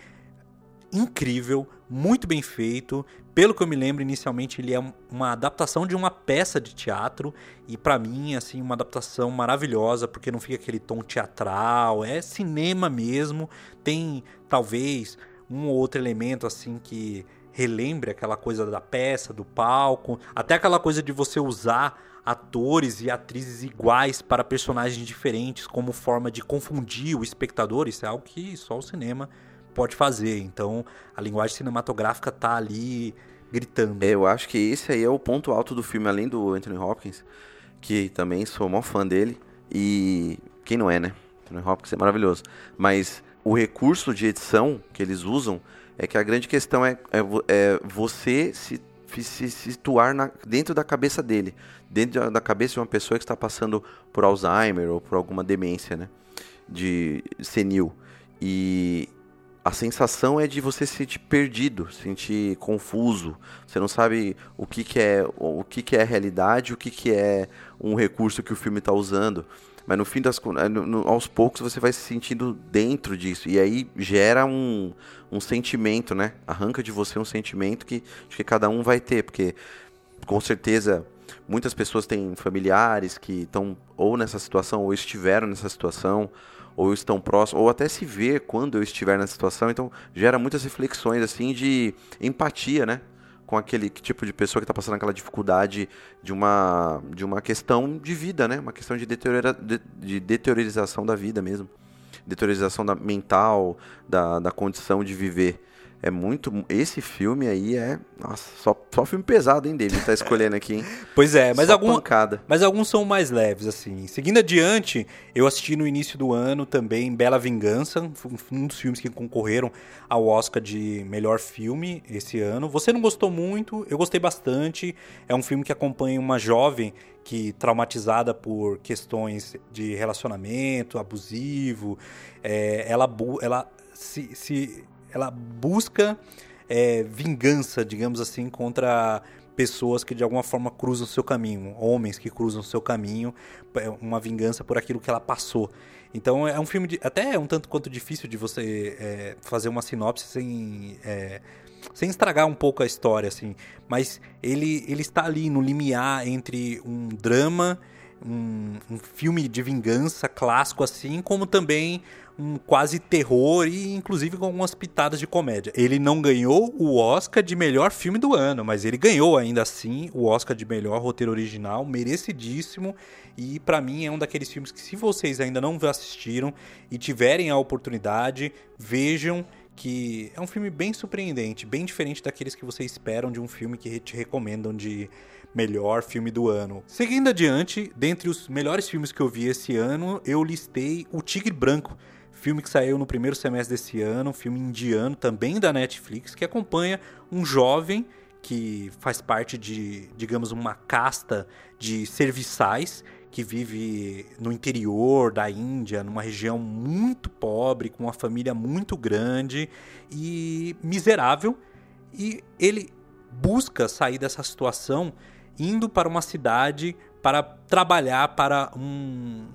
incrível, muito bem feito. Pelo que eu me lembro, inicialmente ele é uma adaptação de uma peça de teatro e para mim assim uma adaptação maravilhosa, porque não fica aquele tom teatral, é cinema mesmo. Tem talvez um ou outro elemento assim que relembre aquela coisa da peça, do palco, até aquela coisa de você usar atores e atrizes iguais para personagens diferentes como forma de confundir o espectador, isso é algo que só o cinema pode fazer. Então, a linguagem cinematográfica tá ali gritando. Eu acho que esse aí é o ponto alto do filme, além do Anthony Hopkins, que também sou maior fã dele. E quem não é, né? Anthony Hopkins é maravilhoso. Mas o recurso de edição que eles usam é que a grande questão é, é, é você se, se situar na, dentro da cabeça dele, dentro da cabeça de uma pessoa que está passando por Alzheimer ou por alguma demência, né? De senil. E a sensação é de você se sentir perdido, se sentir confuso. Você não sabe o que, que é o que, que é realidade, o que, que é um recurso que o filme está usando. Mas no fim das contas, aos poucos você vai se sentindo dentro disso. E aí gera um, um sentimento, né? Arranca de você um sentimento que acho que cada um vai ter. Porque com certeza muitas pessoas têm familiares que estão ou nessa situação ou estiveram nessa situação ou estão próximos, ou até se ver quando eu estiver nessa situação. Então gera muitas reflexões assim de empatia, né? Com aquele tipo de pessoa que está passando aquela dificuldade de uma, de uma questão de vida, né? Uma questão de, deteriora, de, de deteriorização da vida mesmo. Deteriorização da mental, da, da condição de viver. É muito. Esse filme aí é. Nossa, só, só filme pesado, hein, David? Tá escolhendo aqui, hein? Pois é, mas, algum, pancada. mas alguns são mais leves, assim. Seguindo adiante, eu assisti no início do ano também Bela Vingança, um dos filmes que concorreram ao Oscar de melhor filme esse ano. Você não gostou muito, eu gostei bastante. É um filme que acompanha uma jovem que traumatizada por questões de relacionamento abusivo, é, ela, ela se, se ela busca é, vingança, digamos assim, contra pessoas que de alguma forma cruzam seu caminho, homens que cruzam seu caminho, é, uma vingança por aquilo que ela passou. Então é um filme de, até um tanto quanto difícil de você é, fazer uma sinopse sem é, sem estragar um pouco a história assim, mas ele ele está ali no limiar entre um drama um, um filme de vingança clássico assim, como também um quase terror e inclusive com algumas pitadas de comédia. Ele não ganhou o Oscar de melhor filme do ano, mas ele ganhou ainda assim o Oscar de melhor roteiro original, merecidíssimo. E para mim é um daqueles filmes que se vocês ainda não assistiram e tiverem a oportunidade, vejam que é um filme bem surpreendente, bem diferente daqueles que vocês esperam de um filme que te recomendam de melhor filme do ano. Seguindo adiante, dentre os melhores filmes que eu vi esse ano, eu listei O Tigre Branco, filme que saiu no primeiro semestre desse ano, um filme indiano também da Netflix, que acompanha um jovem que faz parte de, digamos, uma casta de serviçais que vive no interior da Índia, numa região muito pobre, com uma família muito grande e miserável, e ele busca sair dessa situação indo para uma cidade para trabalhar para um,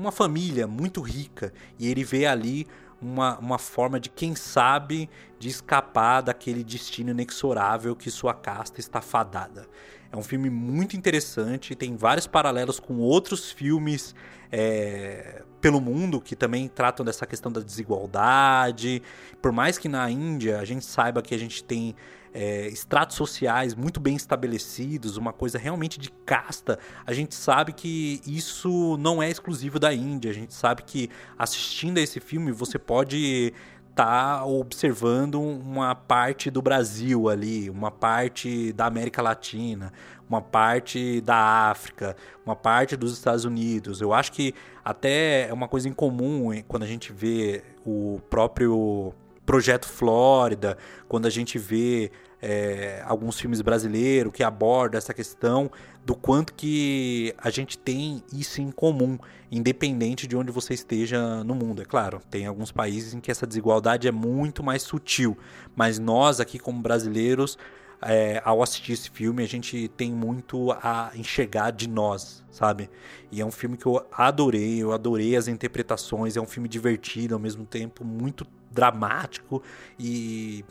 uma família muito rica e ele vê ali uma, uma forma de, quem sabe, de escapar daquele destino inexorável que sua casta está fadada. É um filme muito interessante, tem vários paralelos com outros filmes é, pelo mundo que também tratam dessa questão da desigualdade. Por mais que na Índia a gente saiba que a gente tem é, estratos sociais muito bem estabelecidos, uma coisa realmente de casta, a gente sabe que isso não é exclusivo da Índia. A gente sabe que assistindo a esse filme você pode estar tá observando uma parte do Brasil ali, uma parte da América Latina, uma parte da África, uma parte dos Estados Unidos. Eu acho que até é uma coisa em comum quando a gente vê o próprio Projeto Flórida, quando a gente vê é, alguns filmes brasileiros que abordam essa questão do quanto que a gente tem isso em comum, independente de onde você esteja no mundo. É claro, tem alguns países em que essa desigualdade é muito mais sutil, mas nós aqui como brasileiros é, ao assistir esse filme, a gente tem muito a enxergar de nós, sabe? E é um filme que eu adorei, eu adorei as interpretações, é um filme divertido, ao mesmo tempo muito dramático e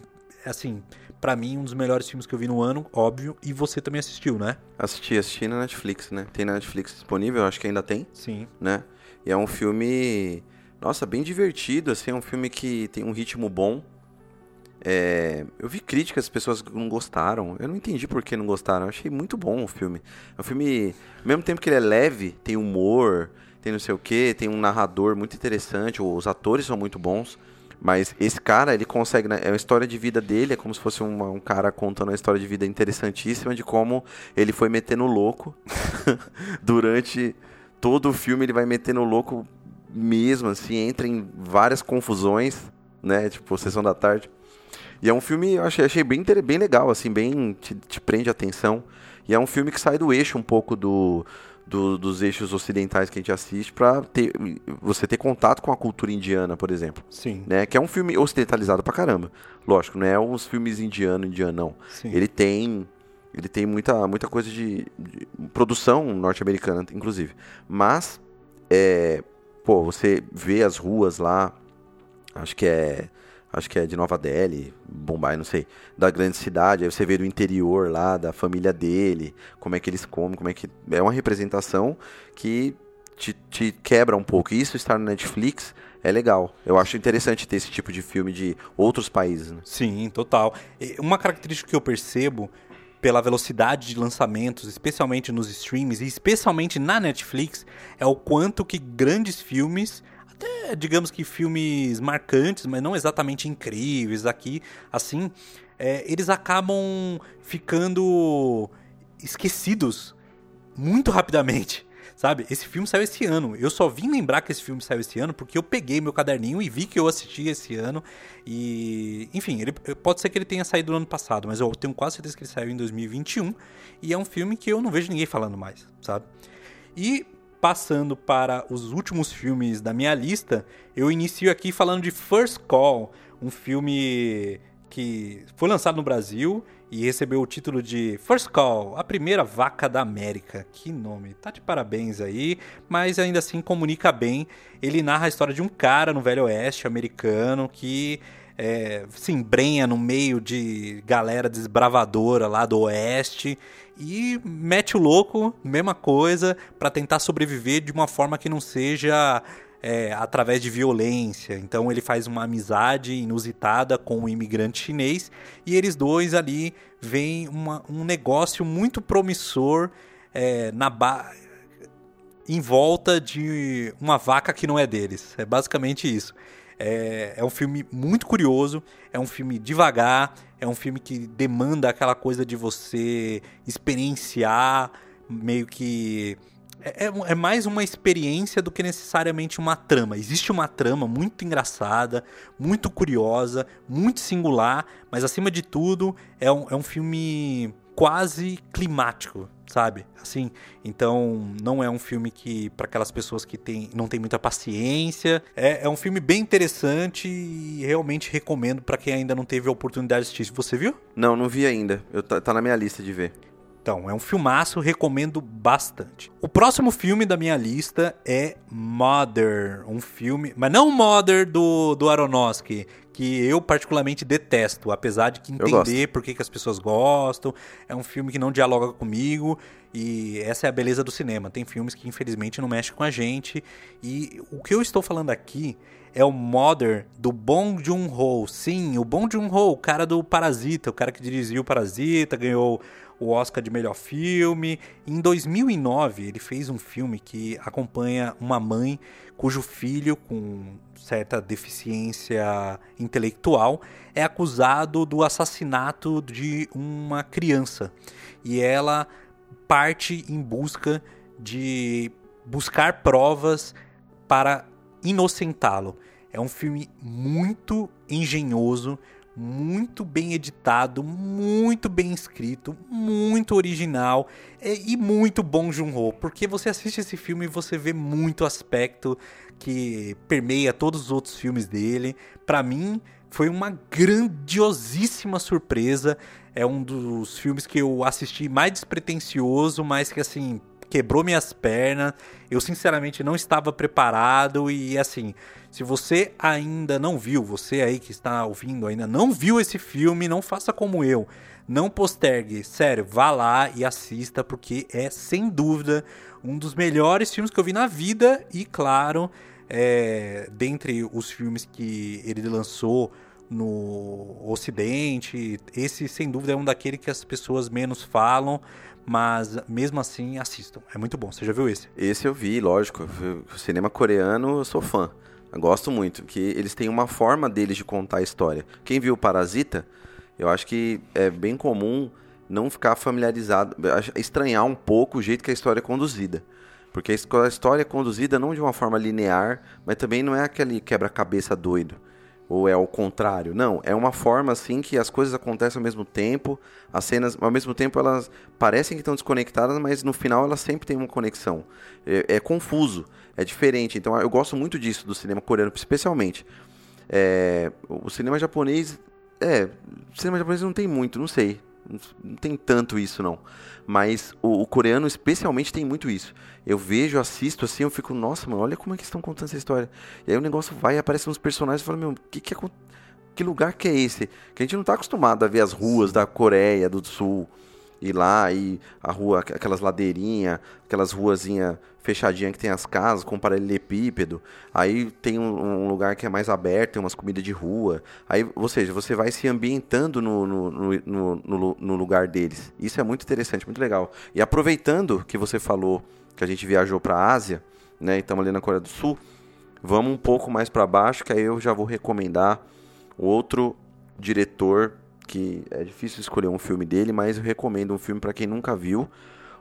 assim, para mim um dos melhores filmes que eu vi no ano, óbvio, e você também assistiu, né? Assisti, assisti na Netflix, né? Tem na Netflix disponível, acho que ainda tem. Sim. Né? E é um filme, nossa, bem divertido, assim, é um filme que tem um ritmo bom. É, eu vi críticas, pessoas que não gostaram. Eu não entendi por que não gostaram. Eu achei muito bom o filme. É um filme, ao mesmo tempo que ele é leve, tem humor, tem não sei o que, tem um narrador muito interessante, os atores são muito bons. Mas esse cara, ele consegue, né? É uma história de vida dele, é como se fosse uma, um cara contando uma história de vida interessantíssima de como ele foi metendo louco durante todo o filme. Ele vai metendo louco mesmo, assim, entra em várias confusões, né? Tipo, sessão da tarde. E é um filme, eu achei, achei bem, bem legal, assim, bem. Te, te prende a atenção. E é um filme que sai do eixo um pouco do, do, dos eixos ocidentais que a gente assiste para ter, você ter contato com a cultura indiana, por exemplo. Sim. Né? Que é um filme ocidentalizado pra caramba. Lógico, não é uns filmes indiano, indiano, não. Sim. Ele tem. Ele tem muita, muita coisa de, de produção norte-americana, inclusive. Mas, é, pô, você vê as ruas lá, acho que é acho que é de Nova Delhi, Bombay, não sei, da grande cidade. Aí você vê do interior lá, da família dele, como é que eles comem, como é que. É uma representação que te, te quebra um pouco. Isso estar no Netflix é legal. Eu acho interessante ter esse tipo de filme de outros países. Né? Sim, total. Uma característica que eu percebo pela velocidade de lançamentos, especialmente nos streams e especialmente na Netflix, é o quanto que grandes filmes até digamos que filmes marcantes, mas não exatamente incríveis aqui, assim, é, eles acabam ficando esquecidos muito rapidamente. Sabe? Esse filme saiu esse ano. Eu só vim lembrar que esse filme saiu esse ano porque eu peguei meu caderninho e vi que eu assisti esse ano. E, enfim, ele pode ser que ele tenha saído no ano passado, mas eu tenho quase certeza que ele saiu em 2021. E é um filme que eu não vejo ninguém falando mais, sabe? E passando para os últimos filmes da minha lista, eu inicio aqui falando de First Call, um filme que foi lançado no Brasil e recebeu o título de First Call, a primeira vaca da América. Que nome, tá de parabéns aí, mas ainda assim comunica bem. Ele narra a história de um cara no Velho Oeste americano que é, se embrenha no meio de galera desbravadora lá do Oeste e mete o louco, mesma coisa, para tentar sobreviver de uma forma que não seja é, através de violência. Então ele faz uma amizade inusitada com um imigrante chinês e eles dois ali veem uma, um negócio muito promissor é, na ba em volta de uma vaca que não é deles. É basicamente isso. É, é um filme muito curioso, é um filme devagar, é um filme que demanda aquela coisa de você experienciar, meio que. É, é, é mais uma experiência do que necessariamente uma trama. Existe uma trama muito engraçada, muito curiosa, muito singular, mas acima de tudo é um, é um filme quase climático, sabe? Assim, então não é um filme que para aquelas pessoas que tem, não tem muita paciência. É, é um filme bem interessante e realmente recomendo para quem ainda não teve a oportunidade de assistir. Você viu? Não, não vi ainda. Eu tá, tá na minha lista de ver. Então, é um filmaço, recomendo bastante. O próximo filme da minha lista é Mother, um filme, mas não Mother do, do Aronofsky, que eu particularmente detesto, apesar de que entender por que, que as pessoas gostam. É um filme que não dialoga comigo e essa é a beleza do cinema. Tem filmes que infelizmente não mexem com a gente e o que eu estou falando aqui é o Mother do Bong Joon-ho. Sim, o Bong Joon-ho, o cara do Parasita, o cara que dirigiu o Parasita, ganhou o Oscar de melhor filme. Em 2009, ele fez um filme que acompanha uma mãe cujo filho, com certa deficiência intelectual, é acusado do assassinato de uma criança. E ela parte em busca de buscar provas para inocentá-lo. É um filme muito engenhoso, muito bem editado, muito bem escrito, muito original e, muito bom Jun-ho, porque você assiste esse filme e você vê muito aspecto que permeia todos os outros filmes dele. Para mim, foi uma grandiosíssima surpresa. É um dos filmes que eu assisti mais despretensioso, mas que assim, quebrou minhas pernas. Eu sinceramente não estava preparado e assim, se você ainda não viu, você aí que está ouvindo ainda não viu esse filme, não faça como eu. Não postergue, sério, vá lá e assista porque é sem dúvida um dos melhores filmes que eu vi na vida e claro, é, dentre os filmes que ele lançou no Ocidente. Esse, sem dúvida, é um daquele que as pessoas menos falam, mas mesmo assim assistam. É muito bom. Você já viu esse? Esse eu vi, lógico. O cinema coreano, eu sou fã. Eu gosto muito, que eles têm uma forma deles de contar a história. Quem viu Parasita, eu acho que é bem comum não ficar familiarizado, estranhar um pouco o jeito que a história é conduzida. Porque a história é conduzida não de uma forma linear, mas também não é aquele quebra-cabeça doido ou é o contrário. Não, é uma forma assim que as coisas acontecem ao mesmo tempo, as cenas, ao mesmo tempo elas parecem que estão desconectadas, mas no final elas sempre têm uma conexão. É, é confuso, é diferente. Então eu gosto muito disso do cinema coreano, especialmente. É, o cinema japonês, é, o cinema japonês não tem muito, não sei, não tem tanto isso não. Mas o, o, coreano especialmente tem muito isso. Eu vejo, assisto assim, eu fico, nossa, mano, olha como é que estão contando essa história. E aí o negócio vai, aparece uns personagens e fala, meu, que, que, é, que lugar que é esse? Que a gente não está acostumado a ver as ruas da Coreia do Sul ir lá e a rua, aquelas ladeirinhas, aquelas ruazinhas fechadinhas que tem as casas com paralelepípedo. Aí tem um, um, lugar que é mais aberto, tem umas comidas de rua. Aí, ou seja, você vai se ambientando no, no, no, no, no lugar deles. Isso é muito interessante, muito legal. E aproveitando que você falou que a gente viajou para a Ásia, né? E estamos ali na Coreia do Sul. Vamos um pouco mais para baixo, que aí eu já vou recomendar outro diretor que é difícil escolher um filme dele, mas eu recomendo um filme para quem nunca viu.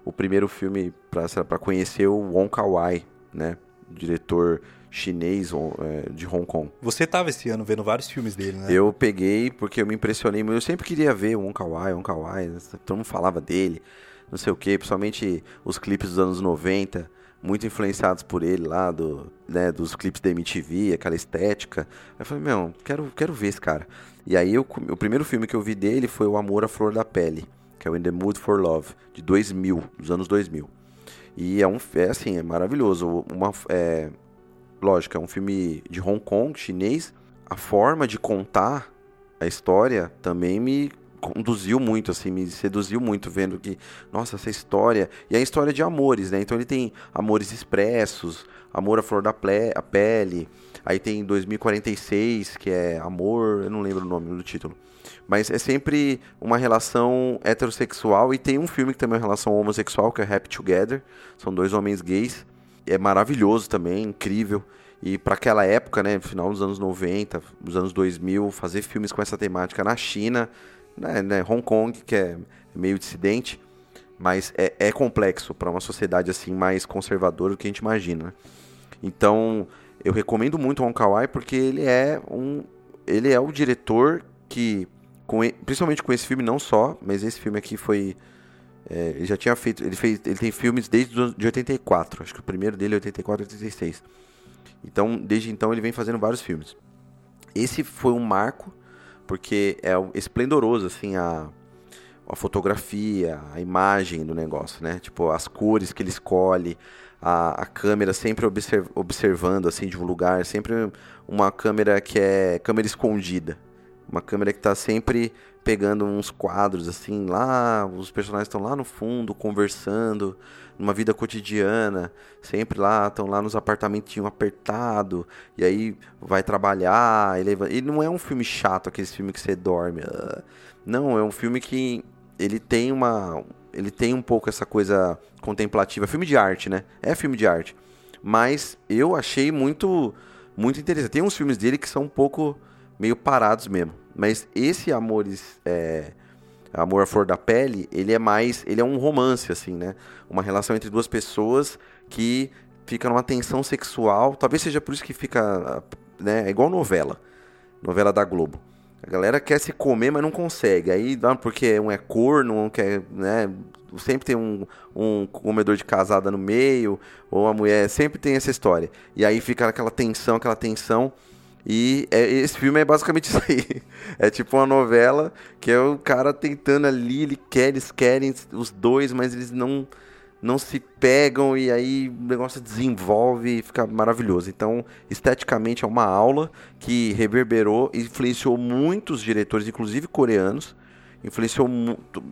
O primeiro filme para conhecer o Wong Kar-wai, né? Diretor chinês é, de Hong Kong. Você estava esse ano vendo vários filmes dele, né? Eu peguei porque eu me impressionei, eu sempre queria ver o Wong Kar-wai, Wong Kar-wai, todo mundo falava dele, não sei o que, principalmente os clipes dos anos 90, muito influenciados por ele lá, do, né, dos clipes da MTV, aquela estética. Eu falei, meu, quero, quero ver esse cara. E aí eu, o primeiro filme que eu vi dele foi O Amor à Flor da Pele, que é o In the Mood for Love, de 2000, dos anos 2000. E é um é assim, é maravilhoso. Uma, é, lógico, é um filme de Hong Kong, chinês. A forma de contar a história também me conduziu muito, assim, me seduziu muito, vendo que, nossa, essa história. E é a história de amores, né? Então ele tem amores expressos, amor à flor da ple, a pele, Aí tem 2046, que é Amor, eu não lembro o nome do título. Mas é sempre uma relação heterossexual e tem um filme que também é uma relação homossexual, que é Happy Together. São dois homens gays. É maravilhoso também, incrível. E para aquela época, né, final dos anos 90, dos anos 2000, fazer filmes com essa temática na China, né, né Hong Kong, que é meio dissidente, mas é, é complexo para uma sociedade assim mais conservadora do que a gente imagina. Né? Então, eu recomendo muito o Wong Kar Wai porque ele é um ele é o diretor que com, principalmente com esse filme não só, mas esse filme aqui foi é, ele já tinha feito, ele fez, ele tem filmes desde de 84, acho que o primeiro dele é 84, 86. Então, desde então ele vem fazendo vários filmes. Esse foi um marco porque é esplendoroso assim a a fotografia, a imagem do negócio, né? Tipo, as cores que ele escolhe, a, a câmera sempre observ, observando assim de um lugar, sempre uma câmera que é câmera escondida, uma câmera que está sempre pegando uns quadros assim lá, os personagens estão lá no fundo conversando, numa vida cotidiana, sempre lá, estão lá nos apartamentinhos apertado, e aí vai trabalhar, ele, não é um filme chato, aquele filme que você dorme. Ah. Não, é um filme que ele tem uma ele tem um pouco essa coisa contemplativa. Filme de arte, né? É filme de arte. Mas eu achei muito muito interessante. Tem uns filmes dele que são um pouco meio parados mesmo. Mas esse Amores é, Amor à Flor da Pele, ele é mais, ele é um romance assim, né? Uma relação entre duas pessoas que fica numa tensão sexual. Talvez seja por isso que fica, né, é igual novela. Novela da Globo. A galera quer se comer, mas não consegue. Aí, porque um é corno, um quer, né? Sempre tem um, um comedor de casada no meio, ou a mulher, sempre tem essa história. E aí fica aquela tensão, aquela tensão. E é, esse filme é basicamente isso aí. É tipo uma novela que é o cara tentando ali, ele quer, eles querem os dois, mas eles não não se pegam e aí o negócio desenvolve e fica maravilhoso. Então, esteticamente é uma aula que reverberou influenciou muitos diretores, inclusive coreanos, influenciou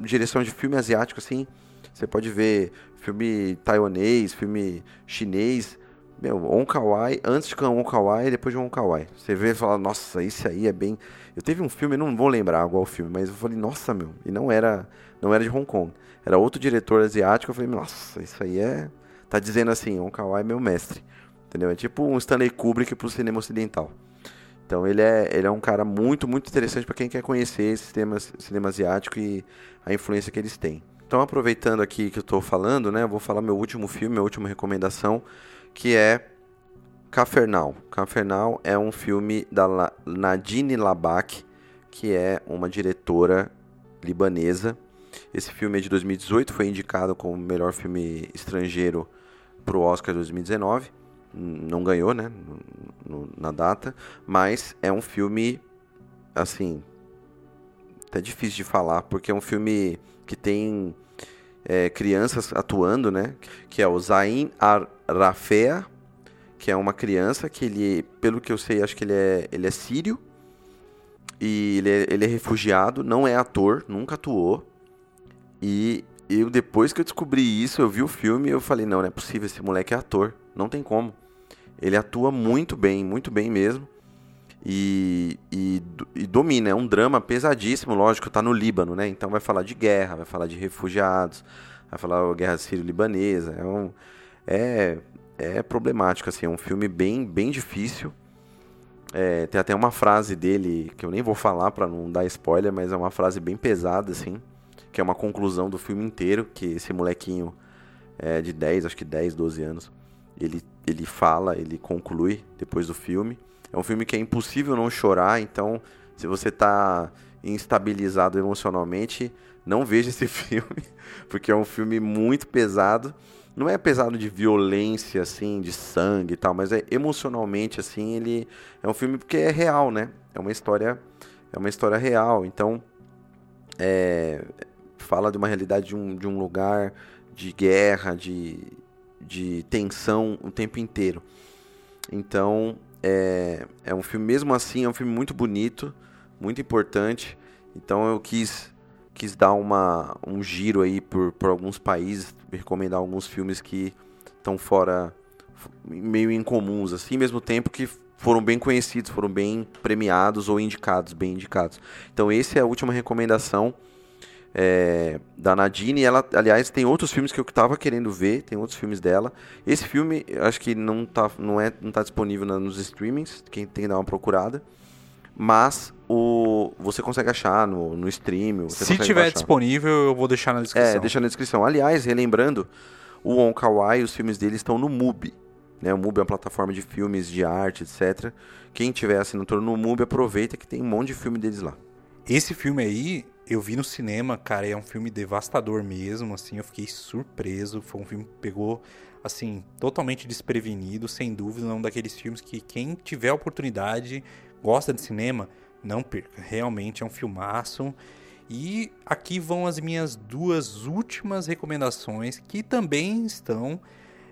direção de filme asiático assim. Você pode ver filme taiwanês, filme chinês, meu, Onkawai, antes de Onkawai e depois de Onkawai. Você vê e fala, nossa, esse aí é bem... Eu teve um filme, não vou lembrar qual filme, mas eu falei, nossa, meu, e não era, não era de Hong Kong. Era outro diretor asiático, eu falei, nossa, isso aí é... Tá dizendo assim, Onkawai é meu mestre. Entendeu? É tipo um Stanley Kubrick pro cinema ocidental. Então ele é, ele é um cara muito, muito interessante para quem quer conhecer esse cinema, cinema asiático e a influência que eles têm. Então, aproveitando aqui que eu estou falando, né, eu vou falar meu último filme, minha última recomendação, que é Cafernal. Cafernal é um filme da Nadine Labak, que é uma diretora libanesa. Esse filme é de 2018, foi indicado como melhor filme estrangeiro para o Oscar 2019 não ganhou, né, na data, mas é um filme, assim, até difícil de falar, porque é um filme que tem é, crianças atuando, né, que é o Zain Arrafea, que é uma criança que ele, pelo que eu sei, acho que ele é, ele é sírio, e ele é, ele é refugiado, não é ator, nunca atuou, e eu, depois que eu descobri isso, eu vi o filme e eu falei, não, não é possível, esse moleque é ator, não tem como. Ele atua muito bem, muito bem mesmo. E, e, e, domina, é um drama pesadíssimo, lógico, tá no Líbano, né? Então vai falar de guerra, vai falar de refugiados, vai falar guerra sírio-libanesa. É, um, é, é problemático, assim, é um filme bem, bem difícil. É, tem até uma frase dele que eu nem vou falar para não dar spoiler, mas é uma frase bem pesada, assim, que é uma conclusão do filme inteiro, que esse molequinho é de 10, acho que 10, 12 anos, ele, ele fala, ele conclui depois do filme. É um filme que é impossível não chorar, então se você está instabilizado emocionalmente, não veja esse filme, porque é um filme muito pesado. Não é pesado de violência, assim, de sangue e tal, mas é emocionalmente, assim, ele é um filme porque é real, né? É uma história, é uma história real. Então, é, fala de uma realidade de um, de um lugar de guerra, de, de tensão o tempo inteiro. Então, é, é um filme, mesmo assim, é um filme muito bonito, muito importante. Então, eu quis, quis dar uma, um giro aí por, por alguns países, recomendar alguns filmes que estão fora, meio incomuns, assim, mesmo tempo que foram bem conhecidos, foram bem premiados ou indicados, bem indicados. Então, essa é a última recomendação é, da Nadine. Ela, aliás, tem outros filmes que eu estava querendo ver, tem outros filmes dela. Esse filme, acho que não está não é, não tá disponível nos streamings, quem tem que dar uma procurada. Mas o, você consegue achar no, no stream. Se tiver baixar. disponível, eu vou deixar na descrição. É, deixa na descrição. Aliás, relembrando, o On Kawaii, os filmes dele estão no MUBI. Né? O MUBI é uma plataforma de filmes, de arte, etc. Quem tiver assinatura no MUBI, aproveita que tem um monte de filme deles lá. Esse filme aí, eu vi no cinema, cara, é um filme devastador mesmo, assim, eu fiquei surpreso. Foi um filme que pegou, assim, totalmente desprevenido, sem dúvida, é um daqueles filmes que quem tiver oportunidade, gosta de cinema, não perca. Realmente é um filmaço. E aqui vão as minhas duas últimas recomendações, que também estão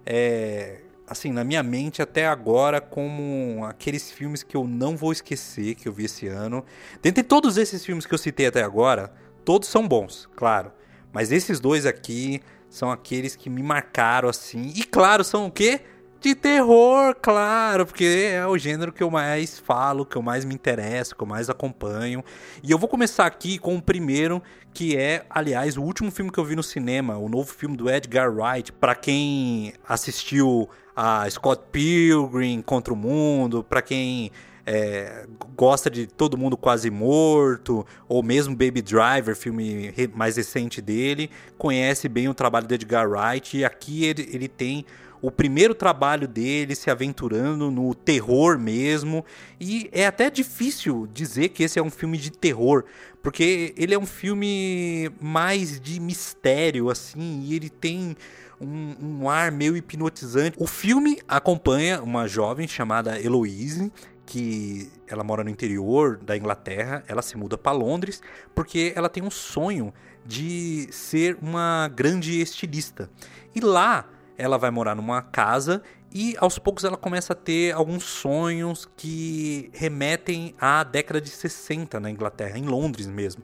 é, assim, na minha mente até agora como aqueles filmes que eu não vou esquecer que eu vi esse ano. Dentre todos esses filmes que eu citei até agora, todos são bons, claro. Mas esses dois aqui são aqueles que me marcaram assim. E claro, são o quê? De terror, claro, porque é o gênero que eu mais falo, que eu mais me interesso, que eu mais acompanho. E eu vou começar aqui com o primeiro, que é, aliás, o último filme que eu vi no cinema, o novo filme do Edgar Wright. Para quem assistiu a Scott Pilgrim contra o Mundo, para quem é, gosta de Todo Mundo Quase Morto, ou mesmo Baby Driver, filme mais recente dele, conhece bem o trabalho de Edgar Wright, e aqui ele, ele tem o primeiro trabalho dele se aventurando no terror mesmo. E é até difícil dizer que esse é um filme de terror, porque ele é um filme mais de mistério, assim, e ele tem um, um ar meio hipnotizante. O filme acompanha uma jovem chamada Eloise, que ela mora no interior da Inglaterra, ela se muda para Londres porque ela tem um sonho de ser uma grande estilista. E lá ela vai morar numa casa E aos poucos ela começa a ter alguns sonhos que remetem à década de 60 na Inglaterra, em Londres mesmo.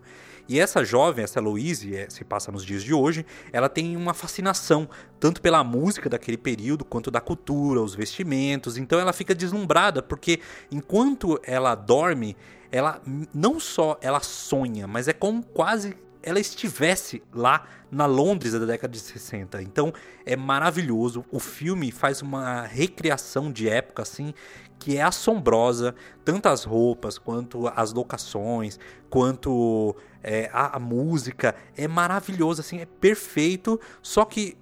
E essa jovem, essa Louise, é, se passa nos dias de hoje, ela tem uma fascinação tanto pela música daquele período quanto da cultura, os vestimentos. Então ela fica deslumbrada porque enquanto ela dorme, ela não só ela sonha, mas é como quase ela estivesse lá na Londres da década de 60. Então é maravilhoso. O filme faz uma recriação de época assim que é assombrosa, tanto as roupas quanto as locações, quanto é, a, a, música é maravilhoso, assim, é perfeito. Só que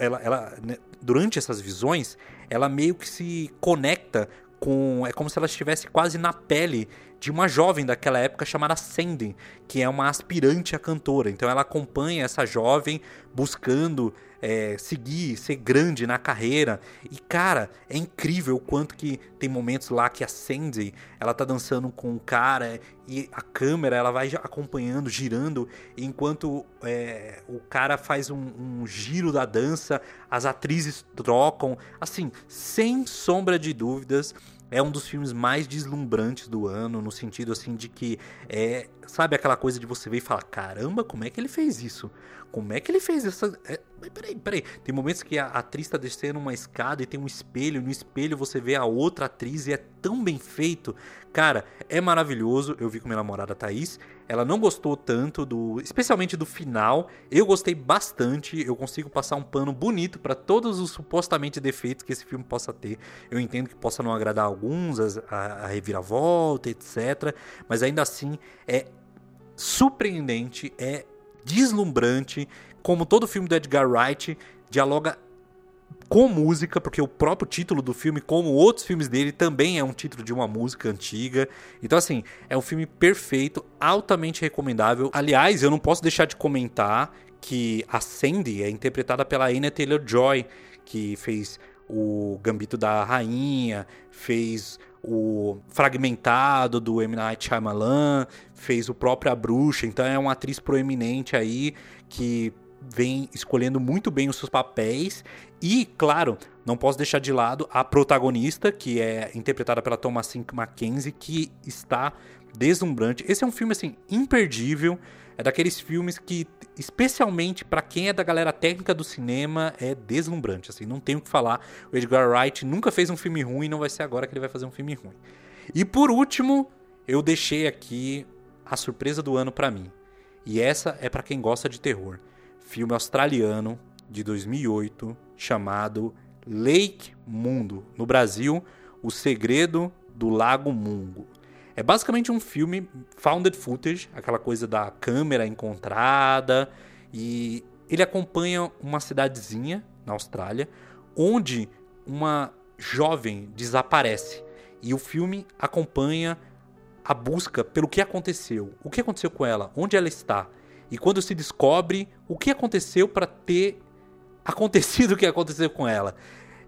ela, ela né, durante essas visões, ela meio que se conecta com. É como se ela estivesse quase na pele de uma jovem daquela época chamada Sandy, que é uma aspirante a cantora. Então ela acompanha essa jovem buscando é, seguir, ser grande na carreira. E cara, é incrível o quanto que tem momentos lá que a Sandy, ela tá dançando com um cara e a câmera ela vai acompanhando, girando, enquanto é, o cara faz um, um giro da dança, as atrizes trocam, assim, sem sombra de dúvidas é um dos filmes mais deslumbrantes do ano, no sentido assim de que é, sabe aquela coisa de você ver e falar, caramba, como é que ele fez isso? Como é que ele fez essa. É, peraí, peraí. Tem momentos que a atriz tá descendo uma escada e tem um espelho. No espelho você vê a outra atriz e é tão bem feito. Cara, é maravilhoso. Eu vi com minha namorada Thaís. Ela não gostou tanto do. Especialmente do final. Eu gostei bastante. Eu consigo passar um pano bonito para todos os supostamente defeitos que esse filme possa ter. Eu entendo que possa não agradar alguns, a, a reviravolta, etc. Mas ainda assim é surpreendente, é deslumbrante, como todo filme do Edgar Wright, dialoga com música, porque o próprio título do filme, como outros filmes dele, também é um título de uma música antiga. Então, assim, é um filme perfeito, altamente recomendável. Aliás, eu não posso deixar de comentar que a Sandy é interpretada pela Anya Taylor-Joy, que fez o Gambito da Rainha, fez o Fragmentado do M. Night Shyamalan, fez o próprio A Bruxa, então é uma atriz proeminente aí que vem escolhendo muito bem os seus papéis e, claro, não posso deixar de lado a protagonista, que é interpretada pela Thomasine Mackenzie, que está deslumbrante. Esse é um filme assim imperdível. É daqueles filmes que, especialmente para quem é da galera técnica do cinema, é deslumbrante. Assim, não tenho o que falar. O Edgar Wright nunca fez um filme ruim, não vai ser agora que ele vai fazer um filme ruim. E por último, eu deixei aqui a surpresa do ano para mim. E essa é para quem gosta de terror. Filme australiano de 2008 chamado Lake Mundo. No Brasil, O Segredo do Lago Mungo. É basicamente um filme founded footage, aquela coisa da câmera encontrada, e ele acompanha uma cidadezinha na Austrália onde uma jovem desaparece. E o filme acompanha a busca pelo que aconteceu. O que aconteceu com ela? Onde ela está? E quando se descobre o que aconteceu para ter acontecido o que aconteceu com ela.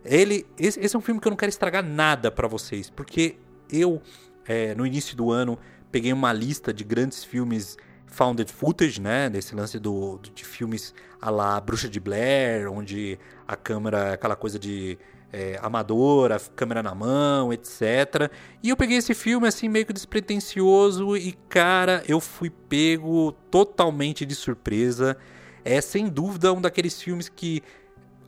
Ele, esse, esse, é um filme que eu não quero estragar nada para vocês, porque eu é, no início do ano, peguei uma lista de grandes filmes founded footage, né? Desse lance do, de filmes a lá Bruxa de Blair, onde a câmera aquela coisa de é, amadora, câmera na mão, etc. E eu peguei esse filme assim meio que despretensioso e cara, eu fui pego totalmente de surpresa. É sem dúvida um daqueles filmes que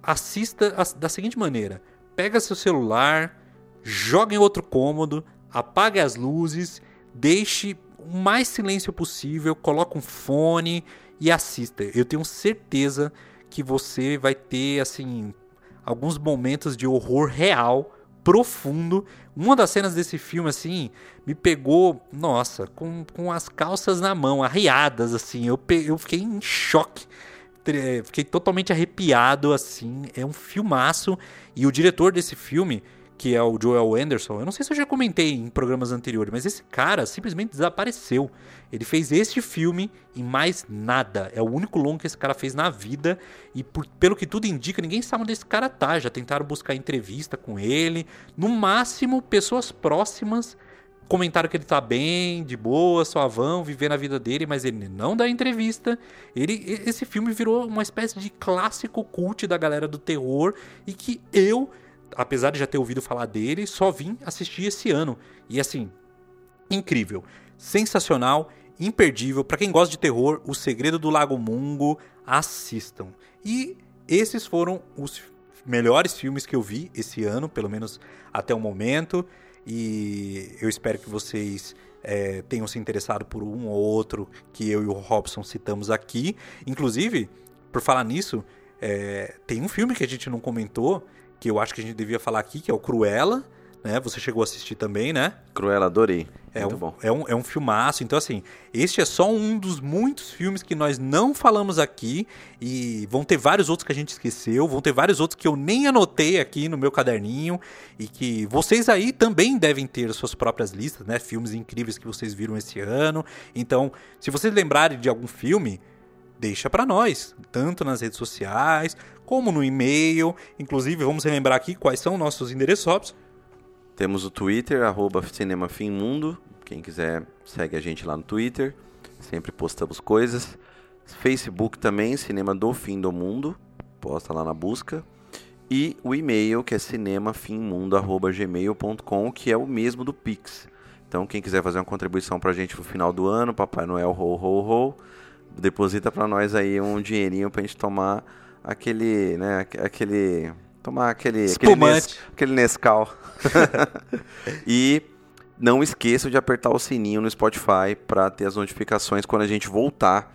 assista da seguinte maneira: pega seu celular, joga em outro cômodo, apague as luzes, deixe o mais silêncio possível, coloque um fone e assista. Eu tenho certeza que você vai ter assim alguns momentos de horror real, profundo. Uma das cenas desse filme assim me pegou, nossa, com, com as calças na mão, arriadas assim. Eu, eu fiquei em choque. Fiquei totalmente arrepiado assim. É um filmaço e o diretor desse filme que é o Joel Anderson. Eu não sei se eu já comentei em programas anteriores, mas esse cara simplesmente desapareceu. Ele fez este filme e mais nada. É o único longo que esse cara fez na vida. E por, pelo que tudo indica, ninguém sabe onde esse cara tá. Já tentaram buscar entrevista com ele. No máximo, pessoas próximas comentaram que ele tá bem, de boa, suavão, vivendo a vida dele, mas ele não dá entrevista. Ele, esse filme virou uma espécie de clássico cult da galera do terror e que eu apesar de já ter ouvido falar dele, só vim assistir esse ano. E assim, incrível, sensacional, imperdível. Para quem gosta de terror, O Segredo do Lago Mungo, assistam. E esses foram os melhores filmes que eu vi esse ano, pelo menos até o momento. E eu espero que vocês é, tenham se interessado por um ou outro que eu e o Robson citamos aqui. Inclusive, por falar nisso, é, tem um filme que a gente não comentou, que eu acho que a gente devia falar aqui, que é o Cruella né? Você chegou a assistir também, né? Cruella, adorei. É Muito um, bom. É um, é um filmaço. Então, assim, este é só um dos muitos filmes que nós não falamos aqui. E vão ter vários outros que a gente esqueceu. Vão ter vários outros que eu nem anotei aqui no meu caderninho. E que vocês aí também devem ter suas próprias listas, né? Filmes incríveis que vocês viram esse ano. Então, se vocês lembrarem de algum filme, deixa para nós, tanto nas redes sociais como no e-mail. Inclusive, vamos relembrar aqui quais são nossos endereços. Temos o Twitter, arroba cinemafimmundo. Quem quiser, segue a gente lá no Twitter. Sempre postamos coisas. Facebook também, Cinema do Fim do Mundo. Posta lá na busca. E o e-mail, que é cinemafimmundo.gmail.com, que é o mesmo do Pix. Então, quem quiser fazer uma contribuição pra gente no final do ano, Papai Noel, ho, ho, ho, deposita pra nós aí um dinheirinho pra gente tomar aquele, né, aquele Tomar aquele, aquele, nes, aquele Nescau. e não esqueçam de apertar o sininho no Spotify para ter as notificações quando a gente voltar.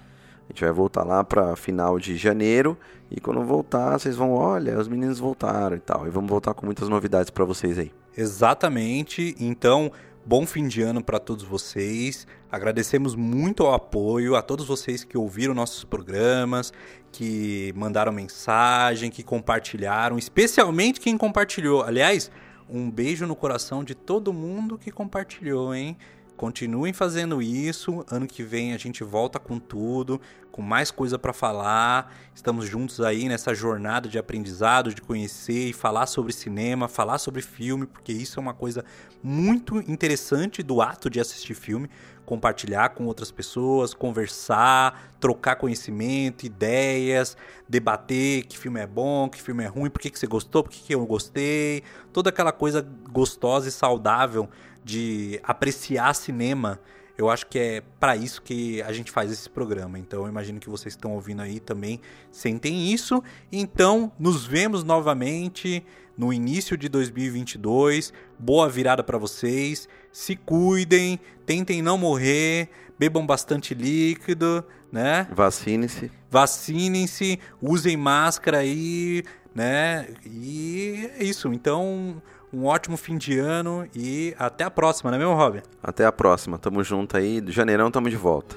A gente vai voltar lá para final de janeiro e quando voltar, vocês vão, olha, os meninos voltaram e tal. E vamos voltar com muitas novidades para vocês aí. Exatamente. Então, Bom fim de ano para todos vocês. Agradecemos muito o apoio a todos vocês que ouviram nossos programas, que mandaram mensagem, que compartilharam, especialmente quem compartilhou. Aliás, um beijo no coração de todo mundo que compartilhou, hein? Continuem fazendo isso. Ano que vem a gente volta com tudo, com mais coisa para falar. Estamos juntos aí nessa jornada de aprendizado, de conhecer e falar sobre cinema, falar sobre filme, porque isso é uma coisa muito interessante do ato de assistir filme, compartilhar com outras pessoas, conversar, trocar conhecimento, ideias, debater que filme é bom, que filme é ruim, por que, que você gostou, por que, que eu gostei, toda aquela coisa gostosa e saudável de apreciar cinema, eu acho que é para isso que a gente faz esse programa. Então eu imagino que vocês estão ouvindo aí também sentem isso. Então nos vemos novamente no início de 2022. Boa virada para vocês. Se cuidem, tentem não morrer, bebam bastante líquido, né? Vacinem-se. Vacinem-se, usem máscara aí, né? E é isso. Então, um ótimo fim de ano e até a próxima, não é mesmo, Rob? Até a próxima. Tamo junto aí. Janeirão tamo de volta.